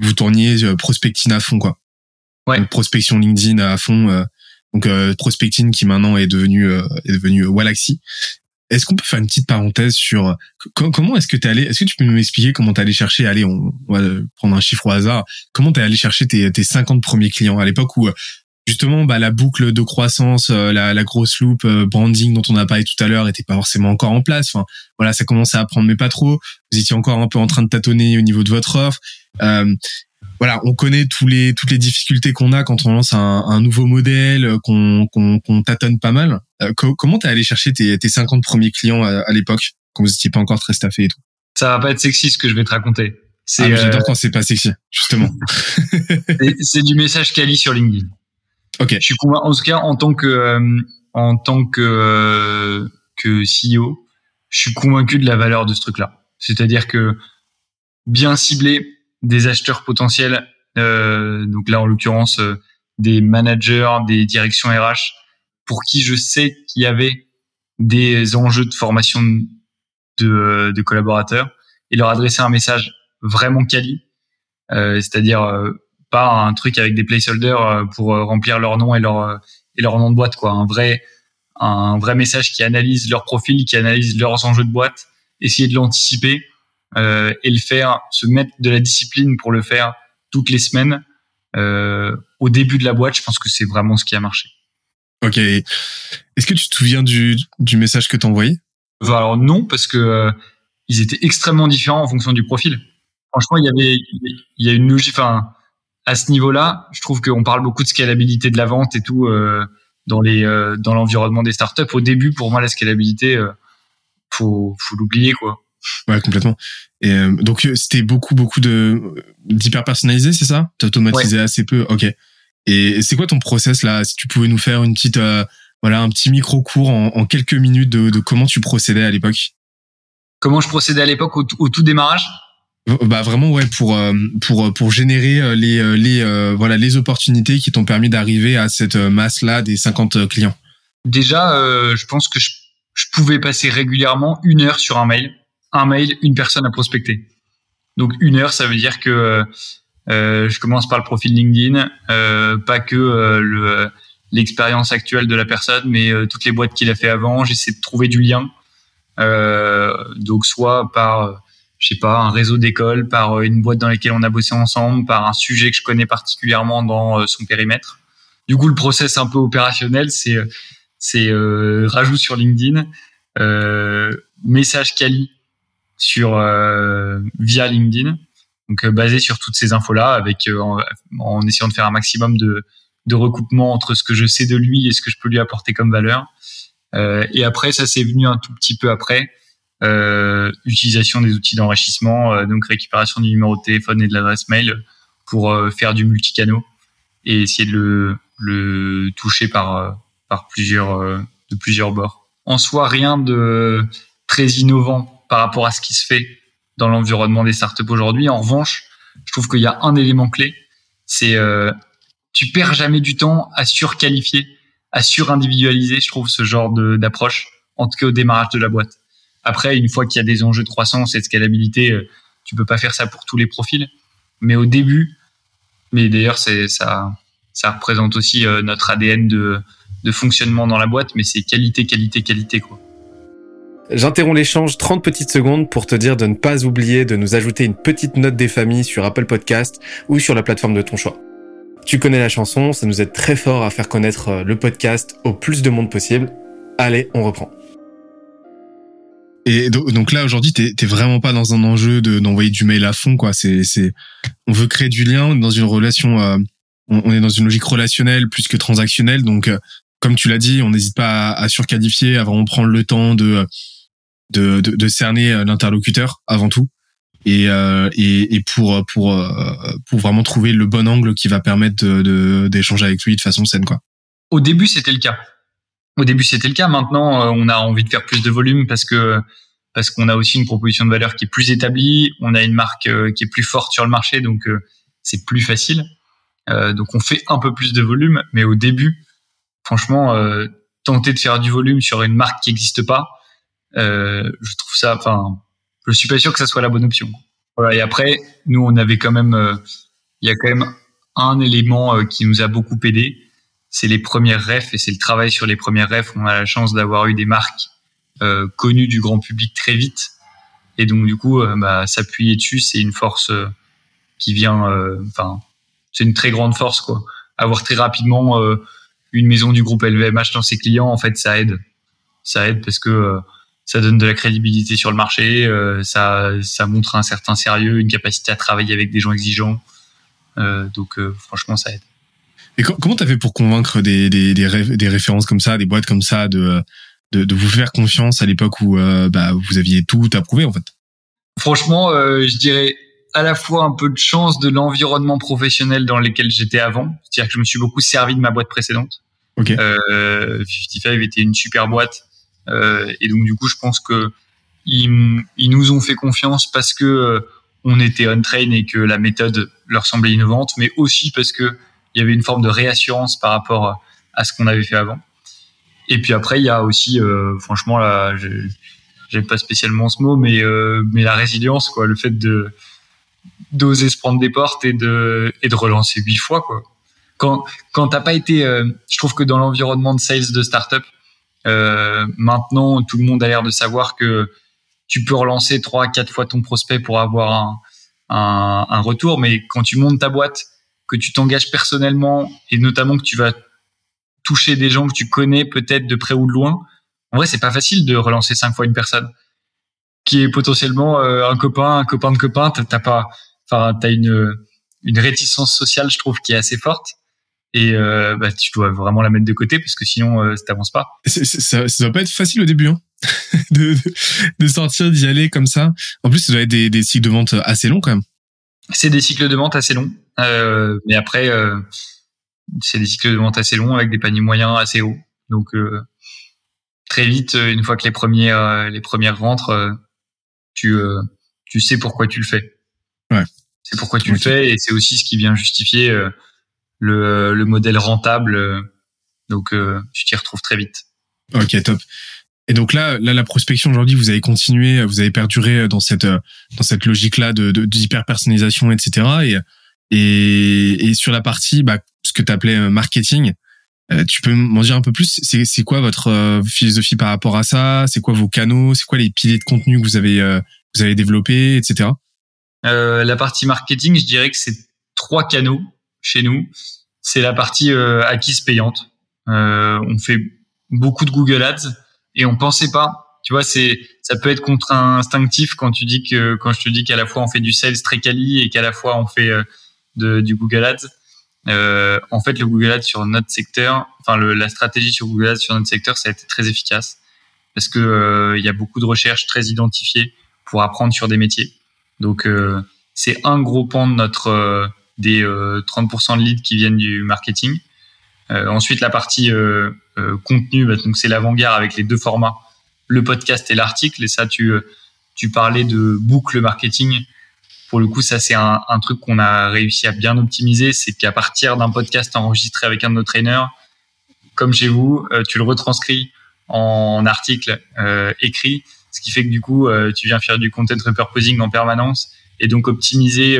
vous tourniez prospecting à fond quoi. Ouais. Donc, prospection LinkedIn à fond. donc prospecting qui maintenant est devenu est devenu Walaxy. Est-ce qu'on peut faire une petite parenthèse sur comment est-ce que tu es allé Est-ce que tu peux nous expliquer comment tu allé chercher Allez, on, va prendre un chiffre au hasard. Comment tu es allé chercher tes, tes 50 premiers clients? À l'époque où justement bah, la boucle de croissance, euh, la, la, grosse loupe euh, branding dont on a parlé tout à l'heure était pas forcément encore en place. Enfin voilà, ça commençait à prendre mais pas trop. Vous étiez encore un peu en train de tâtonner au niveau de votre offre. Euh, voilà, on connaît tous les toutes les difficultés qu'on a quand on lance un, un nouveau modèle, qu'on qu'on tâtonne pas mal. Euh, comment t'es allé chercher tes, tes 50 premiers clients à, l'époque quand vous étiez pas encore très staffé et tout? Ça va pas être sexy ce que je vais te raconter. C'est ah, j'adore quand c'est pas sexy, justement. c'est du message quali sur LinkedIn. Ok. Je suis en tout cas en tant que euh, en tant que euh, CEO, je suis convaincu de la valeur de ce truc-là. C'est-à-dire que bien cibler des acheteurs potentiels, euh, donc là en l'occurrence euh, des managers, des directions RH, pour qui je sais qu'il y avait des enjeux de formation de, de collaborateurs, et leur adresser un message vraiment quali, c'est-à-dire pas un truc avec des placeholders euh, pour euh, remplir leur nom et leur euh, et leur nom de boîte quoi. Un vrai un vrai message qui analyse leur profil qui analyse leurs enjeux de boîte essayer de l'anticiper euh, et le faire se mettre de la discipline pour le faire toutes les semaines. Euh, au début de la boîte je pense que c'est vraiment ce qui a marché. Ok. Est-ce que tu te souviens du, du message que tu envoyé? Alors non parce que ils étaient extrêmement différents en fonction du profil. Franchement il y avait il y a une logique enfin à ce niveau-là, je trouve qu'on parle beaucoup de scalabilité de la vente et tout euh, dans les euh, dans l'environnement des startups. Au début, pour moi, la scalabilité, euh, faut faut l'oublier quoi. Ouais, complètement. Et euh, donc c'était beaucoup beaucoup de d'hyper personnalisé, c'est ça? T'automatisais assez peu? Ok. Et c'est quoi ton process là? Si tu pouvais nous faire une petite voilà un petit micro cours en, en quelques minutes de, de, comment tu procédais à l'époque? Comment je procédais à l'époque au, au tout démarrage? Bah vraiment ouais pour euh, pour euh, pour générer euh, les les voilà les opportunités qui t'ont permis d'arriver à cette masse là des 50 clients. Déjà, je pense que je, pouvais passer régulièrement une heure sur un mail, un mail, une personne à prospecter. Donc une heure, ça veut dire que je commence par le profil LinkedIn, pas que le l'expérience actuelle de la personne, mais toutes les boîtes qu'il a fait avant. J'essaie de trouver du lien. donc soit par je sais pas, un réseau d'écoles, par euh, une boîte dans laquelle on a bossé ensemble, par un sujet que je connais particulièrement dans euh, son périmètre. Du coup, le process un peu opérationnel, c'est euh, c'est euh, rajout sur LinkedIn, euh, message quali sur via LinkedIn, Donc basé sur toutes ces infos là, avec en, en, essayant de faire un maximum de, de recoupement entre ce que je sais de lui et ce que je peux lui apporter comme valeur. et après, ça s'est venu un tout petit peu après. Euh, utilisation des outils d'enrichissement, euh, donc récupération du numéro de téléphone et de l'adresse mail pour euh, faire du multicano et essayer de le, le toucher par, par plusieurs, de plusieurs bords. En soi, rien de très innovant par rapport à ce qui se fait dans l'environnement des startups aujourd'hui. En revanche, je trouve qu'il y a un élément clé, c'est euh, tu perds jamais du temps à surqualifier, à surindividualiser, je trouve, ce genre d'approche, en tout cas au démarrage de la boîte. Après, une fois qu'il y a des enjeux de croissance et de scalabilité, euh, tu peux pas faire ça pour tous les profils. Mais au début, mais d'ailleurs, c'est ça, ça représente aussi euh, notre ADN de, de fonctionnement dans la boîte, mais c'est qualité, qualité, qualité, quoi. J'interromps l'échange 30 petites secondes pour te dire de ne pas oublier de nous ajouter une petite note des familles sur Apple Podcast ou sur la plateforme de ton choix. Tu connais la chanson, ça nous aide très fort à faire connaître euh, le podcast au plus de monde possible. Allez, on reprend. Et donc là aujourd'hui, t'es t'es vraiment pas dans un enjeu de d'envoyer du mail à fond quoi. C'est c'est on veut créer du lien, on est dans une relation, euh, on, est dans une logique relationnelle plus que transactionnelle. Donc euh, comme tu l'as dit, on n'hésite pas à, surqualifier, à vraiment prendre le temps de, de cerner euh, l'interlocuteur avant tout. Et, et, et pour pour pour vraiment trouver le bon angle qui va permettre de d'échanger avec lui de façon saine quoi. Au début, c'était le cas. Au début, c'était le cas. Maintenant, euh, on a envie de faire plus de volume parce que parce qu'on a aussi une proposition de valeur qui est plus établie. On a une marque euh, qui est plus forte sur le marché, donc euh, c'est plus facile. donc, on fait un peu plus de volume, mais au début, franchement, tenter de faire du volume sur une marque qui n'existe pas, je trouve ça. Enfin, je suis pas sûr que ça soit la bonne option. Voilà. Et après, nous, on avait quand même, il y a quand même un élément qui nous a beaucoup aidé c'est les premières refs et c'est le travail sur les premières refs. On a la chance d'avoir eu des marques euh, connues du grand public très vite. Et donc, du coup, euh, bah, s'appuyer dessus, c'est une force euh, qui vient, euh, enfin, c'est une très grande force, quoi. Avoir très rapidement une maison du groupe LVMH dans ses clients, en fait, ça aide. Ça aide parce que ça donne de la crédibilité sur le marché, ça, ça montre un certain sérieux, une capacité à travailler avec des gens exigeants. donc, franchement, ça aide. Et comment t'as fait pour convaincre des, des, des, des, références comme ça, des boîtes comme ça, de, de, de vous faire confiance à l'époque où euh, bah, vous aviez tout approuvé en fait? Franchement, euh, je dirais à la fois un peu de chance de l'environnement professionnel dans lequel j'étais avant. C'est-à-dire que je me suis beaucoup servi de ma boîte précédente. Okay. Euh, 55 était une super boîte. Euh, et donc, du coup, je pense que ils, ils nous ont fait confiance parce que on était on-train et que la méthode leur semblait innovante, mais aussi parce que il y avait une forme de réassurance par rapport à ce qu'on avait fait avant. Et puis après, il y a aussi, euh, franchement, là, j'aime pas spécialement ce mot, mais euh, mais la résilience, quoi, le fait de d'oser se prendre des portes et de et de relancer huit fois, quoi. Quand quand t'as pas été, euh, je trouve que dans l'environnement de sales de startup, maintenant tout le monde a l'air de savoir que tu peux relancer trois quatre fois ton prospect pour avoir un, un retour, mais quand tu montes ta boîte que tu t'engages personnellement et notamment que tu vas toucher des gens que tu connais peut-être de près ou de loin, en vrai, c'est pas facile de relancer cinq fois une personne qui est potentiellement euh, un copain, un copain de copain. T'as pas, enfin, t'as une une réticence sociale, je trouve, qui est assez forte. Et euh, bah, tu dois vraiment la mettre de côté parce que sinon, euh, ça t'avance pas. ça, ça doit pas être facile au début, hein de, de, de sortir, d'y aller comme ça. En plus, ça doit être des, des cycles de vente assez longs quand même. C'est des cycles de vente assez longs. Euh, mais après, euh, c'est des cycles de vente assez longs avec des paniers moyens assez hauts. Donc euh, très vite, une fois que les premières les premières rentrent, tu tu sais pourquoi tu le fais. Ouais. C'est pourquoi tu le fais et c'est aussi ce qui vient justifier le, le modèle rentable. donc tu t'y retrouves très vite. Ok, top. Et donc là, là, la prospection aujourd'hui, vous avez continué, vous avez perduré dans cette dans cette logique-là de d'hyper personnalisation, etc. Et et, et sur la partie, bah, ce que tu appelais euh, marketing, euh, tu peux m'en dire un peu plus? C'est quoi votre euh, philosophie par rapport à ça? C'est quoi vos canaux? C'est quoi les piliers de contenu que vous avez vous avez développés, etc. Euh, la partie marketing, je dirais que c'est trois canaux chez nous. C'est la partie acquise payante. on fait beaucoup de Google Ads et on pensait pas. Tu vois, c'est ça peut être contre-instinctif quand tu dis que quand je te dis qu'à la fois on fait du sales très quali et qu'à la fois on fait du Google Ads. Euh, en fait, le Google Ads sur notre secteur, enfin la stratégie sur Google Ads sur notre secteur, ça a été très efficace parce que euh, y a beaucoup de recherches très identifiées pour apprendre sur des métiers. Donc euh, c'est un gros pan de notre des 30% de leads qui viennent du marketing. ensuite, la partie contenu, bah, donc c'est l'avant-garde avec les deux formats, le podcast et l'article. Et ça, tu tu parlais de boucle marketing pour le coup, ça c'est un, truc qu'on a réussi à bien optimiser, c'est qu'à partir d'un podcast enregistré avec un de nos trainers, comme chez vous, euh, tu le retranscris en article euh, écrit, ce qui fait que du coup, euh, tu viens faire du content repurposing en permanence et donc optimiser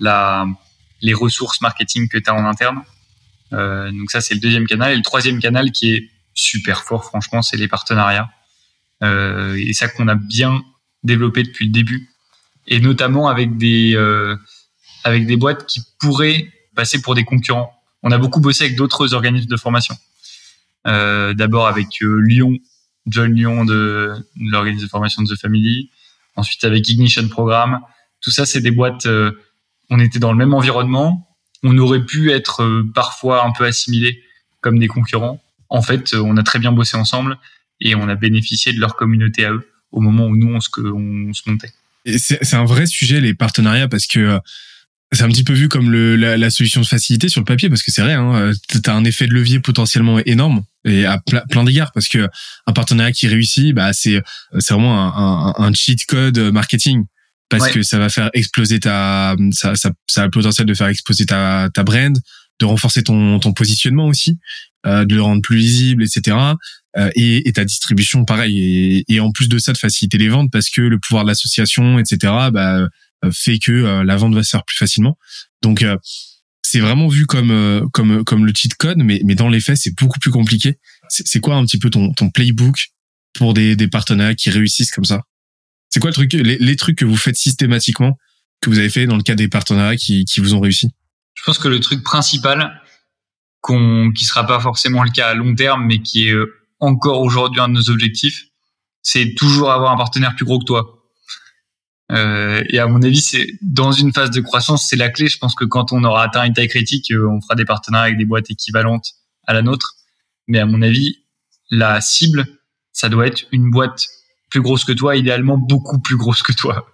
les ressources marketing que tu as en interne. donc ça, c'est le deuxième canal. Et le troisième canal qui est super fort, franchement, c'est les partenariats. et ça qu'on a bien développé depuis le début et notamment avec des euh, avec des boîtes qui pourraient passer pour des concurrents. On a beaucoup bossé avec d'autres organismes de formation. Euh, D'abord avec euh, Lyon, John Lyon de, l'organisme de formation de The Family. Ensuite avec Ignition Programme. Tout ça, c'est des boîtes. Euh, on était dans le même environnement. On aurait pu être euh, parfois un peu assimilés comme des concurrents. En fait, on a très bien bossé ensemble et on a bénéficié de leur communauté à eux au moment où nous on se, on se montait. C'est un vrai sujet les partenariats parce que euh, c'est un petit peu vu comme le, la, la, solution de facilité sur le papier parce que c'est vrai, hein, euh, tu as un effet de levier potentiellement énorme et à plein, d'égards parce que un partenariat qui réussit, bah c'est c'est vraiment un, un, un, cheat code marketing parce que ça va faire exploser ta ça, ça, ça a le potentiel de faire exploser ta ta brand, de renforcer ton ton positionnement aussi, euh, de le rendre plus lisible, etc. Euh, et, et, ta distribution pareil et, et, en plus de ça de faciliter les ventes parce que le pouvoir de l'association etc bah, euh, fait que euh, la vente va se faire plus facilement. Donc c'est vraiment vu comme comme comme le cheat code mais mais dans les faits c'est beaucoup plus compliqué. C'est quoi un petit peu ton ton playbook pour des des partenariats qui réussissent comme ça? C'est quoi le truc les, les trucs que vous faites systématiquement que vous avez fait dans le cas des partenariats qui qui vous ont réussi? Je pense que le truc principal qu'on qui sera pas forcément le cas à long terme mais qui est encore aujourd'hui un de nos objectifs, c'est toujours avoir un partenaire plus gros que toi. Euh, et à mon avis, c'est dans une phase de croissance, c'est la clé. Je pense que quand on aura atteint une taille critique, euh, on fera des partenariats avec des boîtes équivalentes à la nôtre. Mais à mon avis, la cible, ça doit être une boîte plus grosse que toi, idéalement beaucoup plus grosse que toi.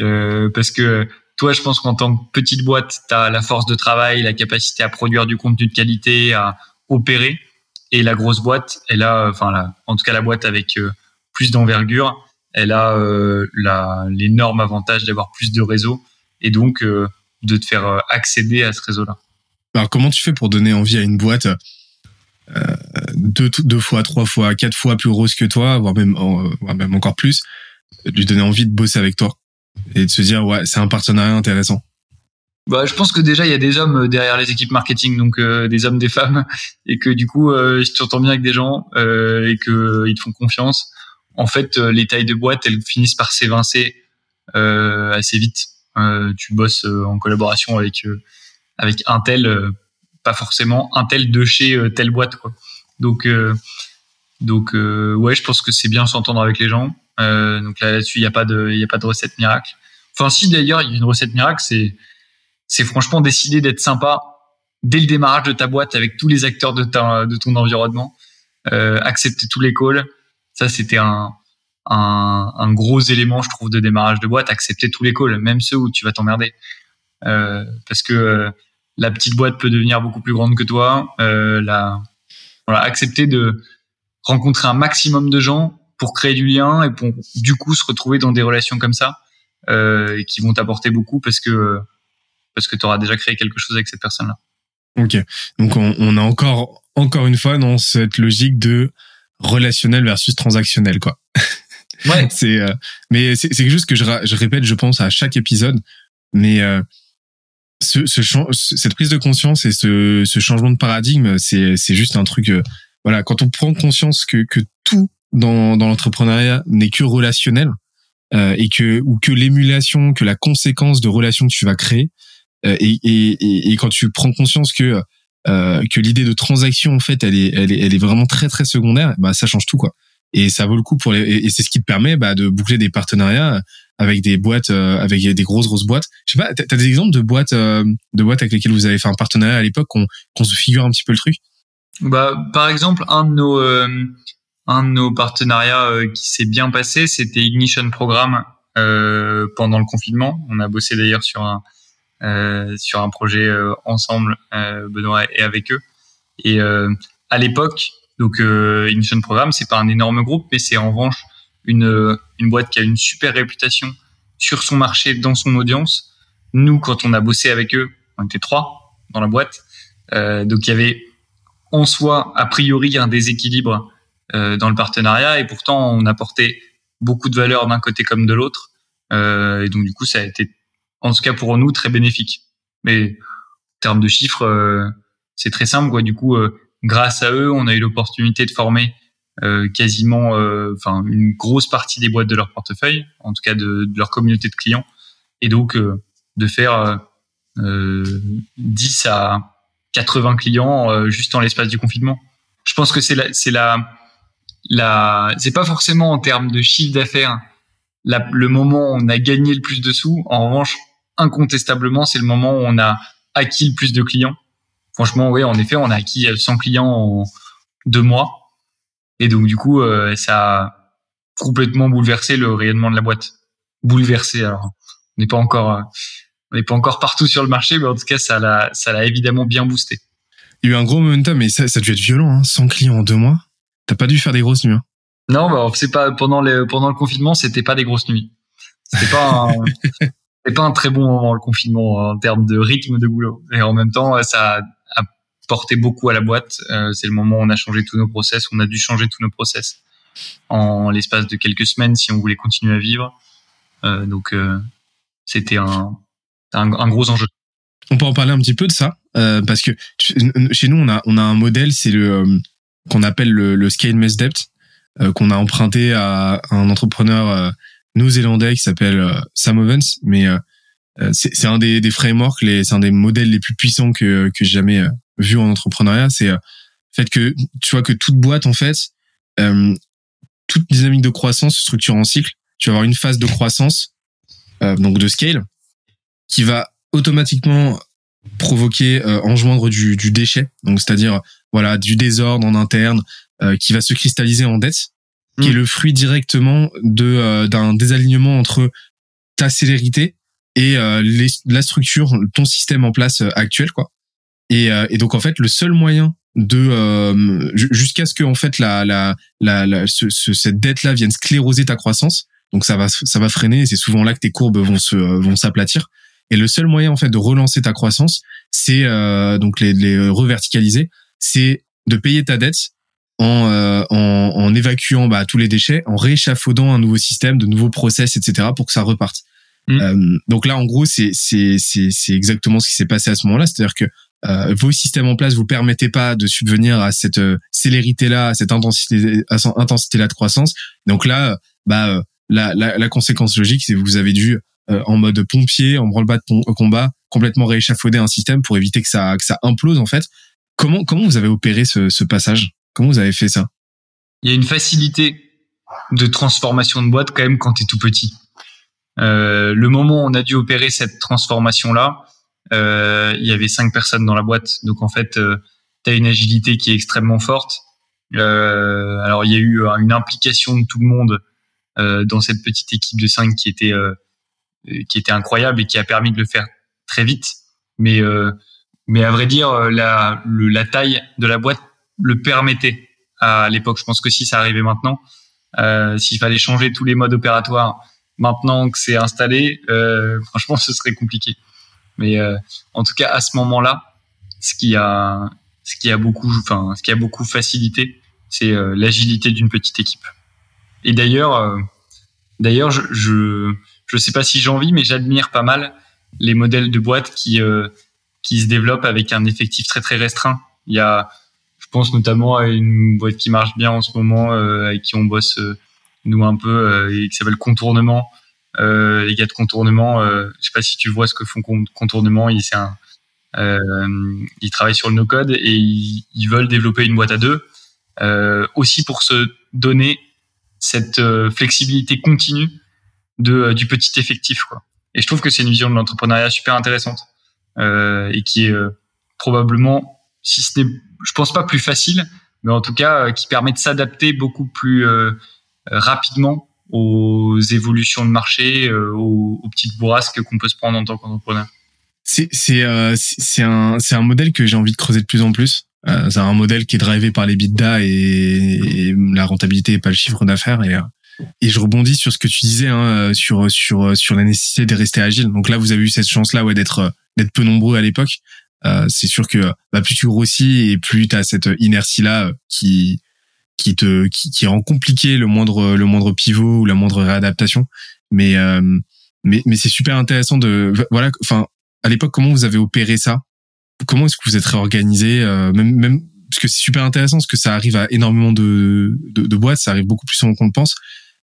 Euh, parce que toi, je pense qu'en tant que petite boîte, tu as la force de travail, la capacité à produire du contenu de qualité, à opérer. Et la grosse boîte, elle a, enfin, la, en tout cas la boîte avec euh, plus d'envergure, elle a euh, l'énorme avantage d'avoir plus de réseaux et donc euh, de te faire euh, accéder à ce réseau-là. Alors comment tu fais pour donner envie à une boîte euh, deux, deux fois, trois fois, quatre fois plus grosse que toi, voire même, voire même encore plus, de lui donner envie de bosser avec toi? Et de se dire ouais c'est un partenariat intéressant. Bah, je pense que déjà il y a des hommes euh, derrière les équipes marketing, donc euh, des hommes, des femmes, et que du coup, euh, si tu entends bien avec des gens euh, et que ils te font confiance, en fait, les tailles de boîte, elles finissent par s'évincer assez vite. tu bosses en collaboration avec avec un tel, pas forcément un tel de chez telle boîte, quoi. Donc donc ouais, je pense que c'est bien s'entendre avec les gens. Donc là, là-dessus, il n'y a pas de recette miracle. Enfin, si d'ailleurs, il y a une recette miracle, c'est franchement décider d'être sympa dès le démarrage de ta boîte avec tous les acteurs de, ton environnement, euh, accepter tous les calls. Ça, c'était un, gros élément, je trouve, de démarrage de boîte, accepter tous les calls, même ceux où tu vas t'emmerder. Euh, parce que euh, la petite boîte peut devenir beaucoup plus grande que toi. Euh, voilà, accepter de rencontrer un maximum de gens pour créer du lien et pour du coup se retrouver dans des relations comme ça euh, qui vont t'apporter beaucoup parce que parce que tu auras déjà créé quelque chose avec cette personne-là. Ok, donc on, on a encore encore une fois dans cette logique de relationnel versus transactionnel, quoi. Ouais. c'est euh, mais c'est quelque chose que je, je répète, je pense à chaque épisode, mais euh, ce, ce cette prise de conscience et ce, ce changement de paradigme, c'est c'est juste un truc. Euh, voilà, quand on prend conscience que que tout dans dans l'entrepreneuriat n'est que relationnel euh, et que ou que l'émulation, que la conséquence de relations que tu vas créer, euh, et, et, et, quand tu prends conscience que euh, que l'idée de transaction en fait elle est elle est elle est vraiment très très secondaire bah ça change tout quoi. Et ça vaut le coup pour les et c'est ce qui te permet bah, de boucler des partenariats avec des boîtes avec des grosses grosses boîtes. Je sais pas t'as des exemples de boîtes de boîtes avec lesquelles vous avez fait un partenariat à l'époque qu'on qu'on se figure un petit peu le truc? Bah par exemple un de nos un de nos partenariats qui s'est bien passé c'était Ignition Programme euh, pendant le confinement. On a bossé d'ailleurs sur un euh, sur un projet euh, ensemble, Benoît et avec eux. Et à l'époque, donc Ignition Programme, c'est pas un énorme groupe, mais c'est en revanche une une boîte qui a une super réputation sur son marché, dans son audience. Nous, quand on a bossé avec eux, on était trois dans la boîte. Euh, donc il y avait en soi, a priori, un déséquilibre euh, dans le partenariat et pourtant on apportait beaucoup de valeur d'un côté comme de l'autre. Euh, et donc du coup, ça a été, en tout cas pour nous, très bénéfique. Mais en termes de chiffres, euh, c'est très simple. Quoi. Du coup, euh, grâce à eux, on a eu l'opportunité de former euh, quasiment, enfin une grosse partie des boîtes de leur portefeuille, en tout cas de, de leur communauté de clients, et donc de faire 10 à 80 clients juste en l'espace du confinement. Je pense que c'est la, c'est la, la, c'est pas forcément en termes de chiffre d'affaires le moment où on a gagné le plus de sous. En revanche, incontestablement, c'est le moment où on a acquis le plus de clients. Franchement, oui, en effet, on a acquis 100 clients en deux mois. Et donc, du coup, euh, ça a complètement bouleversé le rayonnement de la boîte. Bouleversé, alors. On n'est pas encore, euh, on n'est pas encore partout sur le marché, mais en tout cas, ça l'a, ça l'a évidemment bien boosté. Il y a eu un gros momentum, mais ça, ça a dû être violent, hein, 100 clients en deux mois. T'as pas dû faire des grosses nuits. Hein. Non, bah, c'est pas pendant le pendant le confinement, c'était pas des grosses nuits. C'était pas un, c'était pas un très bon moment le confinement en termes de rythme de boulot. Et en même temps, ça a porté beaucoup à la boîte. Euh, c'est le moment où on a changé tous nos process, on a dû changer tous nos process en l'espace de quelques semaines si on voulait continuer à vivre. Euh, donc euh, c'était un, un, un gros enjeu. On peut en parler un petit peu de ça parce que chez nous on a on a un modèle, c'est le qu'on appelle le, le scale mess debt euh, qu'on a emprunté à un entrepreneur euh, néo-zélandais qui s'appelle euh, Sam Ovens, mais c'est un des, des frameworks, c'est un des modèles les plus puissants que, que j'ai jamais vu en entrepreneuriat. C'est le fait que tu vois que toute boîte en fait, toute dynamique de croissance se structure en cycle. Tu vas avoir une phase de croissance, donc de scale, qui va automatiquement provoquer, enjoindre du, du déchet, donc c'est-à-dire voilà du désordre en interne, euh, qui va se cristalliser en dette, qui est mm. le fruit directement de euh, d'un désalignement entre ta célérité et euh, les, la structure, ton système en place actuel, quoi. Et, et donc en fait, le seul moyen de jusqu'à ce que en fait la la, la, ce, cette dette là vienne scléroser ta croissance donc ça va ça va freiner et c'est souvent là que tes courbes vont se vont s'aplatir et le seul moyen en fait de relancer ta croissance c'est donc les, les reverticaliser c'est de payer ta dette euh, en, en, évacuant bah, tous les déchets, en rééchafaudant un nouveau système, de nouveaux process, etc. pour que ça reparte. Mm. Euh, donc là, en gros, c'est c'est c'est exactement ce qui s'est passé à ce moment-là, c'est-à-dire que euh, vos systèmes en place vous permettaient pas de subvenir à cette euh, célérité-là, à cette intensité, à cette intensité-là de croissance. Donc là, bah la, la, la conséquence logique, c'est que vous avez dû en mode pompier, en branle-bas de combat, complètement rééchafauder un système pour éviter que ça que ça implose en fait. Comment comment vous avez opéré ce, ce passage? Comment vous avez fait ça? Il y a une facilité de transformation de boîte quand même quand tu es tout petit. Euh, le moment où on a dû opérer cette transformation-là, euh, il y avait cinq personnes dans la boîte. Donc en fait, euh, tu as une agilité qui est extrêmement forte. Euh, alors il y a eu une implication de tout le monde euh, dans cette petite équipe de cinq qui était euh, qui était incroyable et qui a permis de le faire très vite. Mais mais à vrai dire, la, la taille de la boîte le permettait à l'époque. Je pense que si ça arrivait maintenant, euh, s'il fallait changer tous les modes opératoires maintenant que c'est installé, euh, franchement, ce serait compliqué. Mais euh, en tout cas, à ce moment-là, ce qui a, ce qui a beaucoup, enfin, ce qui a beaucoup facilité, c'est euh, l'agilité d'une petite équipe. Et d'ailleurs, euh, d'ailleurs, je, je, je sais pas si j'en vis, mais j'admire pas mal les modèles de boîtes qui, euh, qui se développent avec un effectif très très restreint. Il y a je pense notamment à une boîte qui marche bien en ce moment, euh, avec qui on bosse euh, nous un peu, euh, et qui s'appelle Contournement. les gars de Contournement, je sais pas si tu vois ce que font Contournement. Ils, un, ils travaillent sur le no-code et ils, veulent développer une boîte à deux, aussi pour se donner cette flexibilité continue de du petit effectif quoi. Et je trouve que c'est une vision de l'entrepreneuriat super intéressante et qui est probablement si ce n'est je pense pas plus facile mais en tout cas qui permet de s'adapter beaucoup plus rapidement aux évolutions de marché, aux, petites bourrasques qu'on peut se prendre en tant qu'entrepreneur. C'est c'est euh, un c'est un modèle que j'ai envie de creuser de plus en plus. Euh, c'est un modèle qui est drivé par les bidas et, la rentabilité et pas le chiffre d'affaires et euh, et je rebondis sur ce que tu disais hein, sur sur sur la nécessité de rester agile. Donc là, vous avez eu cette chance là ouais d'être d'être peu nombreux à l'époque. Euh, c'est sûr que bah, plus tu grossis et plus tu as cette inertie là qui qui te qui, qui rend compliqué le moindre le moindre pivot ou la moindre réadaptation. Mais mais mais c'est super intéressant de voilà enfin à l'époque, comment vous avez opéré ça? Comment est-ce que vous êtes réorganisé euh, même, même parce que c'est super intéressant, parce que ça arrive à énormément de, de, de boîtes, ça arrive beaucoup plus souvent qu'on le pense.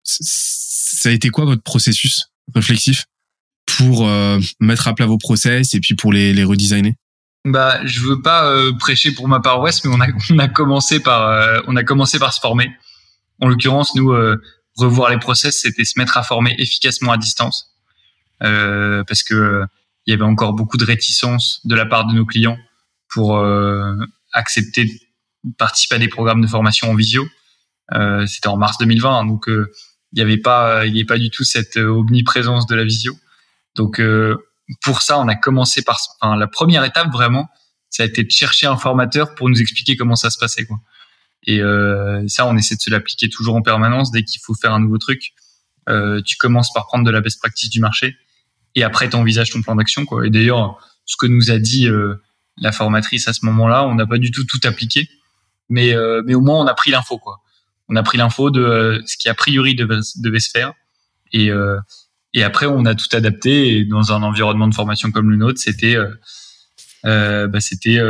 Ça a été quoi votre processus réflexif? Pour euh, mettre à plat vos process et puis pour les, les redesigner? Bah, je veux pas euh, prêcher pour ma paroisse, mais on a on a commencé par euh, on a commencé par se former. En l'occurrence, nous revoir les process, c'était se mettre à former efficacement à distance, parce que il y avait encore beaucoup de réticence de la part de nos clients pour euh, accepter de participer à des programmes de formation en visio. Euh, C'était en mars 2020, hein, donc euh, il n'y avait pas, il n'y avait pas du tout cette euh, omniprésence de la visio. Donc euh, pour ça, on a commencé par, enfin, la première étape vraiment, ça a été de chercher un formateur pour nous expliquer comment ça se passait, quoi. Et ça, on essaie de se l'appliquer toujours en permanence dès qu'il faut faire un nouveau truc. tu commences par prendre de la best practice du marché et après tu envisages ton plan d'action quoi. Et d'ailleurs, ce que nous a dit euh, la formatrice à ce moment-là, on n'a pas du tout tout appliqué, mais euh, mais au moins on a pris l'info quoi. On a pris l'info de euh, ce qui a priori devait, devait se faire et et après on a tout adapté et dans un environnement de formation comme le nôtre, c'était bah, c'était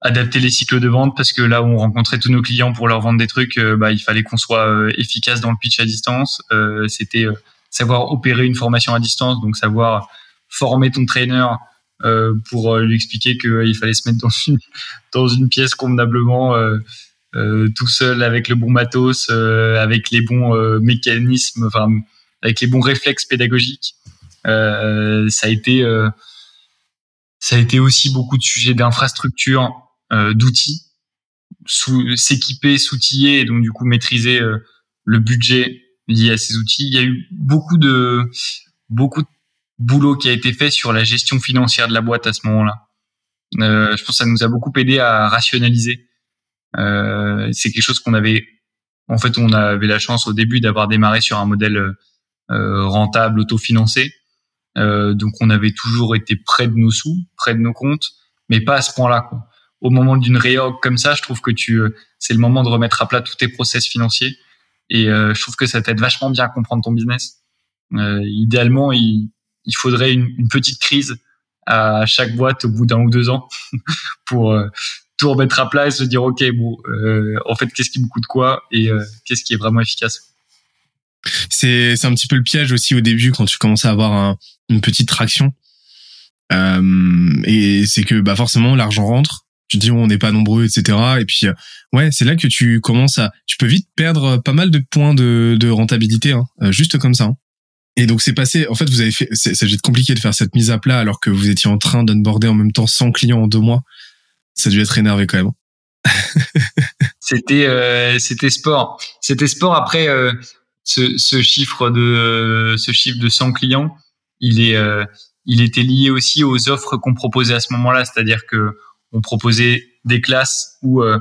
adapter les cycles de vente parce que là où on rencontrait tous nos clients pour leur vendre des trucs, bah, il fallait qu'on soit efficace dans le pitch à distance. c'était savoir opérer une formation à distance, donc savoir former ton trainer euh, pour euh, lui expliquer qu'il euh, fallait se mettre dans une, dans une pièce convenablement euh, euh, tout seul avec le bon matos, avec les bons mécanismes, enfin avec les bons réflexes pédagogiques. ça a été ça a été aussi beaucoup de sujets d'infrastructure, d'outils, s'équiper, s'outiller et donc du coup maîtriser le budget lié à ces outils. Il y a eu beaucoup de beaucoup de boulot qui a été fait sur la gestion financière de la boîte à ce moment-là. Euh, je pense que ça nous a beaucoup aidé à rationaliser. Euh, c'est quelque chose qu'on avait. En fait, on avait la chance au début d'avoir démarré sur un modèle euh, rentable, autofinancé. Euh, donc, on avait toujours été près de nos sous, près de nos comptes, mais pas à ce point-là. Au moment d'une réorg comme ça, je trouve que tu, euh, c'est le moment de remettre à plat tous tes process financiers et euh, je trouve que ça t'aide vachement bien à comprendre ton business. Euh, idéalement, il, il faudrait une, une, petite crise à chaque boîte au bout d'un ou deux ans pour euh, tout remettre à plat et se dire ok bon euh, en fait qu'est-ce qui me coûte quoi et euh, qu'est-ce qui est vraiment efficace c'est c'est un petit peu le piège aussi au début quand tu commences à avoir un, une petite traction euh, et c'est que bah forcément l'argent rentre tu dis on n'est pas nombreux, etc. Et puis euh, ouais, c'est là que tu commences à, tu peux vite perdre pas mal de points de, de rentabilité, hein, euh, juste comme ça. Hein. Et donc c'est passé. En fait, vous avez fait, ça compliqué de faire cette mise à plat alors que vous étiez en train d'unborder en même temps 100 clients en deux mois. Ça a dû être énervé quand même. Hein. c'était euh, c'était sport. C'était sport. Après ce, ce chiffre de ce chiffre de 100 clients, il est il était lié aussi aux offres qu'on proposait à ce moment-là, c'est-à-dire que on proposait des classes où euh,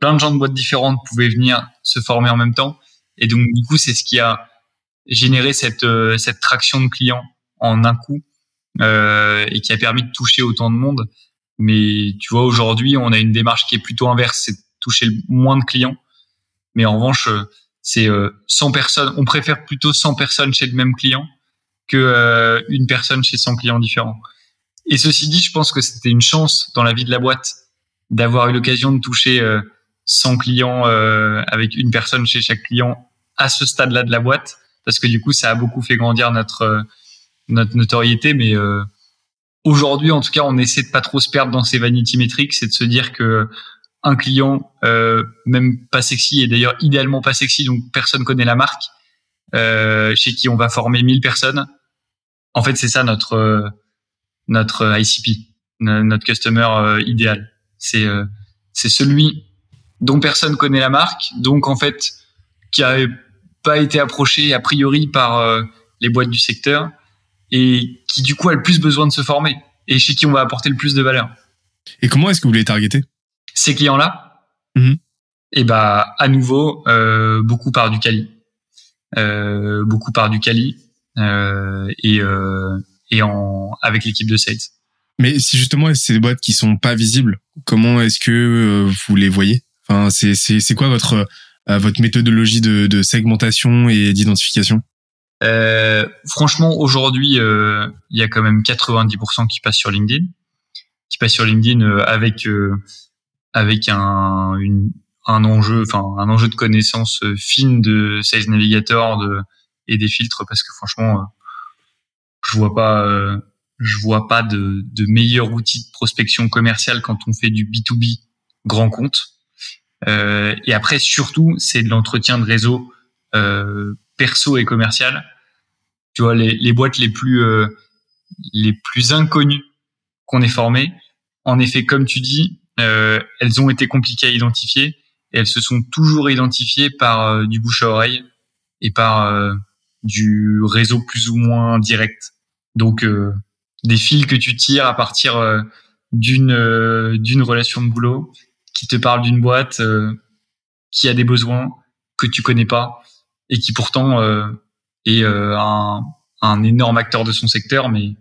plein de gens de boîtes différentes pouvaient venir se former en même temps. Et donc, du coup, c'est ce qui a généré cette, euh, cette traction de clients en un coup euh, et qui a permis de toucher autant de monde. Mais tu vois, aujourd'hui, on a une démarche qui est plutôt inverse, c'est toucher moins de clients. Mais en revanche, c'est 100 personnes. On préfère plutôt 100 personnes chez le même client que une personne chez 100 clients différents. Et ceci dit, je pense que c'était une chance dans la vie de la boîte d'avoir eu l'occasion de toucher 100 euh, clients euh, avec une personne chez chaque client à ce stade-là de la boîte, parce que du coup, ça a beaucoup fait grandir notre euh, notre notoriété. Mais aujourd'hui, en tout cas, on essaie de pas trop se perdre dans ces vanity metrics, c'est de se dire que un client, euh, même pas sexy et d'ailleurs idéalement pas sexy, donc personne connaît la marque, euh, chez qui on va former 1000 personnes. En fait, c'est ça notre euh, notre ICP, notre customer idéal. C'est c'est celui dont personne connaît la marque, donc en fait qui a pas été approché a priori par les boîtes du secteur et qui du coup a le plus besoin de se former et chez qui on va apporter le plus de valeur. Et comment est-ce que vous les targetez Ces clients-là, Mhm. et bah à nouveau euh, beaucoup par du Cali, euh, beaucoup par du Cali euh, et euh, et en avec l'équipe de sales. Mais si justement c'est des boîtes qui sont pas visibles, comment est-ce que euh, vous les voyez? Enfin, c'est c'est c'est quoi votre euh, votre méthodologie de, de segmentation et d'identification? Euh, franchement, aujourd'hui, euh, il y a quand même 90% qui passent sur LinkedIn, qui passent sur LinkedIn euh, avec euh, avec un une, un enjeu, enfin un enjeu de connaissance euh, fine de Sales Navigator de, et des filtres, parce que franchement, euh, je vois pas, euh, je vois pas de, de meilleur outil de prospection commerciale quand on fait du B2B grand compte. Euh, et après, surtout, c'est de l'entretien de réseau euh, perso et commercial. Tu vois, les, les boîtes les plus euh, les plus inconnues qu'on ait formées, en effet, comme tu dis, euh, elles ont été compliquées à identifier et elles se sont toujours identifiées par euh, du bouche à oreille et par euh, du réseau plus ou moins direct. Donc euh, des fils que tu tires à partir d'une d'une relation de boulot qui te parle d'une boîte qui a des besoins que tu connais pas et qui pourtant est un, un énorme acteur de son secteur, mais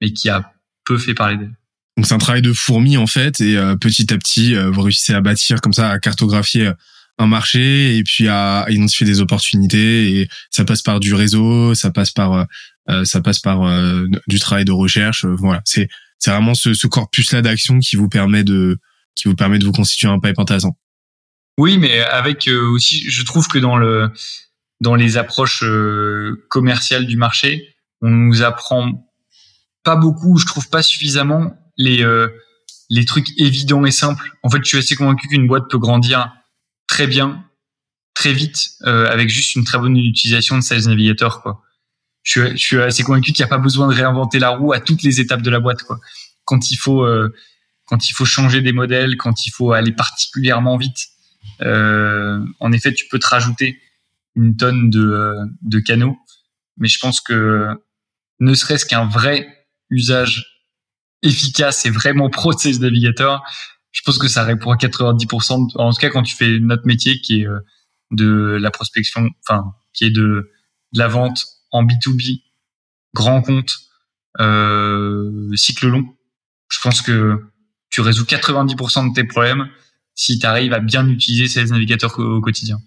mais qui a peu fait parler d'elle. Donc c'est un travail de fourmi en fait, et euh, petit à petit, euh, vous réussissez à bâtir comme ça, à cartographier euh, un marché et puis à identifier des opportunités. Et ça passe par du réseau, ça passe par euh, euh, ça passe par euh, du travail de recherche. voilà, c'est c'est vraiment ce, ce corpus là d'action qui vous permet de qui vous permet de vous constituer un pipe intéressant. Oui, mais avec aussi, je trouve que dans le dans les approches commerciales du marché, on nous apprend pas beaucoup, je trouve pas suffisamment les euh, les trucs évidents et simples. En fait, je suis assez convaincu qu'une boîte peut grandir très bien, très vite, euh, avec juste une très bonne utilisation de Sales Navigator, quoi. Je suis, je suis assez convaincu qu'il n'y a pas besoin de réinventer la roue à toutes les étapes de la boîte, quoi. Quand il faut euh, quand il faut changer des modèles, quand il faut aller particulièrement vite. Euh, en effet, tu peux te rajouter une tonne de, euh, de canaux, mais je pense que ne serait-ce qu'un vrai usage efficace et vraiment pro de Sales Navigator, je pense que ça répond à 90%, de- en tout cas quand tu fais notre métier qui est euh, de la prospection, enfin, qui est de, la vente en B2B, grand compte, euh, cycle long. Je pense que tu résous 90% de tes problèmes si tu arrives à bien utiliser Sales Navigator au quotidien.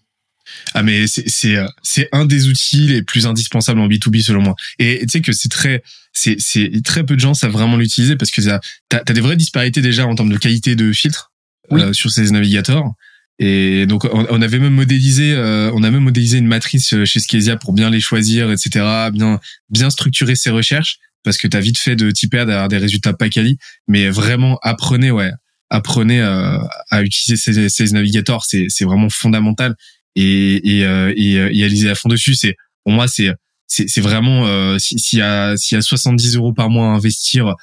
Ah mais c'est c'est euh, c'est un des outils les plus indispensables en B2B selon moi. Et tu sais que c'est très c'est c'est très peu de gens savent vraiment l'utiliser parce que ça t'as as des vraies disparités déjà en termes de qualité de filtre Oui. euh, sur ces navigateurs. Et donc on, on avait même modélisé euh, on a même modélisé une matrice euh, chez Skezia pour bien les choisir etc bien bien structurer ses recherches parce que t'as vite fait de t'y perdre d'avoir des résultats pas quali mais vraiment apprenez ouais apprenez euh, à utiliser ces, ces navigateurs c'est c'est vraiment fondamental et et euh, et, euh, et aliser à fond dessus c'est pour moi c'est c'est vraiment euh, si- s'il y a s'il y a 70 euros par mois à investir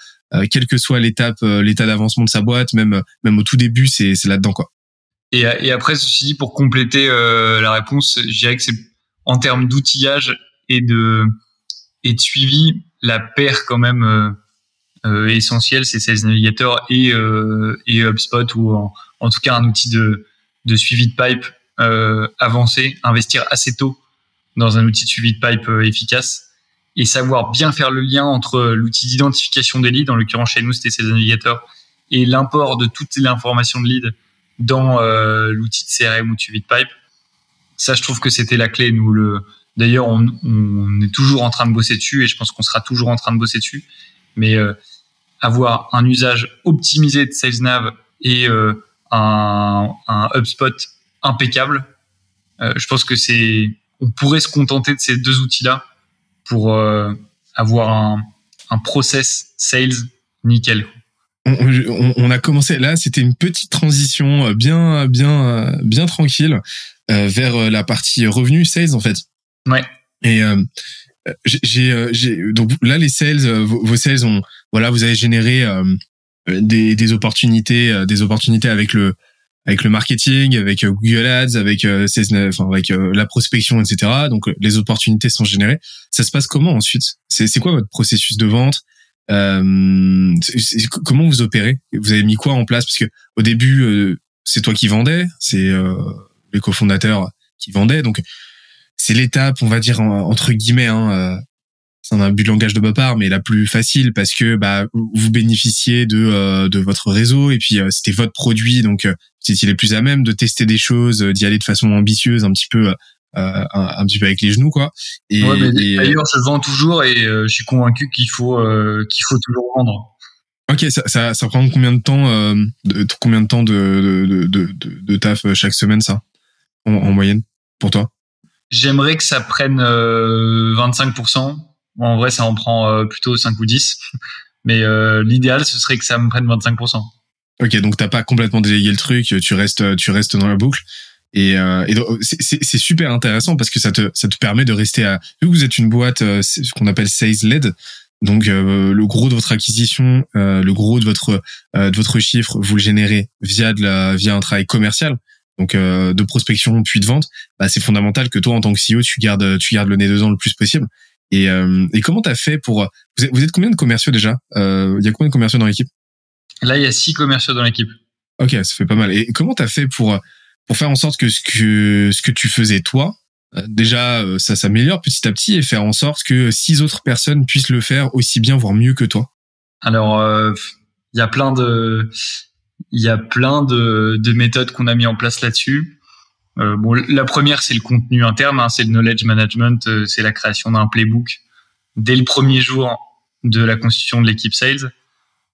quelle que soit l'étape l'état d'avancement de sa boîte même même au tout début c'est c'est là dedans quoi. Et, et après, ceci dit, pour compléter la réponse, je dirais que c'est en termes d'outillage et de et de suivi, la paire quand même euh, essentielle, c'est Sales Navigator et euh, et HubSpot ou en, en tout cas un outil de de suivi de pipe euh, avancé, investir assez tôt dans un outil de suivi de pipe euh, efficace et savoir bien faire le lien entre l'outil d'identification des leads, en l'occurrence chez nous c'était Sales Navigator, et l'import de toute l'information de lead dans euh, l'outil de CRM ou de suivi de pipe. Ça, je trouve que c'était la clé. Nous, le, d'ailleurs, on, est toujours en train de bosser dessus et je pense qu'on sera toujours en train de bosser dessus. Mais euh, avoir un usage optimisé de SalesNav et euh, un HubSpot impeccable, euh, je pense que c'est, on pourrait se contenter de ces deux outils-là pour euh, avoir un, un process sales nickel. on, a commencé là, c'était une petite transition bien, bien, bien tranquille vers la partie revenu sales en fait. Ouais. Et j'ai, j'ai donc là les sales, vos, sales ont, voilà, vous avez généré des, des opportunités, des opportunités avec le avec le marketing, avec Google Ads, avec enfin, avec la prospection, etc. Donc les opportunités sont générées. Ça se passe comment ensuite? C'est quoi votre processus de vente? Euh, comment vous opérez? Vous avez mis quoi en place? Parce que au début, euh, c'est toi qui vendais, c'est euh, les cofondateurs qui vendaient, donc c'est l'étape, on va dire entre guillemets, hein, euh, c'est un abus de langage de ma part, mais la plus facile parce que bah vous bénéficiez de euh, de votre réseau et puis c'était votre produit, donc c'est il est plus à même de tester des choses, d'y aller de façon ambitieuse, un petit peu euh, un, petit peu avec les genoux quoi. Et, d'ailleurs, ça se vend toujours et euh, je suis convaincu qu'il faut euh, qu'il faut toujours vendre. Ok, ça, ça, ça prend combien de temps de, combien de temps de, de, de, de, de taf chaque semaine ça en, en moyenne pour toi? J'aimerais que ça prenne 25%. En vrai, ça en prend plutôt 5 ou 10. Mais l'idéal, ce serait que ça me prenne 25%. Ok, donc t'as pas complètement délégué le truc, tu restes, tu restes dans la boucle. Et, euh, et c'est super intéressant parce que ça te, ça te permet de rester à. Vu que vous êtes une boîte, euh, ce qu'on appelle sales led, donc euh, le gros de votre acquisition, euh, le gros de votre de votre chiffre, vous le générez via de la via un travail commercial, donc de prospection puis de vente. Bah, c'est fondamental que toi en tant que CEO, tu gardes tu gardes le nez dedans le plus possible. Et, et comment t'as fait pour vous êtes, vous êtes combien de commerciaux déjà? Il y a combien de commerciaux dans l'équipe? Là, il y a six commerciaux dans l'équipe. Ok, ça fait pas mal. Et comment t'as fait pour pour faire en sorte que ce que ce que tu faisais toi, euh, déjà euh, ça s'améliore petit à petit et faire en sorte que six autres personnes puissent le faire aussi bien voire mieux que toi? Alors euh, il y a plein de il y a plein de, de méthodes qu'on a mis en place là-dessus. Euh, bon, la première c'est le contenu interne, hein, c'est le knowledge management, c'est la création d'un playbook dès le premier jour de la constitution de l'équipe sales.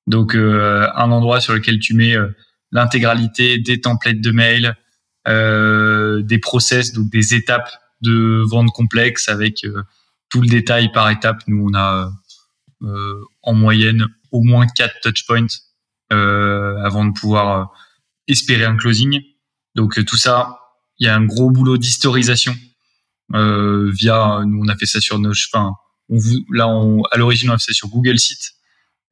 Donc un endroit sur lequel tu mets l'intégralité des templates de mail, euh, des process, donc des étapes de vente complexe avec euh, tout le détail par étape. Nous, on a euh, en moyenne au moins quatre touchpoints avant de pouvoir espérer un closing. Donc tout ça, il y a un gros boulot d'historisation via. Nous, on a fait ça sur nos. Enfin, on, là, on, à l'origine, on a fait ça sur Google Site.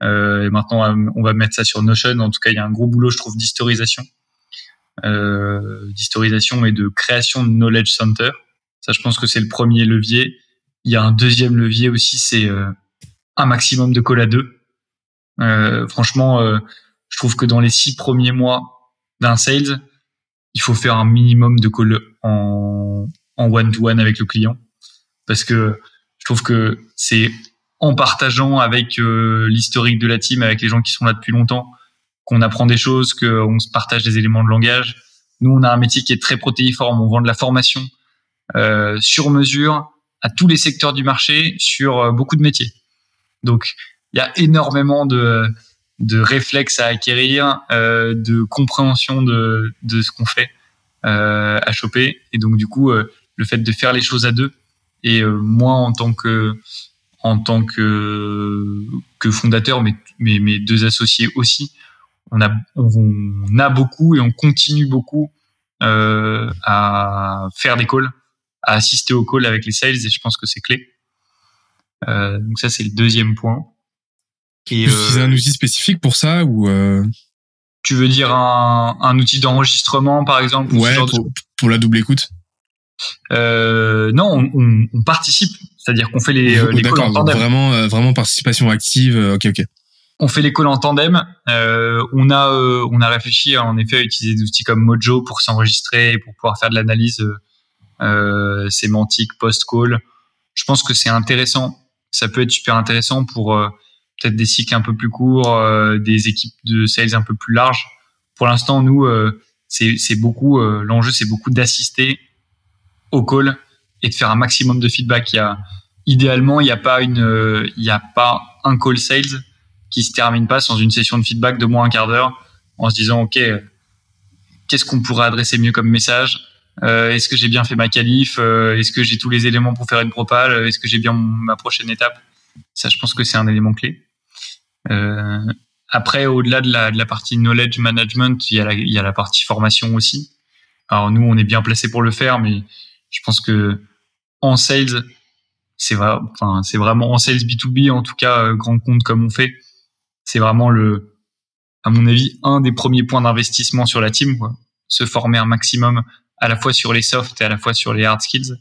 et maintenant, on va mettre ça sur Notion. En tout cas, il y a un gros boulot, je trouve, d'historisation euh, d'historisation et de création de knowledge center. Ça, je pense que c'est le premier levier. Il y a un deuxième levier aussi, c'est euh, un maximum de call à deux. Euh, franchement, euh, je trouve que dans les six premiers mois d'un sales, il faut faire un minimum de call en en one to one avec le client, parce que je trouve que c'est en partageant avec l'historique de la team, avec les gens qui sont là depuis longtemps, qu'on apprend des choses, qu'on se partage des éléments de langage. Nous, on a un métier qui est très protéiforme. On vend de la formation euh, sur mesure à tous les secteurs du marché sur euh, beaucoup de métiers. Donc, il y a énormément de, de réflexes à acquérir, euh, de compréhension de, de ce qu'on fait euh, à choper. Et donc, du coup, euh, le fait de faire les choses à deux, et euh, moi, en tant que en tant que, que fondateur, mais, mes deux associés aussi, on a, on, a beaucoup et on continue beaucoup euh, à faire des calls, à assister aux calls avec les sales et je pense que c'est clé. Euh, donc ça c'est le deuxième point. Et euh, un outil spécifique pour ça ou euh... Tu veux dire un, un outil d'enregistrement par exemple Ouais, pour, pour, la double écoute. Euh, non, on, on, on participe, c'est-à-dire qu'on fait les, les calls en tandem. Vraiment, vraiment participation active. ok, ok on fait les calls en tandem. Euh, on a euh, on a réfléchi en effet à utiliser des outils comme Mojo pour s'enregistrer et pour pouvoir faire de l'analyse euh, sémantique post-call. Je pense que c'est intéressant. Ça peut être super intéressant pour peut-être des cycles un peu plus courts, des équipes de sales un peu plus larges. Pour l'instant, nous, c'est beaucoup l'enjeu, c'est beaucoup d'assister au call et de faire un maximum de feedback. Il y a idéalement, il n'y a pas une, il n'y a pas un call sales qui se termine pas sans une session de feedback de moins un quart d'heure en se disant ok qu'est-ce qu'on pourrait adresser mieux comme message? Euh, est-ce que j'ai bien fait ma qualif? Euh, est-ce que j'ai tous les éléments pour faire une propale? Est-ce que j'ai bien ma prochaine étape? Ça je pense que c'est un élément clé. euh, après, au-delà de la, de la partie knowledge management, il y, a la, il y a la partie formation aussi. Alors nous, on est bien placé pour le faire, mais je pense que en sales, c'est vrai, enfin, c'est vraiment en sales B2B, en tout cas, grand compte comme on fait, c'est vraiment le, à mon avis, un des premiers points d'investissement sur la team. Quoi. Se former un maximum à la fois sur les soft et à la fois sur les hard skills.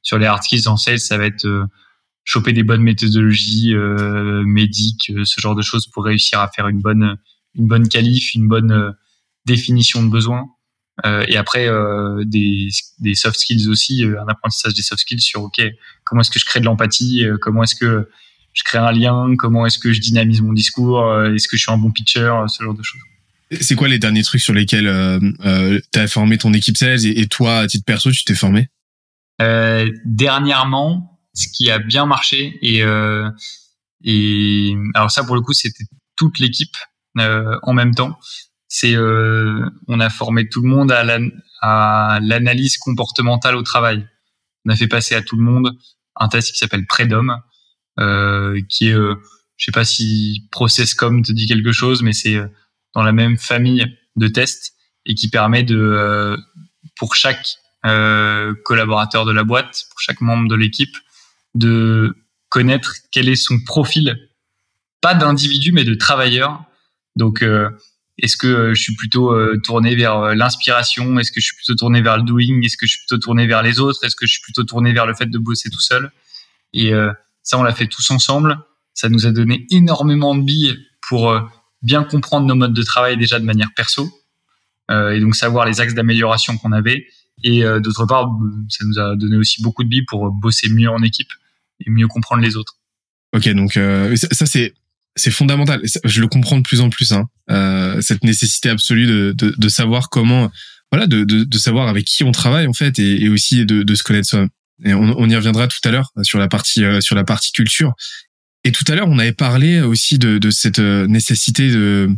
Sur les hard skills en sales, ça va être euh, choper des bonnes méthodologies euh, médiques, euh, ce genre de choses pour réussir à faire une bonne une bonne qualif, une bonne euh, définition de besoin. et après des, des soft skills aussi, un apprentissage des soft skills sur ok comment est-ce que je crée de l'empathie, comment est-ce que je crée un lien, comment est-ce que je dynamise mon discours, euh, est-ce que je suis un bon pitcher, euh, ce genre de choses. C'est quoi les derniers trucs sur lesquels euh, tu as formé ton équipe sales et, toi, à titre perso, tu t'es formé? Dernièrement, ce qui a bien marché et et alors ça pour le coup c'était toute l'équipe en même temps. C'est on a formé tout le monde à l'analyse comportementale au travail. On a fait passer à tout le monde un test qui s'appelle Predom, euh, qui est, euh, je sais pas si Processcom te dit quelque chose, mais c'est euh, dans la même famille de tests et qui permet de, pour chaque collaborateur de la boîte, pour chaque membre de l'équipe, de connaître quel est son profil, pas d'individu, mais de travailleur. Donc, est-ce que je suis plutôt tourné vers l'inspiration? Est-ce que je suis plutôt tourné vers le doing? Est-ce que je suis plutôt tourné vers les autres? Est-ce que je suis plutôt tourné vers le fait de bosser tout seul? Et ça, on l'a fait tous ensemble. Ça nous a donné énormément de billes pour euh, bien comprendre nos modes de travail déjà de manière perso euh, et donc savoir les axes d'amélioration qu'on avait. Et euh, d'autre part, ça nous a donné aussi beaucoup de billes pour bosser mieux en équipe et mieux comprendre les autres. Ok, donc ça, c'est c'est fondamental. Je le comprends de plus en plus. Hein. cette nécessité absolue de, de, de savoir comment, voilà, de, de, de, savoir avec qui on travaille en fait, et, et aussi de, de se connaître soi-même. Et on, on, y reviendra tout à l'heure sur la partie euh, sur la partie culture. Et tout à l'heure, on avait parlé aussi de, de cette euh, nécessité de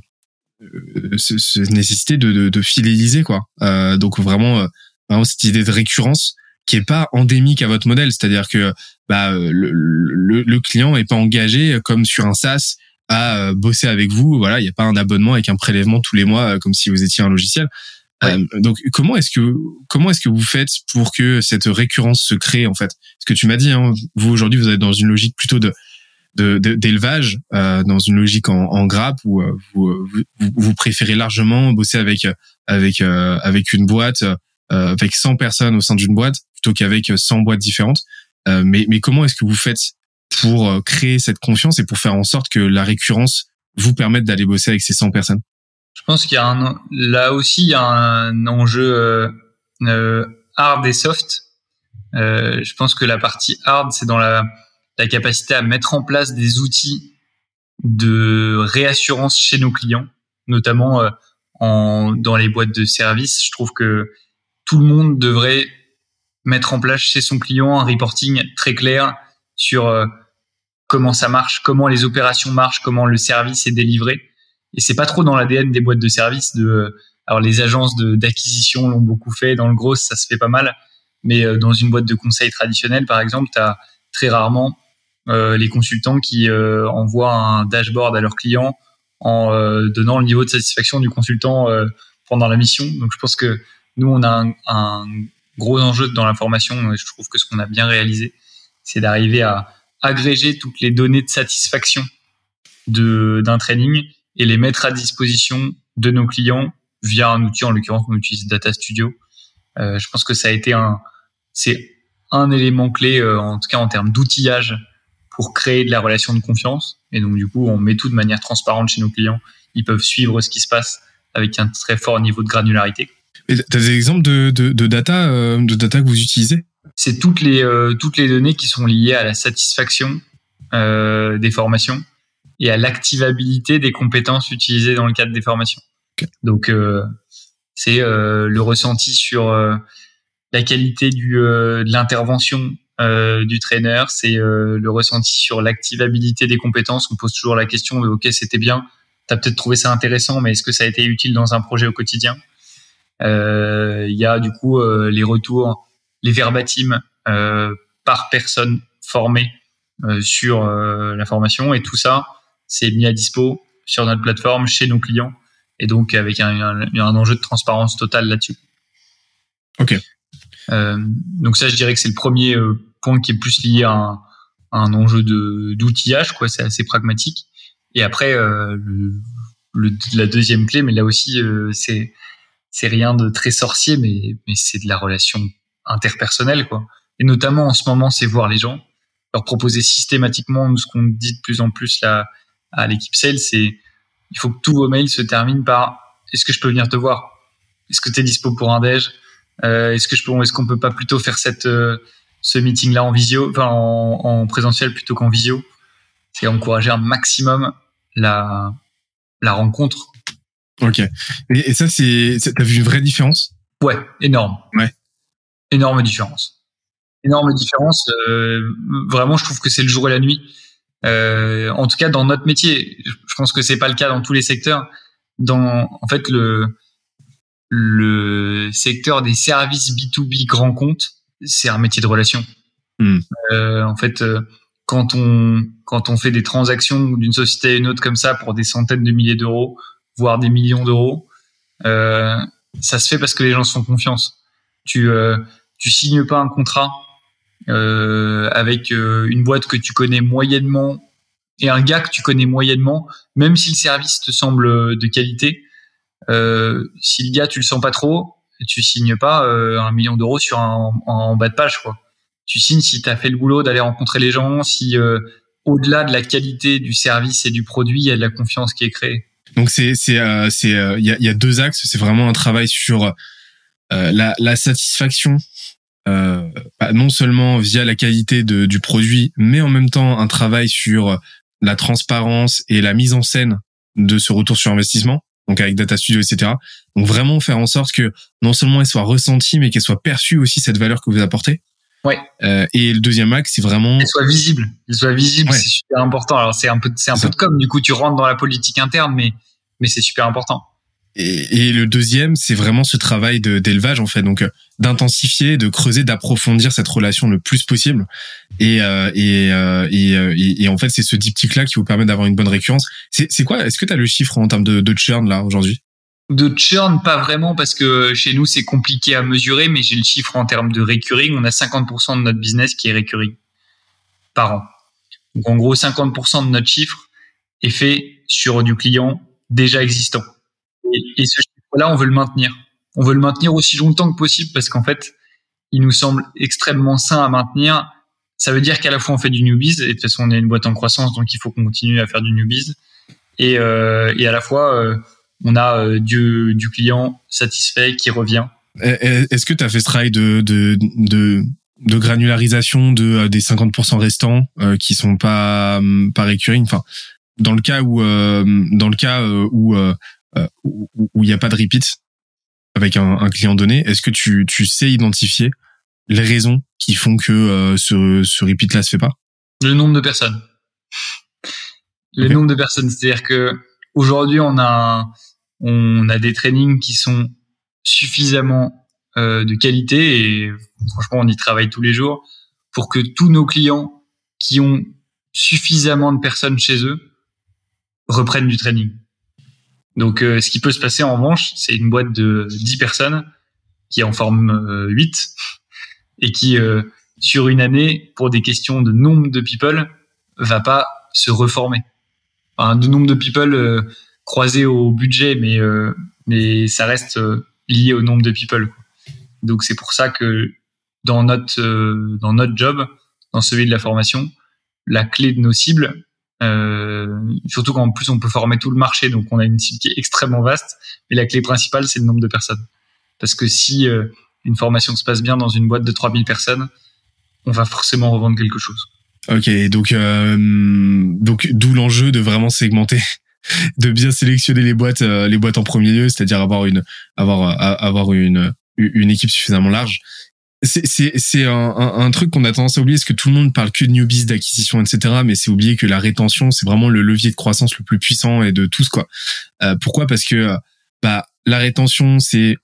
euh, cette nécessité de, de, fidéliser quoi. Euh, donc vraiment, vraiment cette idée de récurrence qui est pas endémique à votre modèle, c'est-à-dire que bah, le, le, le, client est pas engagé comme sur un SaaS à bosser avec vous. Voilà, il n'y a pas un abonnement avec un prélèvement tous les mois comme si vous étiez un logiciel. Euh, donc comment est-ce que comment est-ce que vous faites pour que cette récurrence se crée en fait? Ce que tu m'as dit, hein, vous aujourd'hui vous êtes dans une logique plutôt de d'élevage, euh, dans une logique en, en grappe où euh, vous, vous, vous, préférez largement bosser avec avec avec une boîte avec 100 personnes au sein d'une boîte plutôt qu'avec 100 boîtes différentes. mais mais comment est-ce que vous faites pour créer cette confiance et pour faire en sorte que la récurrence vous permette d'aller bosser avec ces 100 personnes? Je pense qu'il y a un, là aussi, un enjeu euh, euh, hard et soft. Euh, je pense que la partie hard, c'est dans la, capacité à mettre en place des outils de réassurance chez nos clients, notamment euh, en, dans les boîtes de service. Je trouve que tout le monde devrait mettre en place chez son client un reporting très clair sur euh, comment ça marche, comment les opérations marchent, comment le service est délivré. Et c'est pas trop dans l'ADN des boîtes de services de alors les agences d'acquisition l'ont beaucoup fait dans le gros ça se fait pas mal. Mais euh, dans une boîte de conseil traditionnelle par exemple tu as très rarement euh, les consultants qui euh, envoient un dashboard à leurs clients en euh, donnant le niveau de satisfaction du consultant euh, pendant la mission. Donc je pense que nous on a un, un gros enjeu dans l'information et je trouve que ce qu'on a bien réalisé c'est d'arriver à agréger toutes les données de satisfaction d'un training et les mettre à disposition de nos clients via un outil, en l'occurrence, on utilise Data Studio. Euh, je pense que ça a été un, c'est un élément clé, euh, en tout cas en termes d'outillage, pour créer de la relation de confiance. Et donc, du coup, on met tout de manière transparente chez nos clients. Ils peuvent suivre ce qui se passe avec un très fort niveau de granularité. Tu as des exemples de, de, de data, euh, de data que vous utilisez? C'est toutes les, euh, toutes les données qui sont liées à la satisfaction euh, des formations et à l'activabilité des compétences utilisées dans le cadre des formations. Donc, c'est le ressenti sur la qualité du, de l'intervention euh, du trainer, c'est le ressenti sur l'activabilité des compétences. On pose toujours la question, ok, c'était bien, tu as peut-être trouvé ça intéressant, mais est-ce que ça a été utile dans un projet au quotidien? Il y a du coup les retours, les verbatims par personne formée sur la formation, et tout ça, c'est mis à dispo sur notre plateforme chez nos clients et donc avec un, un, enjeu de transparence totale là-dessus. Ok. Euh, donc ça, je dirais que c'est le premier euh, point qui est plus lié à un, un enjeu de d'outillage, quoi. C'est assez pragmatique. Et après, euh, le, la deuxième clé, mais là aussi, euh, c'est c'est rien de très sorcier, mais mais c'est de la relation interpersonnelle, quoi. Et notamment en ce moment, c'est voir les gens, leur proposer systématiquement ce qu'on dit de plus en plus là à l'équipe sales, c'est il faut que tous vos mails se terminent par est-ce que je peux venir te voir? Est-ce que tu es dispo pour un déj? Euh, Est-ce que je peux est-ce qu'on peut pas plutôt faire cette euh, ce meeting là en visio enfin en, en présentiel plutôt qu'en visio? C'est encourager un maximum la la rencontre. Ok. Et, et ça c'est t'as vu une vraie différence? Ouais, énorme. Ouais. Énorme différence. Énorme différence. Euh, vraiment, je trouve que c'est le jour et la nuit. Euh, en tout cas, dans notre métier, je pense que c'est pas le cas dans tous les secteurs. Dans, en fait, le le secteur des services B2B grand compte, c'est un métier de relation. Hmm. Euh, en fait, quand on quand on fait des transactions d'une société à une autre comme ça pour des centaines de milliers d'euros, voire des millions d'euros, euh, ça se fait parce que les gens se font confiance. Tu euh, signes pas un contrat euh, avec euh, une boîte que tu connais moyennement et un gars que tu connais moyennement, même si le service te semble de qualité, si le gars tu le sens pas trop, tu signes pas un million d'euros sur un, en bas de page quoi. Tu signes si tu as fait le boulot d'aller rencontrer les gens, si au-delà de la qualité du service et du produit, il y a de la confiance qui est créée. Donc c'est c'est euh, c'est il y, a, deux axes. C'est vraiment un travail sur la, la satisfaction euh, non seulement via la qualité du produit, mais en même temps un travail sur la transparence et la mise en scène de ce retour sur investissement, donc avec Data Studio, etc. Donc vraiment faire en sorte que non seulement elle soit ressentie, mais qu'elle soit perçue aussi cette valeur que vous apportez. Ouais. Euh, et le deuxième axe, c'est vraiment. Qu'elle soit visible. Qu'elle soit visible, ouais. c'est super important. Alors c'est un peu, c'est un peu de com. Du coup, tu rentres dans la politique interne, mais mais c'est super important. Et, et, le deuxième, c'est vraiment ce travail d'élevage en fait, donc euh, d'intensifier, de creuser, d'approfondir cette relation le plus possible. Et euh, et, euh, et, et, et, en fait, c'est ce diptyque là qui vous permet d'avoir une bonne récurrence. C'est quoi Est-ce que tu as le chiffre en termes de, de churn là aujourd'hui? De churn, pas vraiment parce que chez nous c'est compliqué à mesurer, mais j'ai le chiffre en termes de recurring. On a 50% de notre business qui est recurring par an. Donc en gros, 50% de notre chiffre est fait sur du client déjà existant. Et, ce chiffre-là, on veut le maintenir. On veut le maintenir aussi longtemps que possible parce qu'en fait, il nous semble extrêmement sain à maintenir. Ça veut dire qu'à la fois on fait du newbies et de toute façon on est une boîte en croissance donc il faut qu'on continue à faire du newbies et, euh, et à la fois euh, on a euh, du, du client satisfait qui revient. Est-ce que tu as fait ce travail de, de, de, de granularisation de des 50% restants euh, qui sont pas pas récurring enfin dans le cas où dans le cas où où il n'y a pas de repeat avec un, un client donné, est-ce que tu, tu sais identifier les raisons qui font que euh, ce, ce repeat là se fait pas? Le nombre de personnes. Le okay. nombre de personnes, c'est-à-dire que aujourd'hui on a on a des trainings qui sont suffisamment euh, de qualité et franchement on y travaille tous les jours pour que tous nos clients qui ont suffisamment de personnes chez eux reprennent du training. Donc, euh, ce qui peut se passer en revanche, c'est une boîte de 10 personnes qui en forme euh, 8 et qui, euh, sur une année, pour des questions de nombre de people, va pas se reformer. Enfin, de nombre de people euh, croisés au budget, mais mais ça reste lié au nombre de people. Donc, c'est pour ça que dans notre dans notre job, dans celui de la formation, la clé de nos cibles, euh, surtout qu'en plus on peut former tout le marché, donc on a une cible qui est extrêmement vaste. Mais la clé principale, c'est le nombre de personnes. Parce que si euh, une formation se passe bien dans une boîte de 3000 personnes, on va forcément revendre quelque chose. Ok, donc euh, donc d'où l'enjeu de vraiment segmenter, de bien sélectionner les boîtes, euh, les boîtes en premier lieu, c'est-à-dire avoir une avoir avoir une une équipe suffisamment large. C'est c'est un, un, un, truc qu'on a tendance à oublier parce que tout le monde parle que de newbies d'acquisition etc mais c'est oublier que la rétention c'est vraiment le levier de croissance le plus puissant et de tous quoi. Euh, pourquoi? Parce que bah la rétention c'est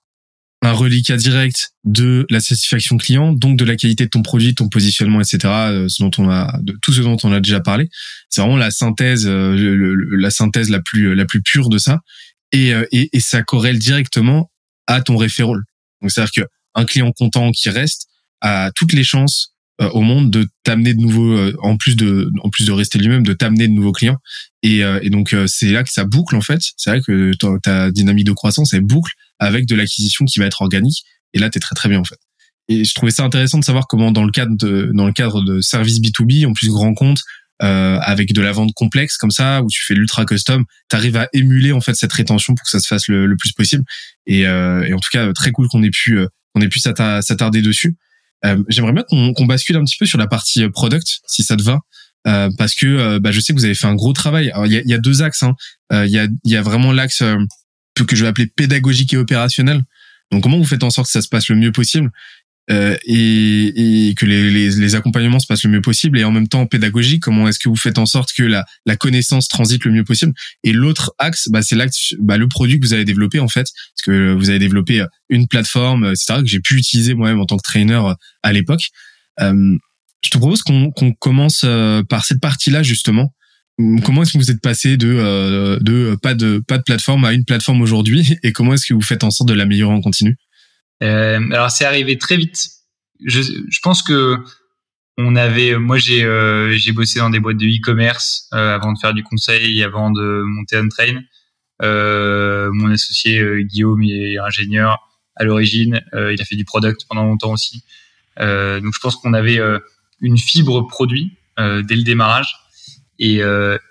un reliquat direct de la satisfaction client, donc de la qualité de ton produit, ton positionnement, etc. Euh, ce dont on a, de tout ce dont on a déjà parlé. C'est vraiment la synthèse, euh, la synthèse la plus la plus pure de ça, et, euh, et, et ça corrèle directement à ton référent. Donc c'est-à-dire que un client content qui reste a toutes les chances euh, au monde de t'amener de nouveaux euh, en plus de en plus de rester lui-même de t'amener de nouveaux clients. Et, euh, et donc c'est là que ça boucle en fait. C'est vrai que ta dynamique de croissance elle boucle avec de l'acquisition qui va être organique. Et là t'es très très bien en fait. Et je trouvais ça intéressant de savoir comment dans le cadre de dans le cadre de services B2B en plus grand compte euh, avec de la vente complexe comme ça où tu fais l'ultra custom t'arrives à émuler en fait cette rétention pour que ça se fasse le, plus possible. Et, euh, et en tout cas très cool qu'on ait pu qu'on ait pu s'attarder dessus. euh, j'aimerais bien qu'on bascule un petit peu sur la partie euh, product, si ça te va. Euh, parce que bah, je sais que vous avez fait un gros travail. Il y a, y a, deux axes. Hein. Il y, a, y a vraiment l'axe que je vais appeler pédagogique et opérationnel. Donc comment vous faites en sorte que ça se passe le mieux possible? Euh, et, et, que les, les, les, accompagnements se passent le mieux possible. Et en même temps pédagogique comment est-ce que vous faites en sorte que la, la connaissance transite le mieux possible? Et l'autre axe bah, c'est l'axe bah, le produit que vous avez développé en fait. Parce que vous avez développé euh, une plateforme etc que j'ai pu utiliser moi-même en tant que trainer euh, à l'époque. Euh, je te propose qu'on qu'on commence par cette partie là justement Comment est-ce que vous êtes passé de, de pas de pas de plateforme à une plateforme aujourd'hui? Et comment est-ce que vous faites en sorte de l'améliorer en continu? euh, alors c'est arrivé très vite. Je, je pense que on avait, moi j'ai euh, j'ai bossé dans des boîtes de e-commerce euh, avant de faire du conseil, avant de monter un train. Euh, mon associé euh, Guillaume il est ingénieur à l'origine, il a fait du product pendant longtemps aussi. donc je pense qu'on avait une fibre produit dès le démarrage. Et,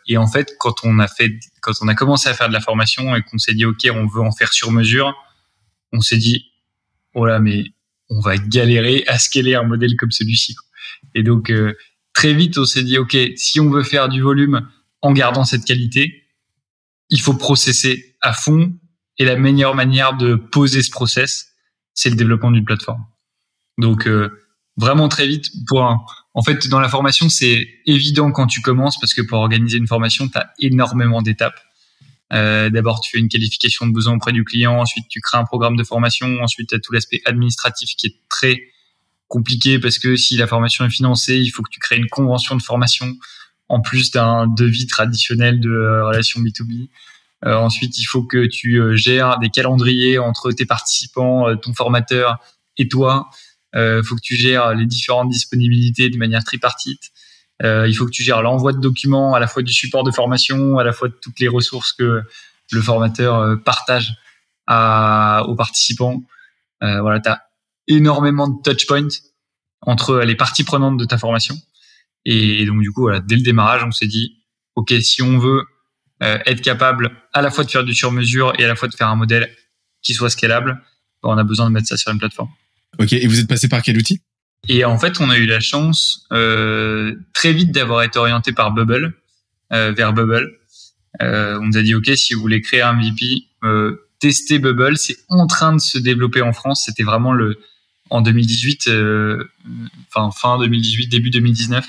et en fait, quand on a fait, quand on a commencé à faire de la formation et qu'on s'est dit ok, on veut en faire sur mesure, on s'est dit voilà, mais on va galérer à scaler un modèle comme celui-ci. Et donc, euh, très vite, on s'est dit, OK, si on veut faire du volume en gardant cette qualité, il faut processer à fond. Et la meilleure manière de poser ce process, c'est le développement d'une plateforme. Donc, euh, vraiment très vite, pour en fait, dans la formation, c'est évident quand tu commences parce que pour organiser une formation, tu as énormément d'étapes. Euh, D'abord, tu fais une qualification de besoin auprès du client, ensuite tu crées un programme de formation, ensuite tu as tout l'aspect administratif qui est très compliqué parce que si la formation est financée, il faut que tu crées une convention de formation en plus d'un devis traditionnel de euh, relation B2B. Euh, ensuite, il faut que tu gères des calendriers entre tes participants, ton formateur et toi. Il faut que tu gères les différentes disponibilités de manière tripartite. Euh, il faut que tu gères l'envoi de documents, à la fois du support de formation, à la fois de toutes les ressources que le formateur euh, partage à, aux participants. Euh, voilà, tu as énormément de touch points entre les parties prenantes de ta formation. Et, donc du coup, voilà, dès le démarrage, on s'est dit, ok, si on veut euh, être capable à la fois de faire du sur-mesure et à la fois de faire un modèle qui soit scalable, on a besoin de mettre ça sur une plateforme. Ok, et vous êtes passé par quel outil? Et en fait, on a eu la chance euh, très vite d'avoir été orienté par Bubble, euh, vers Bubble. Euh, on nous a dit, OK, si vous voulez créer un MVP, euh, testez Bubble. C'est en train de se développer en France. C'était vraiment le en 2018, euh, enfin fin 2018, début 2019.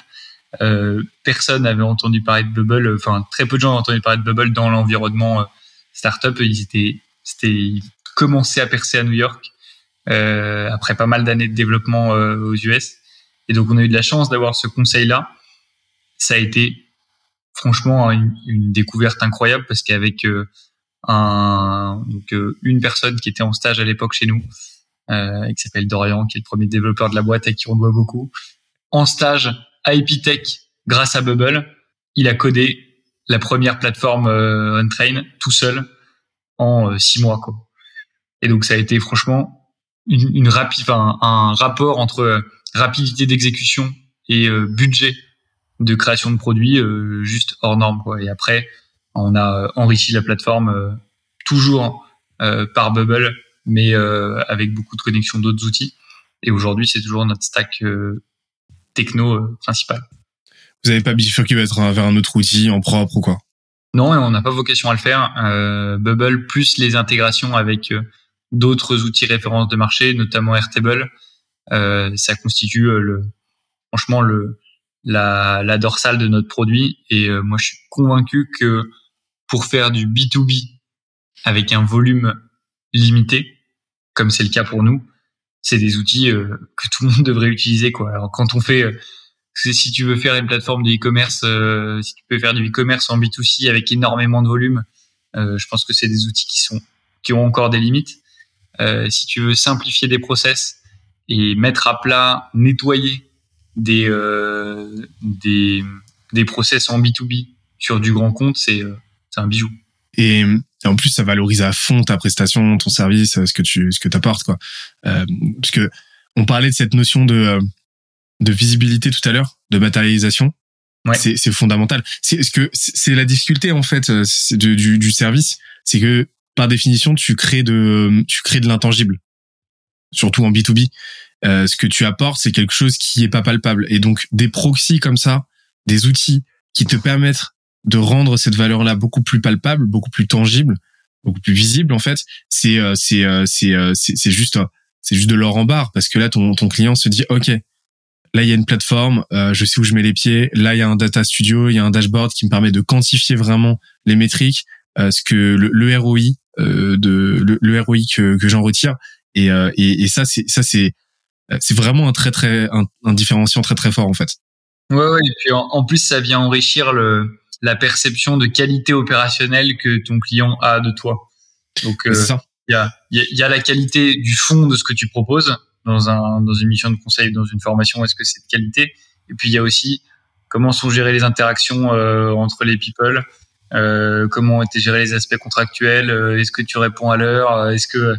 Euh, personne n'avait entendu parler de Bubble. Enfin, très peu de gens ont entendu parler de Bubble dans l'environnement startup. Ils étaient, c'était, ils commençaient à percer à New York. Euh, après pas mal d'années de développement euh, aux US. Et donc on a eu de la chance d'avoir ce conseil-là. Ça a été franchement une, une découverte incroyable parce qu'avec euh, un, donc, une personne qui était en stage à l'époque chez nous, euh, qui s'appelle Dorian, qui est le premier développeur de la boîte à qui on doit beaucoup, en stage à Epitech grâce à Bubble, il a codé la première plateforme euh, on-train tout seul en six mois. Quoi. Et donc ça a été franchement une, une rapide, enfin, un rapport entre euh, rapidité d'exécution et euh, budget de création de produits euh, juste hors norme. Quoi. Et après, on a enrichi la plateforme toujours par Bubble, mais avec beaucoup de connexions d'autres outils. Et aujourd'hui, c'est toujours notre stack techno principal. Vous n'avez pas bifurqué vers un autre outil en propre ou quoi? Non, on n'a pas vocation à le faire. Bubble plus les intégrations avec d'autres outils références de marché, notamment Airtable. Euh, ça constitue euh, le, franchement le, la, dorsale de notre produit. Et euh, moi, je suis convaincu que pour faire du B2B avec un volume limité, comme c'est le cas pour nous, c'est des outils que tout le monde devrait utiliser. Quoi. Quand on fait si tu veux faire une plateforme de e-commerce, si tu peux faire du e-commerce en B2C avec énormément de volume, je pense que c'est des outils qui sont qui ont encore des limites. Si tu veux simplifier des process et mettre à plat, nettoyer des des des process en B2B sur du grand compte, c'est c'est un bijou. Et, en plus, ça valorise à fond ta prestation, ton service, ce que tu ce que t'apportes quoi. Euh, parce que on parlait de cette notion de euh, de visibilité tout à l'heure, de matérialisation. Ouais. C'est c'est fondamental. C'est ce que c'est la difficulté en fait euh, du, du, du service, c'est que par définition, tu crées de tu crées de l'intangible, surtout en B 2 B. Euh, ce que tu apportes, c'est quelque chose qui est pas palpable. Et donc des proxys comme ça, des outils qui te permettent de rendre cette valeur-là beaucoup plus palpable, beaucoup plus tangible, beaucoup plus visible en fait, c'est euh, c'est euh, c'est c'est juste c'est juste de l'or en barre parce que là ton ton client se dit OK, là il y a une plateforme, je sais où je mets les pieds, là il y a un data studio, il y a un dashboard qui me permet de quantifier vraiment les métriques, ce que le, le ROI de le, ROI que, que j'en retire et, et, et ça c'est ça c'est c'est vraiment un très très un, un différenciant très très fort en fait. Ouais, ouais, et puis en, plus, ça vient enrichir le, la perception de qualité opérationnelle que ton client a de toi. Donc, il euh, y, a, y, a, la qualité du fond de ce que tu proposes dans, un, dans une mission de conseil, dans une formation, est-ce que c'est de qualité? Et puis, il y a aussi comment sont gérées les interactions euh, entre les people, euh, comment ont été gérés les aspects contractuels, euh, est-ce que tu réponds à l'heure, est-ce que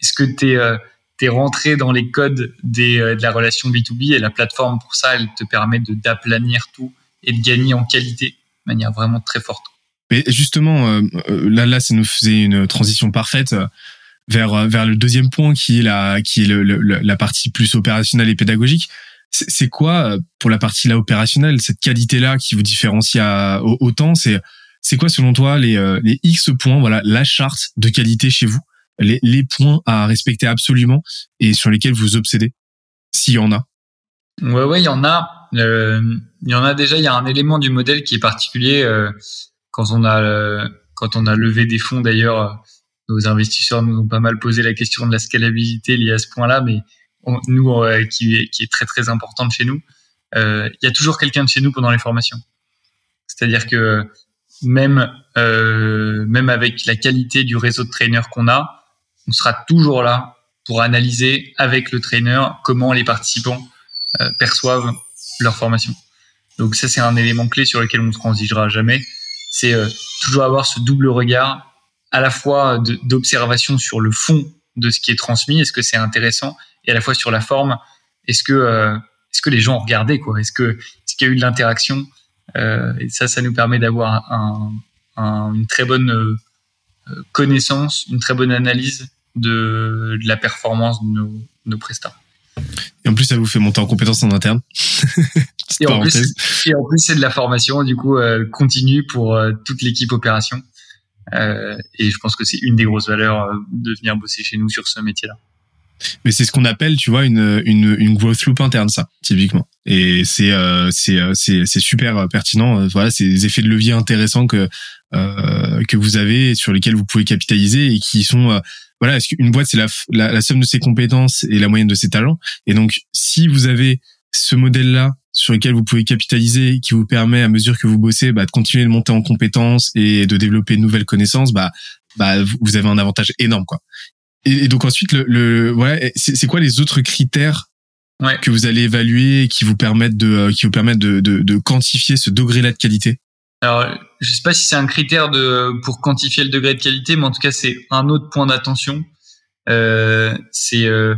est-ce que tu es rentré dans les codes des, euh, de la relation B2B et la plateforme pour ça, elle te permet de d'aplanir tout et de gagner en qualité de manière vraiment très forte. Mais justement, euh, euh, là, là, ça nous faisait une transition parfaite vers vers le deuxième point qui est la qui est la partie plus opérationnelle et pédagogique. C'est quoi pour la partie là opérationnelle cette qualité là qui vous différencie à, autant? C'est c'est quoi selon toi les les X points voilà la charte de qualité chez vous? Les, points à respecter absolument et sur lesquels vous obsédez, s'il y en a Ouais, ouais, il y en a. Euh, il y en a déjà. Il y a un élément du modèle qui est particulier euh, quand on a euh, quand on a levé des fonds. D'ailleurs, nos investisseurs nous ont pas mal posé la question de la scalabilité liée à ce point-là, mais nous, qui, est, qui est très très importante chez nous, il y a toujours quelqu'un de chez nous pendant les formations. C'est-à-dire que même même avec la qualité du réseau de trainers qu'on a, on sera toujours là pour analyser avec le trainer comment les participants euh, perçoivent leur formation. Donc ça, c'est un élément clé sur lequel on ne transigera jamais. C'est euh, toujours avoir ce double regard, à la fois d'observation sur le fond de ce qui est transmis, est-ce que c'est intéressant, et à la fois sur la forme, est-ce que euh, est-ce que les gens ont regardé quoi, est-ce que est-ce qu'il y a eu de l'interaction, et ça, ça nous permet d'avoir un, une très bonne connaissance, une très bonne analyse de, la performance de nos, nos prestats. Et en plus, ça vous fait monter en compétences en interne. et, en plus, et, en plus, c'est de la formation, du coup, euh, continue pour euh, toute l'équipe opération. Euh, et je pense que c'est une des grosses valeurs euh, de venir bosser chez nous sur ce métier-là. Mais c'est ce qu'on appelle, tu vois, une, une, une growth loop interne, ça, typiquement. Et c'est c'est c'est c'est super pertinent. Voilà, c'est des effets de levier intéressants que que vous avez sur lesquels vous pouvez capitaliser et qui sont voilà, est-ce qu'une boîte c'est la, la, somme de ses compétences et la moyenne de ses talents? Et donc, si vous avez ce modèle-là sur lequel vous pouvez capitaliser, qui vous permet à mesure que vous bossez, bah, de continuer de monter en compétences et de développer de nouvelles connaissances, bah, bah, vous avez un avantage énorme, quoi. Et, donc ensuite, le, le ouais, c'est quoi les autres critères ouais. que vous allez évaluer et qui vous permettent de, euh, qui vous permettent de, de, de quantifier ce degré-là de qualité? Alors, je sais pas si c'est un critère de pour quantifier le degré de qualité, mais en tout cas, c'est un autre point d'attention. Euh, c'est euh,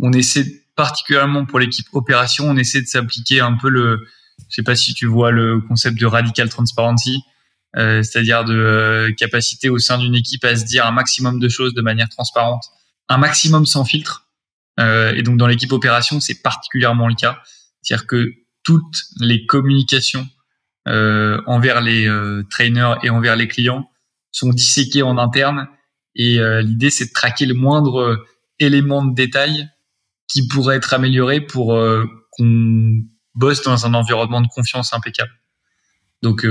on essaie particulièrement pour l'équipe opération, on essaie de s'appliquer un peu le, je sais pas si tu vois le concept de radical transparency, euh, c'est-à-dire de euh, capacité au sein d'une équipe à se dire un maximum de choses de manière transparente, un maximum sans filtre. Euh, et donc dans l'équipe opération, c'est particulièrement le cas, c'est-à-dire que toutes les communications envers les trainers et envers les clients sont disséqués en interne. Et l'idée, c'est de traquer le moindre élément de détail qui pourrait être amélioré pour qu'on bosse dans un environnement de confiance impeccable. Donc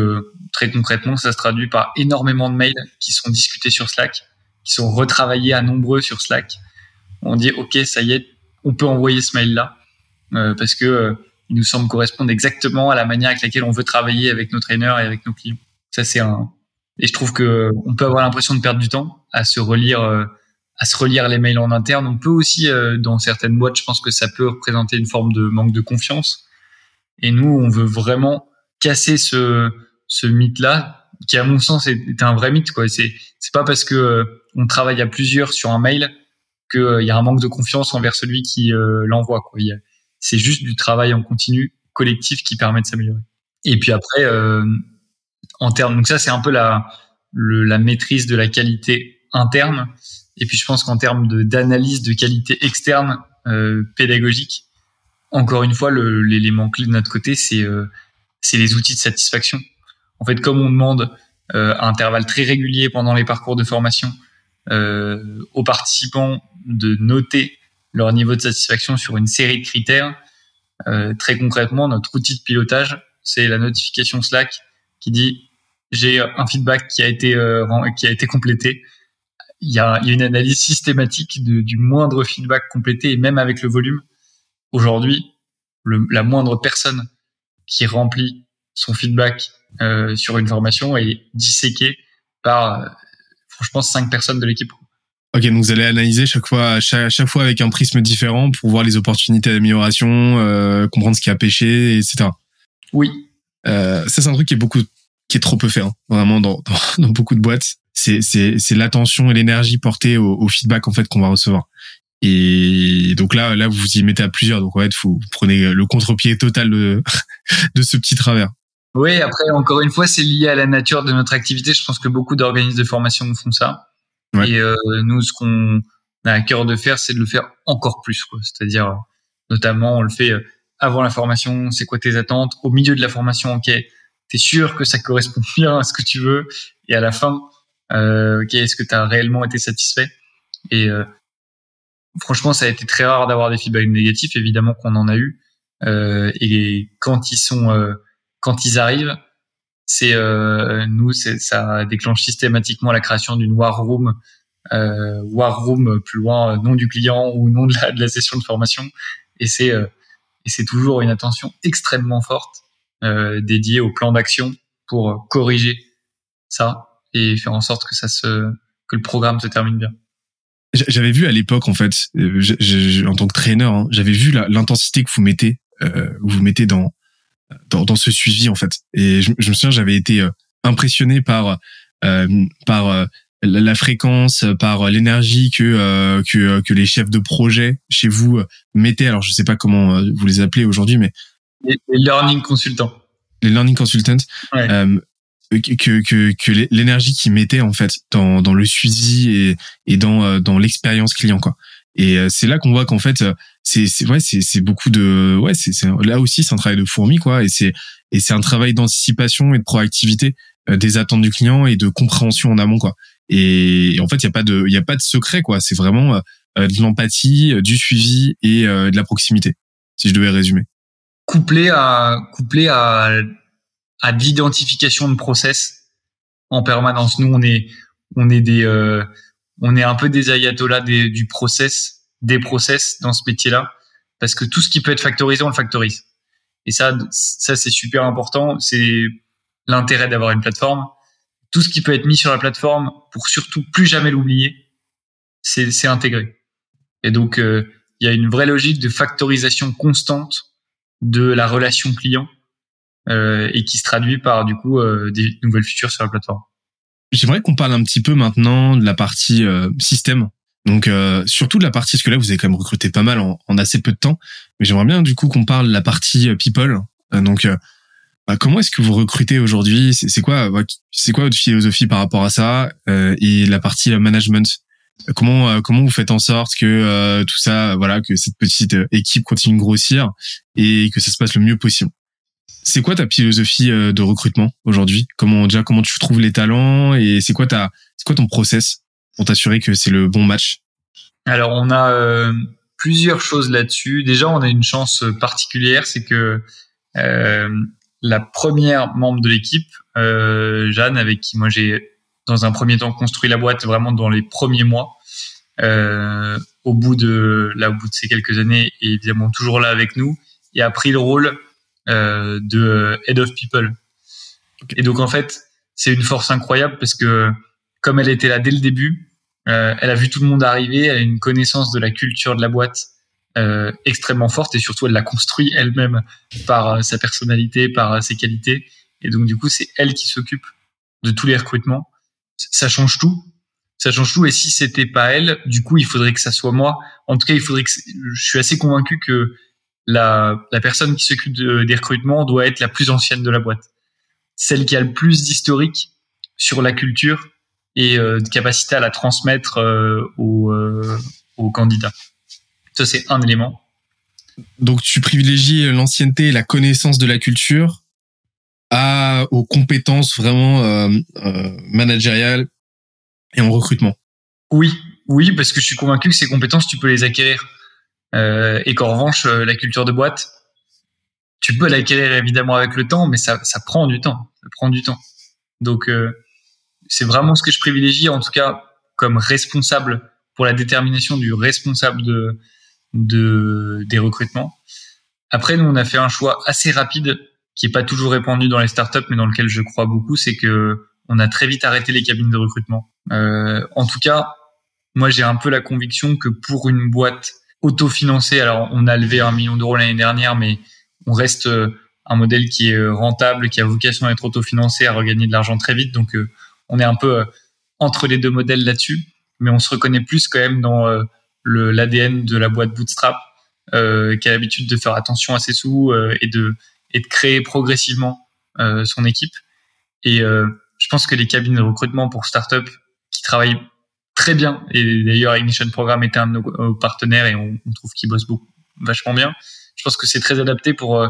très concrètement, ça se traduit par énormément de mails qui sont discutés sur Slack, qui sont retravaillés à nombreux sur Slack, on dit ok, ça y est, on peut envoyer ce mail-là euh, parce que euh, il nous semble correspondre exactement à la manière avec laquelle on veut travailler avec nos traîneurs et avec nos clients. Ça c'est un et je trouve que on peut avoir l'impression de perdre du temps à se relire euh, à se relire les mails en interne. On peut aussi dans certaines boîtes, je pense que ça peut représenter une forme de manque de confiance. Et nous, on veut vraiment casser ce ce mythe-là qui à mon sens est, un vrai mythe quoi. C'est c'est pas parce que on travaille à plusieurs sur un mail qu'il euh, y a un manque de confiance envers celui qui euh, l'envoie. C'est juste du travail en continu collectif qui permet de s'améliorer. Et puis après, euh, en termes, donc ça c'est un peu la, la maîtrise de la qualité interne. Et puis je pense qu'en termes d'analyse de, qualité externe pédagogique, encore une fois, l'élément clé de notre côté, c'est c'est les outils de satisfaction. En fait, comme on demande à intervalles très réguliers pendant les parcours de formation euh, aux participants de noter leur niveau de satisfaction sur une série de critères. Euh, très concrètement, notre outil de pilotage, c'est la notification Slack qui dit j'ai un feedback qui a été euh, qui a été complété. Il y a, une analyse systématique du moindre feedback complété et même avec le volume. Aujourd'hui, la moindre personne qui remplit son feedback euh, sur une formation est disséquée par je pense, cinq personnes de l'équipe. Ok, donc vous allez analyser chaque fois, chaque, chaque, fois avec un prisme différent pour voir les opportunités d'amélioration, euh, comprendre ce qui a pêché, etc. Oui. Euh, ça, c'est un truc qui est beaucoup, qui est trop peu fait, hein, vraiment dans, dans, dans, beaucoup de boîtes. C'est, c'est, c'est l'attention et l'énergie portée au, au feedback en fait qu'on va recevoir. Et donc là, là, vous vous y mettez à plusieurs. Donc en fait, vous prenez le contre-pied total de, de ce petit travers. Oui, après, encore une fois, c'est lié à la nature de notre activité. Je pense que beaucoup d'organismes de formation font ça. Et euh, nous, ce qu'on a à cœur de faire, c'est de le faire encore plus. C'est-à-dire, notamment, on le fait euh, avant la formation, c'est quoi tes attentes? Au milieu de la formation, ok, t'es sûr que ça correspond bien à ce que tu veux Et à la fin, euh, ok, est-ce que tu as réellement été satisfait? Et euh, franchement, ça a été très rare d'avoir des feedbacks négatifs. Évidemment qu'on en a eu. Euh, et quand ils sont quand ils arrivent, c'est euh, nous, ça déclenche systématiquement la création d'une war room, euh, war room plus loin, euh, nom du client ou nom de la, de la session de formation, et c'est euh, et c'est toujours une attention extrêmement forte euh, dédiée au plan d'action pour corriger ça et faire en sorte que ça se que le programme se termine bien. J'avais vu à l'époque en fait, en tant que trainer, hein, j'avais vu l'intensité que vous mettez, euh, vous mettez dans dans, dans ce suivi en fait. Et je, je me souviens, j'avais été euh, impressionné par euh, par euh, la fréquence, par l'énergie que que que les chefs de projet chez vous mettaient. Alors je sais pas comment vous les appelez aujourd'hui, mais les, learning consultants. Les learning consultants. Ouais. Euh, que que que l'énergie qu'ils mettaient en fait dans dans le suivi et et dans dans l'expérience client quoi. Et c'est là qu'on voit qu'en fait c'est c'est ouais c'est c'est beaucoup de ouais c'est là aussi c'est un travail de fourmi quoi. Et c'est et c'est un travail d'anticipation et de proactivité euh, des attentes du client et de compréhension en amont quoi. Et, en fait il y a pas de il y a pas de secret quoi. C'est vraiment euh, de l'empathie euh, du suivi et de la proximité si je devais résumer. Couplé à couplé à à d'identification de process en permanence. Nous on est on est des on est un peu des ayatollahs des, du process des process dans ce métier-là, parce que tout ce qui peut être factorisé, on le factorise. Et ça, ça c'est super important. C'est l'intérêt d'avoir une plateforme. Tout ce qui peut être mis sur la plateforme pour surtout plus jamais l'oublier, c'est intégré. Et donc, euh, il y a une vraie logique de factorisation constante de la relation client euh, et qui se traduit par du coup euh, des nouvelles features sur la plateforme. J'aimerais qu'on parle un petit peu maintenant de la partie système. Donc euh, surtout de la partie, parce que là vous avez quand même recruté pas mal en, en assez peu de temps, mais j'aimerais bien du coup qu'on parle de la partie euh, people. Euh, donc bah, comment est-ce que vous recrutez aujourd'hui? C'est quoi, c'est quoi votre philosophie par rapport à ça et la partie management? Comment comment vous faites en sorte que tout ça, voilà, que cette petite équipe continue de grossir et que ça se passe le mieux possible? C'est quoi ta philosophie de recrutement aujourd'hui? Comment tu trouves les talents et c'est quoi ta ton process pour t'assurer que c'est le bon match? Alors, on a euh, plusieurs choses là-dessus. Déjà, on a une chance particulière, c'est que euh, la première membre de l'équipe, euh, Jeanne, avec qui moi j'ai dans un premier temps construit la boîte vraiment dans les premiers mois, au bout de ces quelques années, est évidemment toujours là avec nous et a pris le rôle euh, de head of people. Et donc en fait, c'est une force incroyable parce que comme elle était là dès le début, euh, elle a vu tout le monde arriver, elle a une connaissance de la culture de la boîte euh, extrêmement forte et surtout elle l'a construit elle-même par euh, sa personnalité, par euh, ses qualités. Et donc du coup, c'est elle qui s'occupe de tous les recrutements. Ça change tout. Ça change tout. Et si c'était pas elle, du coup, il faudrait que ça soit moi. En tout cas, il faudrait que je suis assez convaincu que la, la personne qui s'occupe des recrutements doit être la plus ancienne de la boîte, celle qui a le plus d'historique sur la culture et euh, de capacité à la transmettre euh, aux, euh, aux candidats. Ça, c'est un élément. Donc, tu privilégies l'ancienneté et la connaissance de la culture à, aux compétences vraiment euh, euh, managériales et en recrutement. Oui, oui, parce que je suis convaincu que ces compétences, tu peux les acquérir. Euh, et qu'en revanche, euh, la culture de boîte, tu peux l'acquérir évidemment avec le temps, mais ça, ça prend du temps. Ça prend du temps. Donc, euh, c'est vraiment ce que je privilégie, en tout cas, comme responsable pour la détermination du responsable de, de des recrutements. Après, nous, on a fait un choix assez rapide qui est pas toujours répandu dans les startups, mais dans lequel je crois beaucoup, c'est que on a très vite arrêté les cabines de recrutement. Euh, en tout cas, moi, j'ai un peu la conviction que pour une boîte autofinancée, alors on a levé un million d'euros l'année dernière, mais on reste euh, un modèle qui est rentable, qui a vocation à être autofinancé, à regagner de l'argent très vite. Donc, euh, on est un peu entre les deux modèles là-dessus, mais on se reconnaît plus quand même dans l'ADN de la boîte Bootstrap, euh, qui a l'habitude de faire attention à ses sous euh, et de et de créer progressivement euh, son équipe. Et je pense que les cabines de recrutement pour startup qui travaillent très bien, et d'ailleurs Ignition Programme était un de nos partenaires et on, trouve qu'ils bossent beaucoup, vachement bien. Je pense que c'est très adapté pour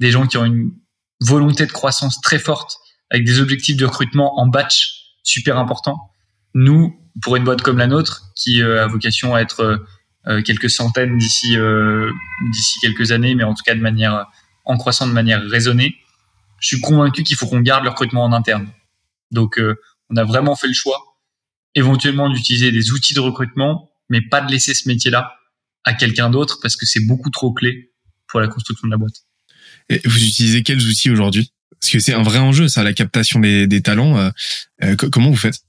des gens qui ont une volonté de croissance très forte avec des objectifs de recrutement en batch super importants. Nous, pour une boîte comme la nôtre, qui a vocation à être euh, quelques centaines d'ici euh, d'ici quelques années, mais en tout cas de manière en croissant de manière raisonnée, je suis convaincu qu'il faut qu'on garde le recrutement en interne. Donc, euh, on a vraiment fait le choix, éventuellement d'utiliser des outils de recrutement, mais pas de laisser ce métier-là à quelqu'un d'autre parce que c'est beaucoup trop clé pour la construction de la boîte. Et vous utilisez quels outils aujourd'hui? Parce que c'est un vrai enjeu, ça, la captation des, des talents. Euh, comment vous faites?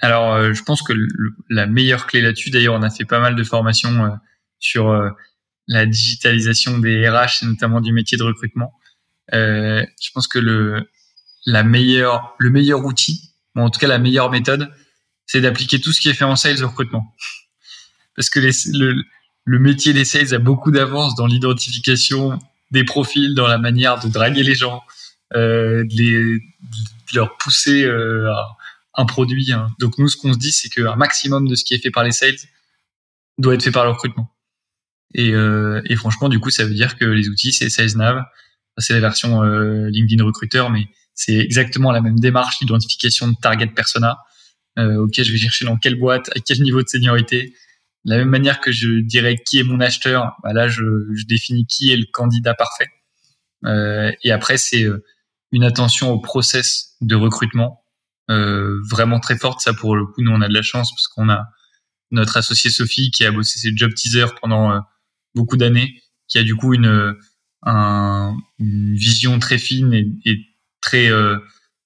Alors, euh, je pense que le, la meilleure clé là-dessus, d'ailleurs, on a fait pas mal de formations euh, sur euh, la digitalisation des RH et notamment du métier de recrutement. je pense que le la meilleure le meilleur outil, ou en tout cas la meilleure méthode, c'est d'appliquer tout ce qui est fait en sales au recrutement. Parce que le, le métier des sales a beaucoup d'avance dans l'identification des profils, dans la manière de draguer les gens, euh, de, les, de leur pousser euh, un produit. Hein. Donc nous, ce qu'on se dit, c'est qu'un maximum de ce qui est fait par les sales doit être fait par le recrutement. Et, euh, et franchement, du coup, ça veut dire que les outils, c'est SalesNav, c'est la version euh, LinkedIn Recruiter, mais c'est exactement la même démarche d'identification de target persona. Euh, ok, je vais chercher dans quelle boîte, à quel niveau de seniorité. De la même manière que je dirais qui est mon acheteur, bah là, je, je définis qui est le candidat parfait. Euh, et après, c'est euh, une attention au process de recrutement euh, vraiment très forte. Ça, pour le coup, nous, on a de la chance parce qu'on a notre associée Sophie qui a bossé ses job teasers pendant beaucoup d'années, qui a du coup une, un, une vision très fine et, et très euh,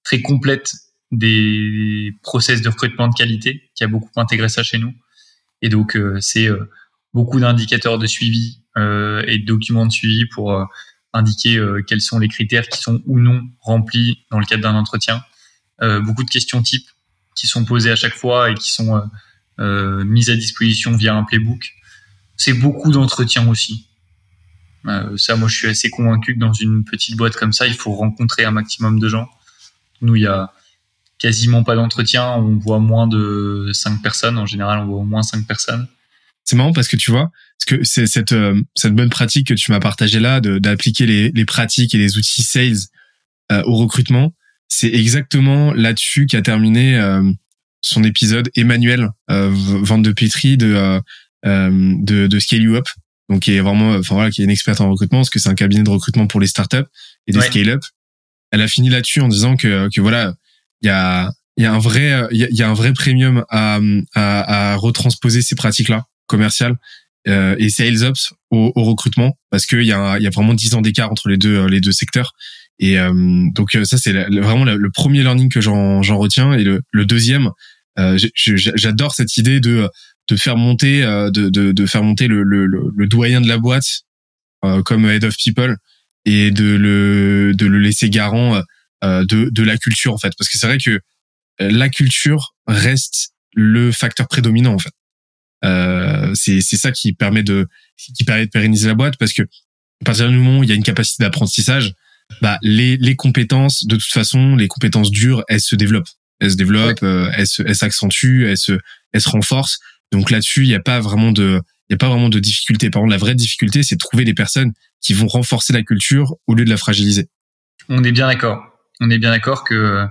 très complète des process de recrutement de qualité, qui a beaucoup intégré ça chez nous. Et donc, euh, c'est beaucoup d'indicateurs de suivi et de documents de suivi pour indiquer quels sont les critères qui sont ou non remplis dans le cadre d'un entretien euh, beaucoup de questions types qui sont posées à chaque fois et qui sont euh, euh, mises à disposition via un playbook. C'est beaucoup d'entretiens aussi. ça, moi, je suis assez convaincu que dans une petite boîte comme ça, il faut rencontrer un maximum de gens. Nous, il y a quasiment pas d'entretien. On voit moins de cinq personnes. En général, on voit au moins cinq personnes. C'est marrant parce que tu vois, parce que c'est cette cette bonne pratique que tu m'as partagée là, d'appliquer les, les pratiques et les outils sales au recrutement c'est exactement là-dessus qu'a terminé euh, son épisode Emmanuel euh, Vente de Petri de, euh, euh, de, de Scale You Up, donc qui est vraiment, enfin voilà, qui est une experte en recrutement, parce que c'est un cabinet de recrutement pour les startups et des ouais. scale-up. Elle a fini là-dessus en disant que, que voilà, il y a, y a un vrai, il y a, y a, un vrai premium à, à, à retransposer ces pratiques-là commercial euh, et sales ops au, au recrutement parce qu'il y a, y a vraiment 10 ans d'écart entre les deux les deux secteurs. Et euh, donc ça c'est vraiment le, premier learning que j'en retiens et le, le deuxième j'adore cette idée de de faire monter de, de, de faire monter le, le, le doyen de la boîte comme head of people et de le de le laisser garant euh, de de la culture en fait. Parce que c'est vrai que euh, la culture reste le facteur prédominant en fait. Euh, c'est c'est ça qui permet de qui permet de pérenniser la boîte parce que à partir du moment où il y a une capacité d'apprentissage bah les les compétences de toute façon les compétences dures elles se développent. Elles se développent euh, elles se elles s'accentuent elles se elles se renforcent. Donc là-dessus il y a pas vraiment de il y a pas vraiment de difficulté. Par contre la vraie difficulté c'est de trouver des personnes qui vont renforcer la culture au lieu de la fragiliser. On est bien d'accord on est bien d'accord que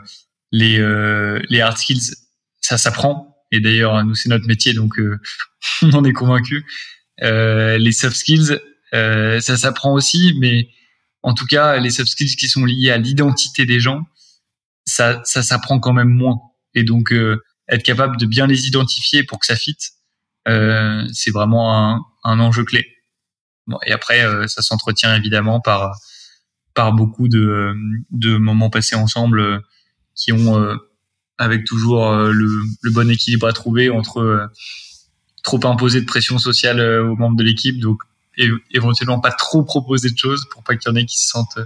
les euh, les hard skills, ça s'apprend. Et d'ailleurs, nous c'est notre métier, donc euh, on en est convaincu. Euh, les soft skills, euh, ça s'apprend aussi, mais en tout cas, les soft skills qui sont liés à l'identité des gens, ça ça s'apprend quand même moins. Et donc être capable de bien les identifier pour que ça fitte, c'est vraiment un, un enjeu clé. Bon, et après, ça s'entretient évidemment par par beaucoup de, moments passés ensemble euh, qui ont euh, avec toujours euh, le, bon équilibre à trouver entre trop imposer de pression sociale aux membres de l'équipe, donc éventuellement pas trop proposer de choses pour pas qu'il y en ait qui se sentent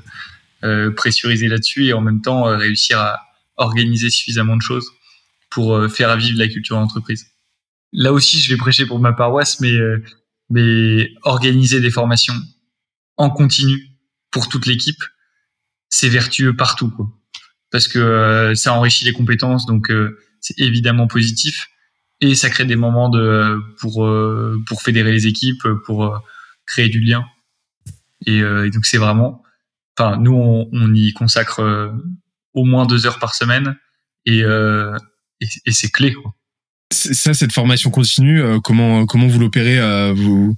pressurisés là-dessus et en même temps réussir à organiser suffisamment de choses pour faire vivre la culture d'entreprise. Là aussi, je vais prêcher pour ma paroisse, mais mais organiser des formations en continu pour toute l'équipe, c'est vertueux partout, quoi. Parce que euh, ça enrichit les compétences, donc euh, c'est évidemment positif et ça crée des moments de pour euh, pour fédérer les équipes, pour créer du lien. Et, donc c'est vraiment, enfin nous on, y consacre au moins deux heures par semaine et et, c'est clé. Ça, cette formation continue, comment comment vous l'opérez vous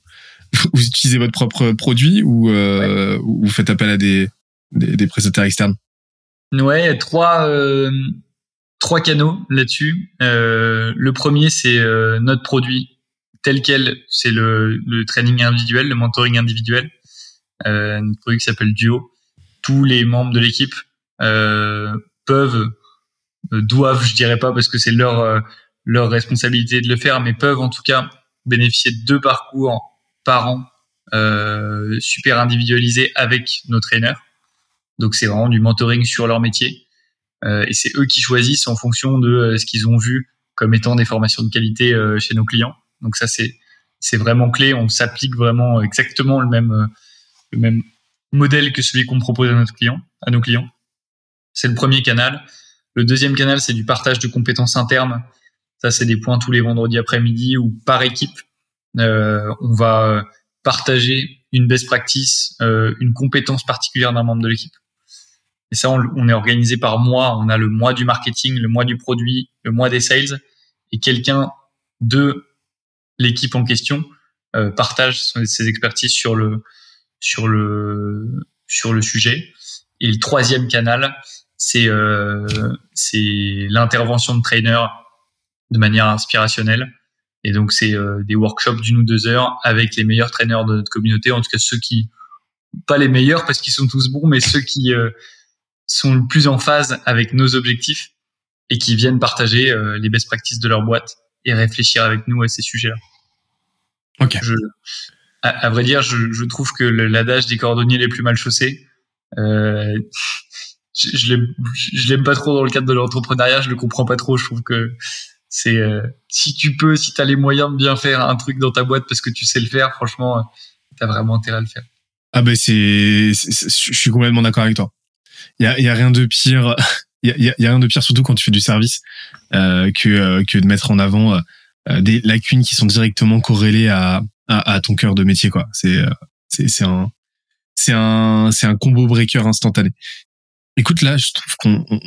vous utilisez votre propre produit ou, euh, vous faites appel à des, des, prestataires externes? Ouais, trois, euh, trois canaux là-dessus. Euh, le premier, c'est notre produit tel quel, c'est le, le training individuel, le mentoring individuel. notre produit qui s'appelle Duo. Tous les membres de l'équipe peuvent, doivent, je dirais pas parce que c'est leur leur responsabilité de le faire, mais peuvent en tout cas bénéficier de deux parcours par an euh, super individualisé avec nos traîneurs. Donc c'est vraiment du mentoring sur leur métier. Euh, et c'est eux qui choisissent en fonction de euh, ce qu'ils ont vu comme étant des formations de qualité chez nos clients. Donc ça c'est c'est vraiment clé. On s'applique vraiment exactement le même le même modèle que celui qu'on propose à notre client, à nos clients. C'est le premier canal. Le deuxième canal, c'est du partage de compétences internes. Ça, c'est des points tous les vendredis après-midi ou par équipe. Euh, on va partager une best practice, euh, une compétence particulière d'un membre de l'équipe. Et ça, on, est organisé par mois. On a le mois du marketing, le mois du produit, le mois des sales, et quelqu'un de l'équipe en question euh, partage ses expertises sur le sur le sur le sujet. Et le troisième canal, c'est euh, l'intervention de trainer de manière inspirationnelle et donc, c'est euh, des workshops d'une ou deux heures avec les meilleurs traîneurs de notre communauté, en tout cas ceux qui, pas les meilleurs parce qu'ils sont tous bons, mais ceux qui euh, sont le plus en phase avec nos objectifs et qui viennent partager euh, les best practices de leur boîte et réfléchir avec nous à ces sujets-là. Ok. Je, à, vrai dire, je, je trouve que l'adage des cordonniers les plus mal chaussés, euh, je, je l'aime pas trop dans le cadre de l'entrepreneuriat, je le comprends pas trop. Je trouve que c'est euh, si tu peux, si tu as les moyens de bien faire un truc dans ta boîte parce que tu sais le faire, franchement, euh, tu as vraiment intérêt à le faire. Ah ben c'est, je suis complètement d'accord avec toi. Il y a, y a rien de pire, il y a, y a, rien de pire surtout quand tu fais du service euh, que euh, que de mettre en avant des lacunes qui sont directement corrélées à à, à ton cœur de métier quoi. C'est c'est c'est un c'est un c'est un combo breaker instantané. Écoute là, je trouve qu'on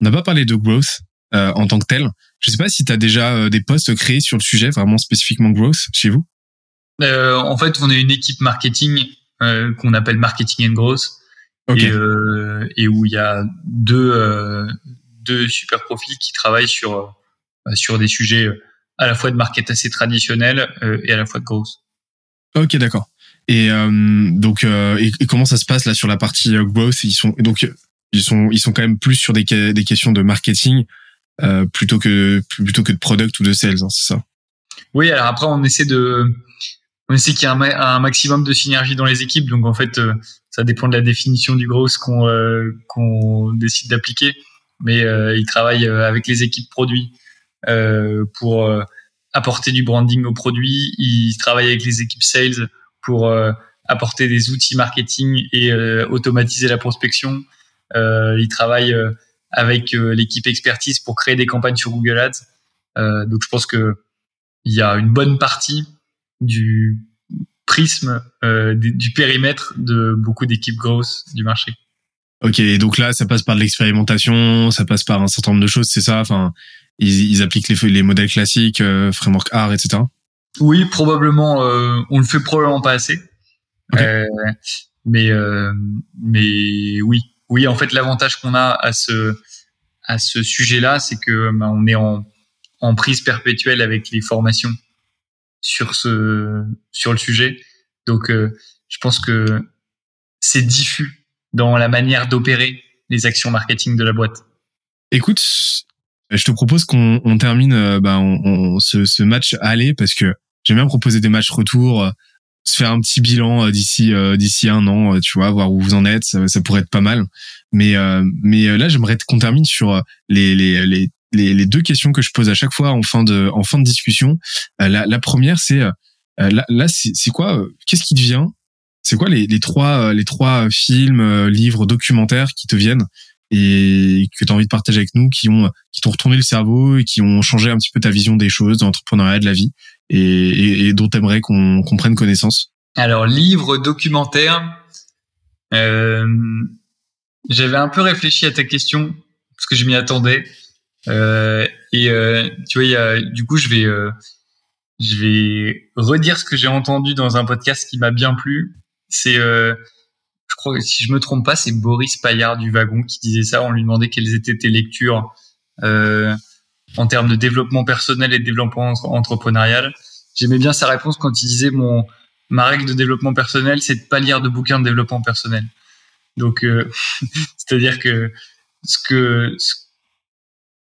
n'a pas parlé de growth en tant que tel. Je sais pas si tu as déjà euh, des postes créés sur le sujet, vraiment spécifiquement growth chez vous? Euh, en fait, on est une équipe marketing euh, qu'on appelle marketing and growth, et, euh, et, où il y a deux deux super profils qui travaillent sur sur des sujets à la fois de market assez traditionnel et à la fois de growth. Ok, d'accord. Et donc, et, comment ça se passe là sur la partie growth? Ils sont donc ils sont ils sont quand même plus sur des des questions de marketing plutôt que plutôt que de product ou de sales, hein, c'est ça Oui. Alors après, on essaie de on sait qu'il y a un, maximum de synergie dans les équipes, donc en fait, euh, ça dépend de la définition du growth qu'on euh, qu'on décide d'appliquer. Mais euh, ils travaillent avec les équipes produits pour apporter du branding aux produits. Ils travaillent avec les équipes sales pour apporter des outils marketing et automatiser la prospection. ils travaillent avec l'équipe expertise pour créer des campagnes sur Google Ads. donc je pense que il y a une bonne partie du prisme, euh, du, périmètre de beaucoup d'équipes grosses du marché. Ok, donc là, ça passe par de l'expérimentation, ça passe par un certain nombre de choses, c'est ça? Enfin, ils, appliquent les, les modèles classiques, euh, framework R, etc. Oui, probablement. Euh, on le fait probablement pas assez. mais mais oui, oui. En fait, l'avantage qu'on a à ce à ce sujet-là, c'est que ben, on est en en prise perpétuelle avec les formations sur ce sur le sujet. Donc, euh, je pense que c'est diffus dans la manière d'opérer les actions marketing de la boîte. Écoute, je te propose qu'on on termine euh, bah, ce, ce, match aller parce que j'aime bien proposer des matchs retour, euh, se faire un petit bilan d'ici d'ici un an, tu vois, voir où vous en êtes, ça, ça pourrait être pas mal. Mais mais là, j'aimerais qu'on termine sur les, les, les les, les, deux questions que je pose à chaque fois en fin de, en fin de discussion. Euh, la, la, première, c'est euh, là, là c'est quoi euh, Qu'est-ce qui te vient? C'est quoi les, les, trois, les trois films, livres, documentaires qui te viennent et que tu as envie de partager avec nous, qui ont qui t'ont retourné le cerveau et qui ont changé un petit peu ta vision des choses, de l'entrepreneuriat, de la vie, et, dont tu aimerais qu'on prenne connaissance Alors, livre, documentaire. Euh, J'avais un peu réfléchi à ta question parce que je m'y attendais. Euh, et euh, tu vois, y a, du coup, je vais, je vais redire ce que j'ai entendu dans un podcast qui m'a bien plu. C'est, je crois, si je me trompe pas, c'est Boris Payard du Wagon qui disait ça. On lui demandait quelles étaient tes lectures en termes de développement personnel et de développement entrepreneurial. J'aimais bien sa réponse quand il disait mon ma règle de développement personnel, c'est de pas lire de bouquins de développement personnel. Donc, euh, c'est-à-dire que ce que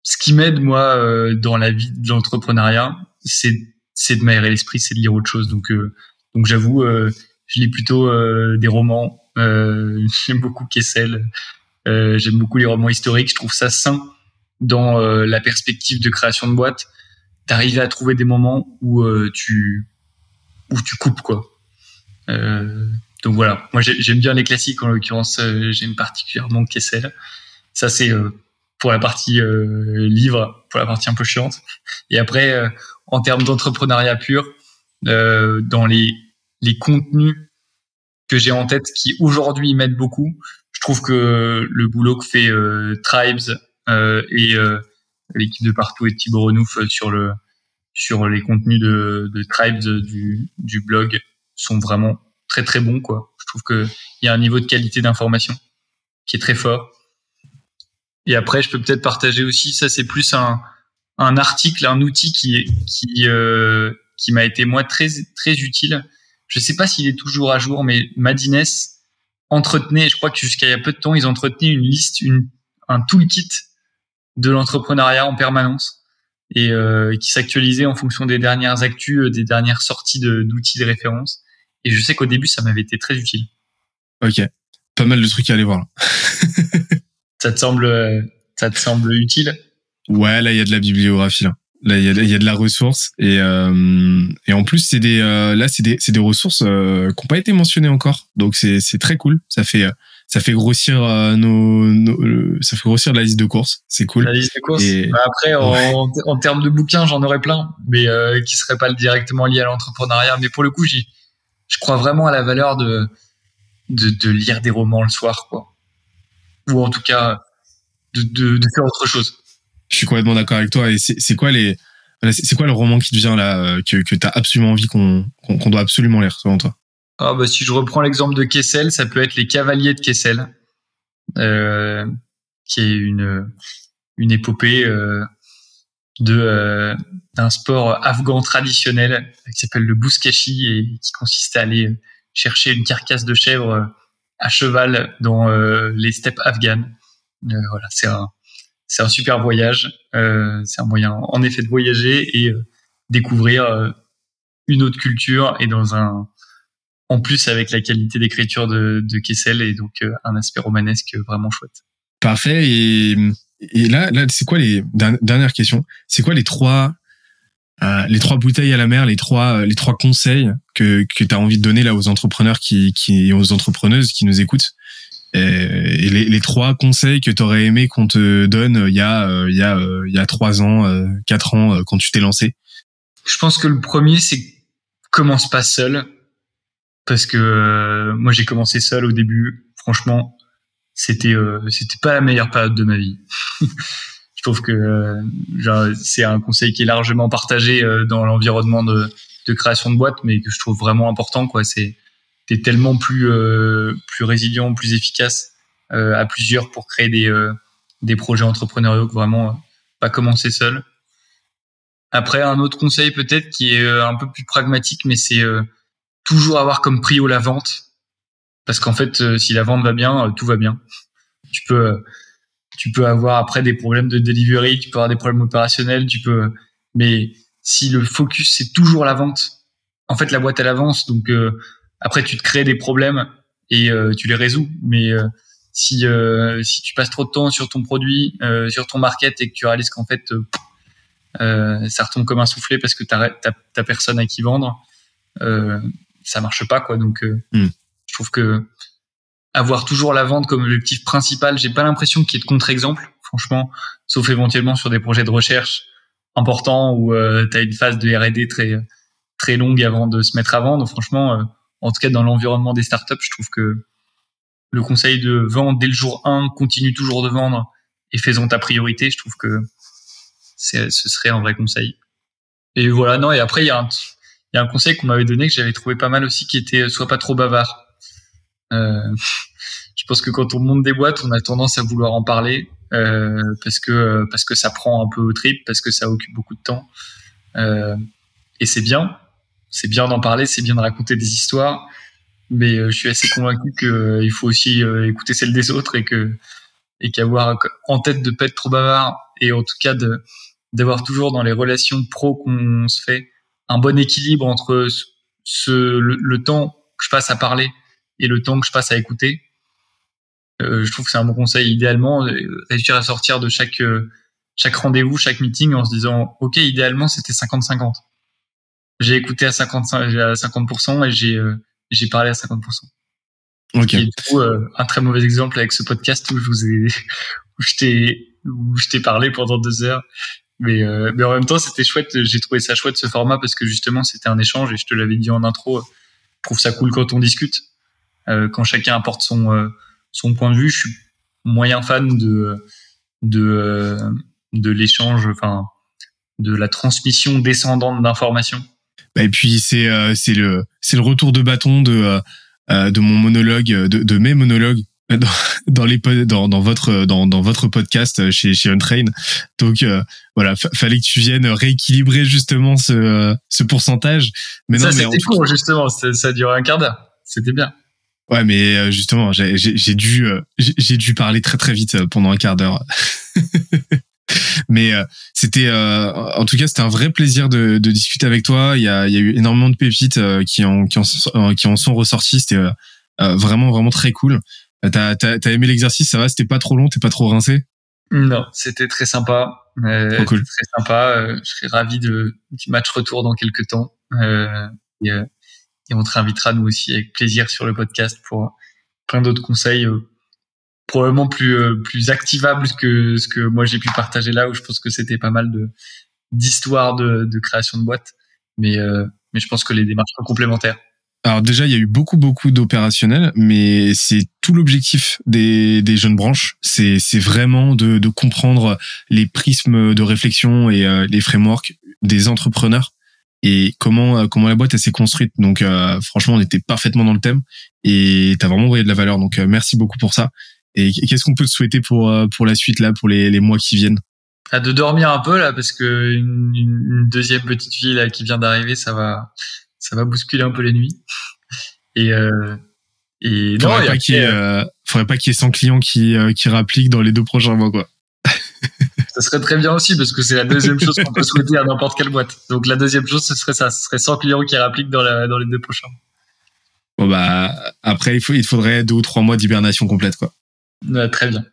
ce qui m'aide moi euh, dans la vie de l'entrepreneuriat, c'est c'est de m'aérer l'esprit, c'est de lire autre chose. Donc euh, donc j'avoue, euh, je lis plutôt des romans. j'aime beaucoup Kessel. j'aime beaucoup les romans historiques. Je trouve ça sain dans la perspective de création de boîte, d'arriver à trouver des moments où tu où tu coupes quoi. donc voilà, moi j'aime bien les classiques en l'occurrence, j'aime particulièrement Kessel. Ça c'est pour la partie euh, livre, pour la partie un peu chiante. Et après, euh, en termes d'entrepreneuriat pur, euh, dans les, les contenus que j'ai en tête qui aujourd'hui m'aident beaucoup, je trouve que le boulot que fait Tribes et l'équipe de partout et Thibaut Renouf sur le sur les contenus de, de Tribes du, du blog sont vraiment très très bons quoi. Je trouve que il y a un niveau de qualité d'information qui est très fort et après, je peux peut-être partager aussi, ça c'est plus un, un article, un outil qui, qui, euh, qui m'a été moi très, très utile. Je sais pas s'il est toujours à jour, mais Madines entretenait, je crois que jusqu'à il y a peu de temps, ils entretenaient une liste, une, un toolkit de l'entrepreneuriat en permanence et euh, qui s'actualisait en fonction des dernières actus, euh, des dernières sorties d'outils de, référence. Et je sais qu'au début, ça m'avait été très utile. Ok, pas mal de trucs à aller voir. Ça te semble, ça te semble utile? Ouais, là il y a de la bibliographie là. Là il y a, y a de la ressource et euh, et en plus c'est des euh, là c'est des c'est des ressources euh, qui n'ont pas été mentionnées encore. Donc c'est c'est très cool. Ça fait ça fait grossir nos, nos, ça fait grossir la liste de courses. C'est cool. La liste de courses. Et... Bah, après en, en termes de bouquins j'en aurais plein, mais qui seraient pas directement liés à l'entrepreneuriat. Mais pour le coup j'y je crois vraiment à la valeur de, de de lire des romans le soir quoi ou en tout cas de, de, de faire autre chose. Je suis complètement d'accord avec toi. Et c'est quoi les c'est quoi le roman qui te vient là euh, que, que tu as absolument envie qu'on qu'on doit absolument lire selon toi? Ah bah si je reprends l'exemple de Kessel, ça peut être les Cavaliers de Kessel, euh, qui est une une épopée euh, de d'un sport afghan traditionnel qui s'appelle le bouskashi et qui consiste à aller chercher une carcasse de chèvre à cheval dans les steppes afghanes. voilà, c'est un c'est un super voyage. c'est un moyen en effet de voyager et découvrir une autre culture et dans un en plus avec la qualité d'écriture de, de Kessel et donc euh, un aspect romanesque vraiment chouette. Parfait. Et, et là, là, c'est quoi les dernières questions C'est quoi les trois euh, les trois bouteilles à la mer, les trois euh, les trois conseils que que tu as envie de donner là aux entrepreneurs qui qui aux entrepreneuses qui nous écoutent? Et, les, les, trois conseils que tu aurais aimé qu'on te donne il y a il y a il y a trois ans, quatre ans quand tu t'es lancé? Je pense que le premier c'est commence pas seul parce que euh, moi j'ai commencé seul au début. Franchement, c'était euh, c'était pas la meilleure période de ma vie. je trouve que euh, c'est un conseil qui est largement partagé dans l'environnement de, de, création de boîte, mais que je trouve vraiment important. Quoi, c'est t'es tellement plus plus résilient, plus efficace à plusieurs pour créer des des projets entrepreneuriaux que vraiment pas commencer seul. Après, un autre conseil peut-être qui est un peu plus pragmatique, mais c'est toujours avoir comme prio la vente. Parce qu'en fait euh, si la vente va bien euh, tout va bien. Tu peux euh, tu peux avoir après des problèmes de delivery tu peux avoir des problèmes opérationnels tu peux mais si le focus c'est toujours la vente en fait la boîte elle avance. Donc après tu te crées des problèmes et tu les résous. Mais si si tu passes trop de temps sur ton produit sur ton market et que tu réalises qu'en fait ça retombe comme un soufflet parce que tu t'as personne à qui vendre ça marche pas quoi. Donc euh, hmm. je trouve que avoir toujours la vente comme objectif principal, j'ai pas l'impression qu'il y ait de contre-exemple, franchement, sauf éventuellement sur des projets de recherche importants où euh, tu as une phase de R&D très très longue avant de se mettre à vendre. Franchement, euh, en tout cas dans l'environnement des startups, je trouve que le conseil de vendre dès le jour 1, continue toujours de vendre et faisons ta priorité, je trouve que ce serait un vrai conseil. Et voilà, non, et après, il y a un, il y a un conseil qu'on m'avait donné que j'avais trouvé pas mal aussi, qui était euh, sois pas trop bavard. Euh, je pense que quand on monte des boîtes, on a tendance à vouloir en parler euh, parce que parce que ça prend un peu au trip, parce que ça occupe beaucoup de temps. Euh, et c'est bien, c'est bien d'en parler, c'est bien de raconter des histoires, mais euh, je suis assez convaincu qu'il euh, faut aussi écouter celles des autres et que et qu'avoir en tête de pas être trop bavard et en tout cas d'avoir toujours dans les relations pro qu'on se fait un bon équilibre entre ce, le, temps que je passe à parler et le temps que je passe à écouter. Euh, je trouve que c'est un bon conseil. Idéalement, euh, réussir à sortir de chaque euh, chaque rendez-vous, chaque meeting en se disant, ok, idéalement c'était 50-50. J'ai écouté à 50 à 50% et j'ai j'ai parlé à 50%. Ok. Et du coup, un très mauvais exemple avec ce podcast où je vous ai où je t'ai où je t'ai parlé pendant deux heures mais, euh, mais en même temps, c'était chouette. J'ai trouvé ça chouette ce format parce que justement, c'était un échange et je te l'avais dit en intro. Je trouve ça cool quand on discute, euh, quand chacun apporte son euh, point de vue. Je suis moyen fan de de l'échange, enfin de la transmission descendante d'informations. Et puis c'est c'est le c'est le retour de bâton de de mon monologue, de, de mes monologues dans, dans les dans, dans votre dans, dans votre podcast chez chez Untrain. Donc euh, voilà, fallait que tu viennes rééquilibrer justement ce ce pourcentage. Mais ça c'était court justement, ça, ça a duré un quart d'heure. C'était bien. Ouais, mais euh, justement, j'ai dû euh, j'ai dû parler très très vite pendant un quart d'heure. mais c'était en tout cas c'était un vrai plaisir de, de discuter avec toi. Il y a il y a eu énormément de pépites qui en qui en, qui en sont ressorties. C'était vraiment vraiment très cool. T'as as, aimé l'exercice, ça va C'était pas trop long, t'es pas trop rincé? Non, c'était très sympa. Euh, cool. Très sympa. Euh, je serais ravi de, du match retour dans quelques temps. Euh, et, euh, et, on te réinvitera nous aussi avec plaisir sur le podcast pour plein d'autres conseils, probablement plus plus activables que ce que moi j'ai pu partager là, où je pense que c'était pas mal de d'histoires de, de création de boîtes. Mais mais je pense que les démarches sont complémentaires. Alors déjà, il y a eu beaucoup, beaucoup d'opérationnels, mais c'est tout l'objectif des, des jeunes branches. C'est, vraiment de, de comprendre les prismes de réflexion et euh, les frameworks des entrepreneurs et comment euh, comment la boîte s'est construite. Donc euh, franchement, on était parfaitement dans le thème et t'as vraiment envoyé de la valeur. Donc merci beaucoup pour ça. Et qu'est-ce qu'on peut te souhaiter pour pour la suite là, pour les, les mois qui viennent? À de dormir un peu là parce que une, une deuxième petite fille là qui vient d'arriver, ça va, ça va bousculer un peu les nuits. Et euh, et non, faudrait, et pas qu'il y ait, après, euh, faudrait pas qu'il y ait 100 clients qui, euh, qui rappliquent dans les deux prochains mois, quoi. ça serait très bien aussi parce que c'est la deuxième chose qu'on peut souhaiter à n'importe quelle boîte. Donc la deuxième chose, ce serait ça, ce serait 100 clients qui rappliquent dans, la, dans les deux prochains. Bon, bah, après, il, faut, il faudrait deux ou trois mois d'hibernation complète, quoi. Ouais, très bien.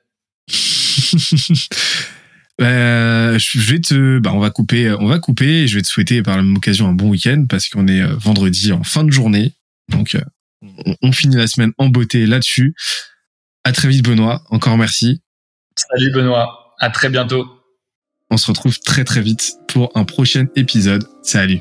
Euh, je vais te, bah, on va couper, on va couper et je vais te souhaiter par la même occasion un bon week-end parce qu'on est euh, vendredi en fin de journée. Donc, euh, on, on finit la semaine en beauté là-dessus. À très vite, Benoît. Encore merci. Salut Benoît, à très bientôt. On se retrouve très très vite pour un prochain épisode. Salut.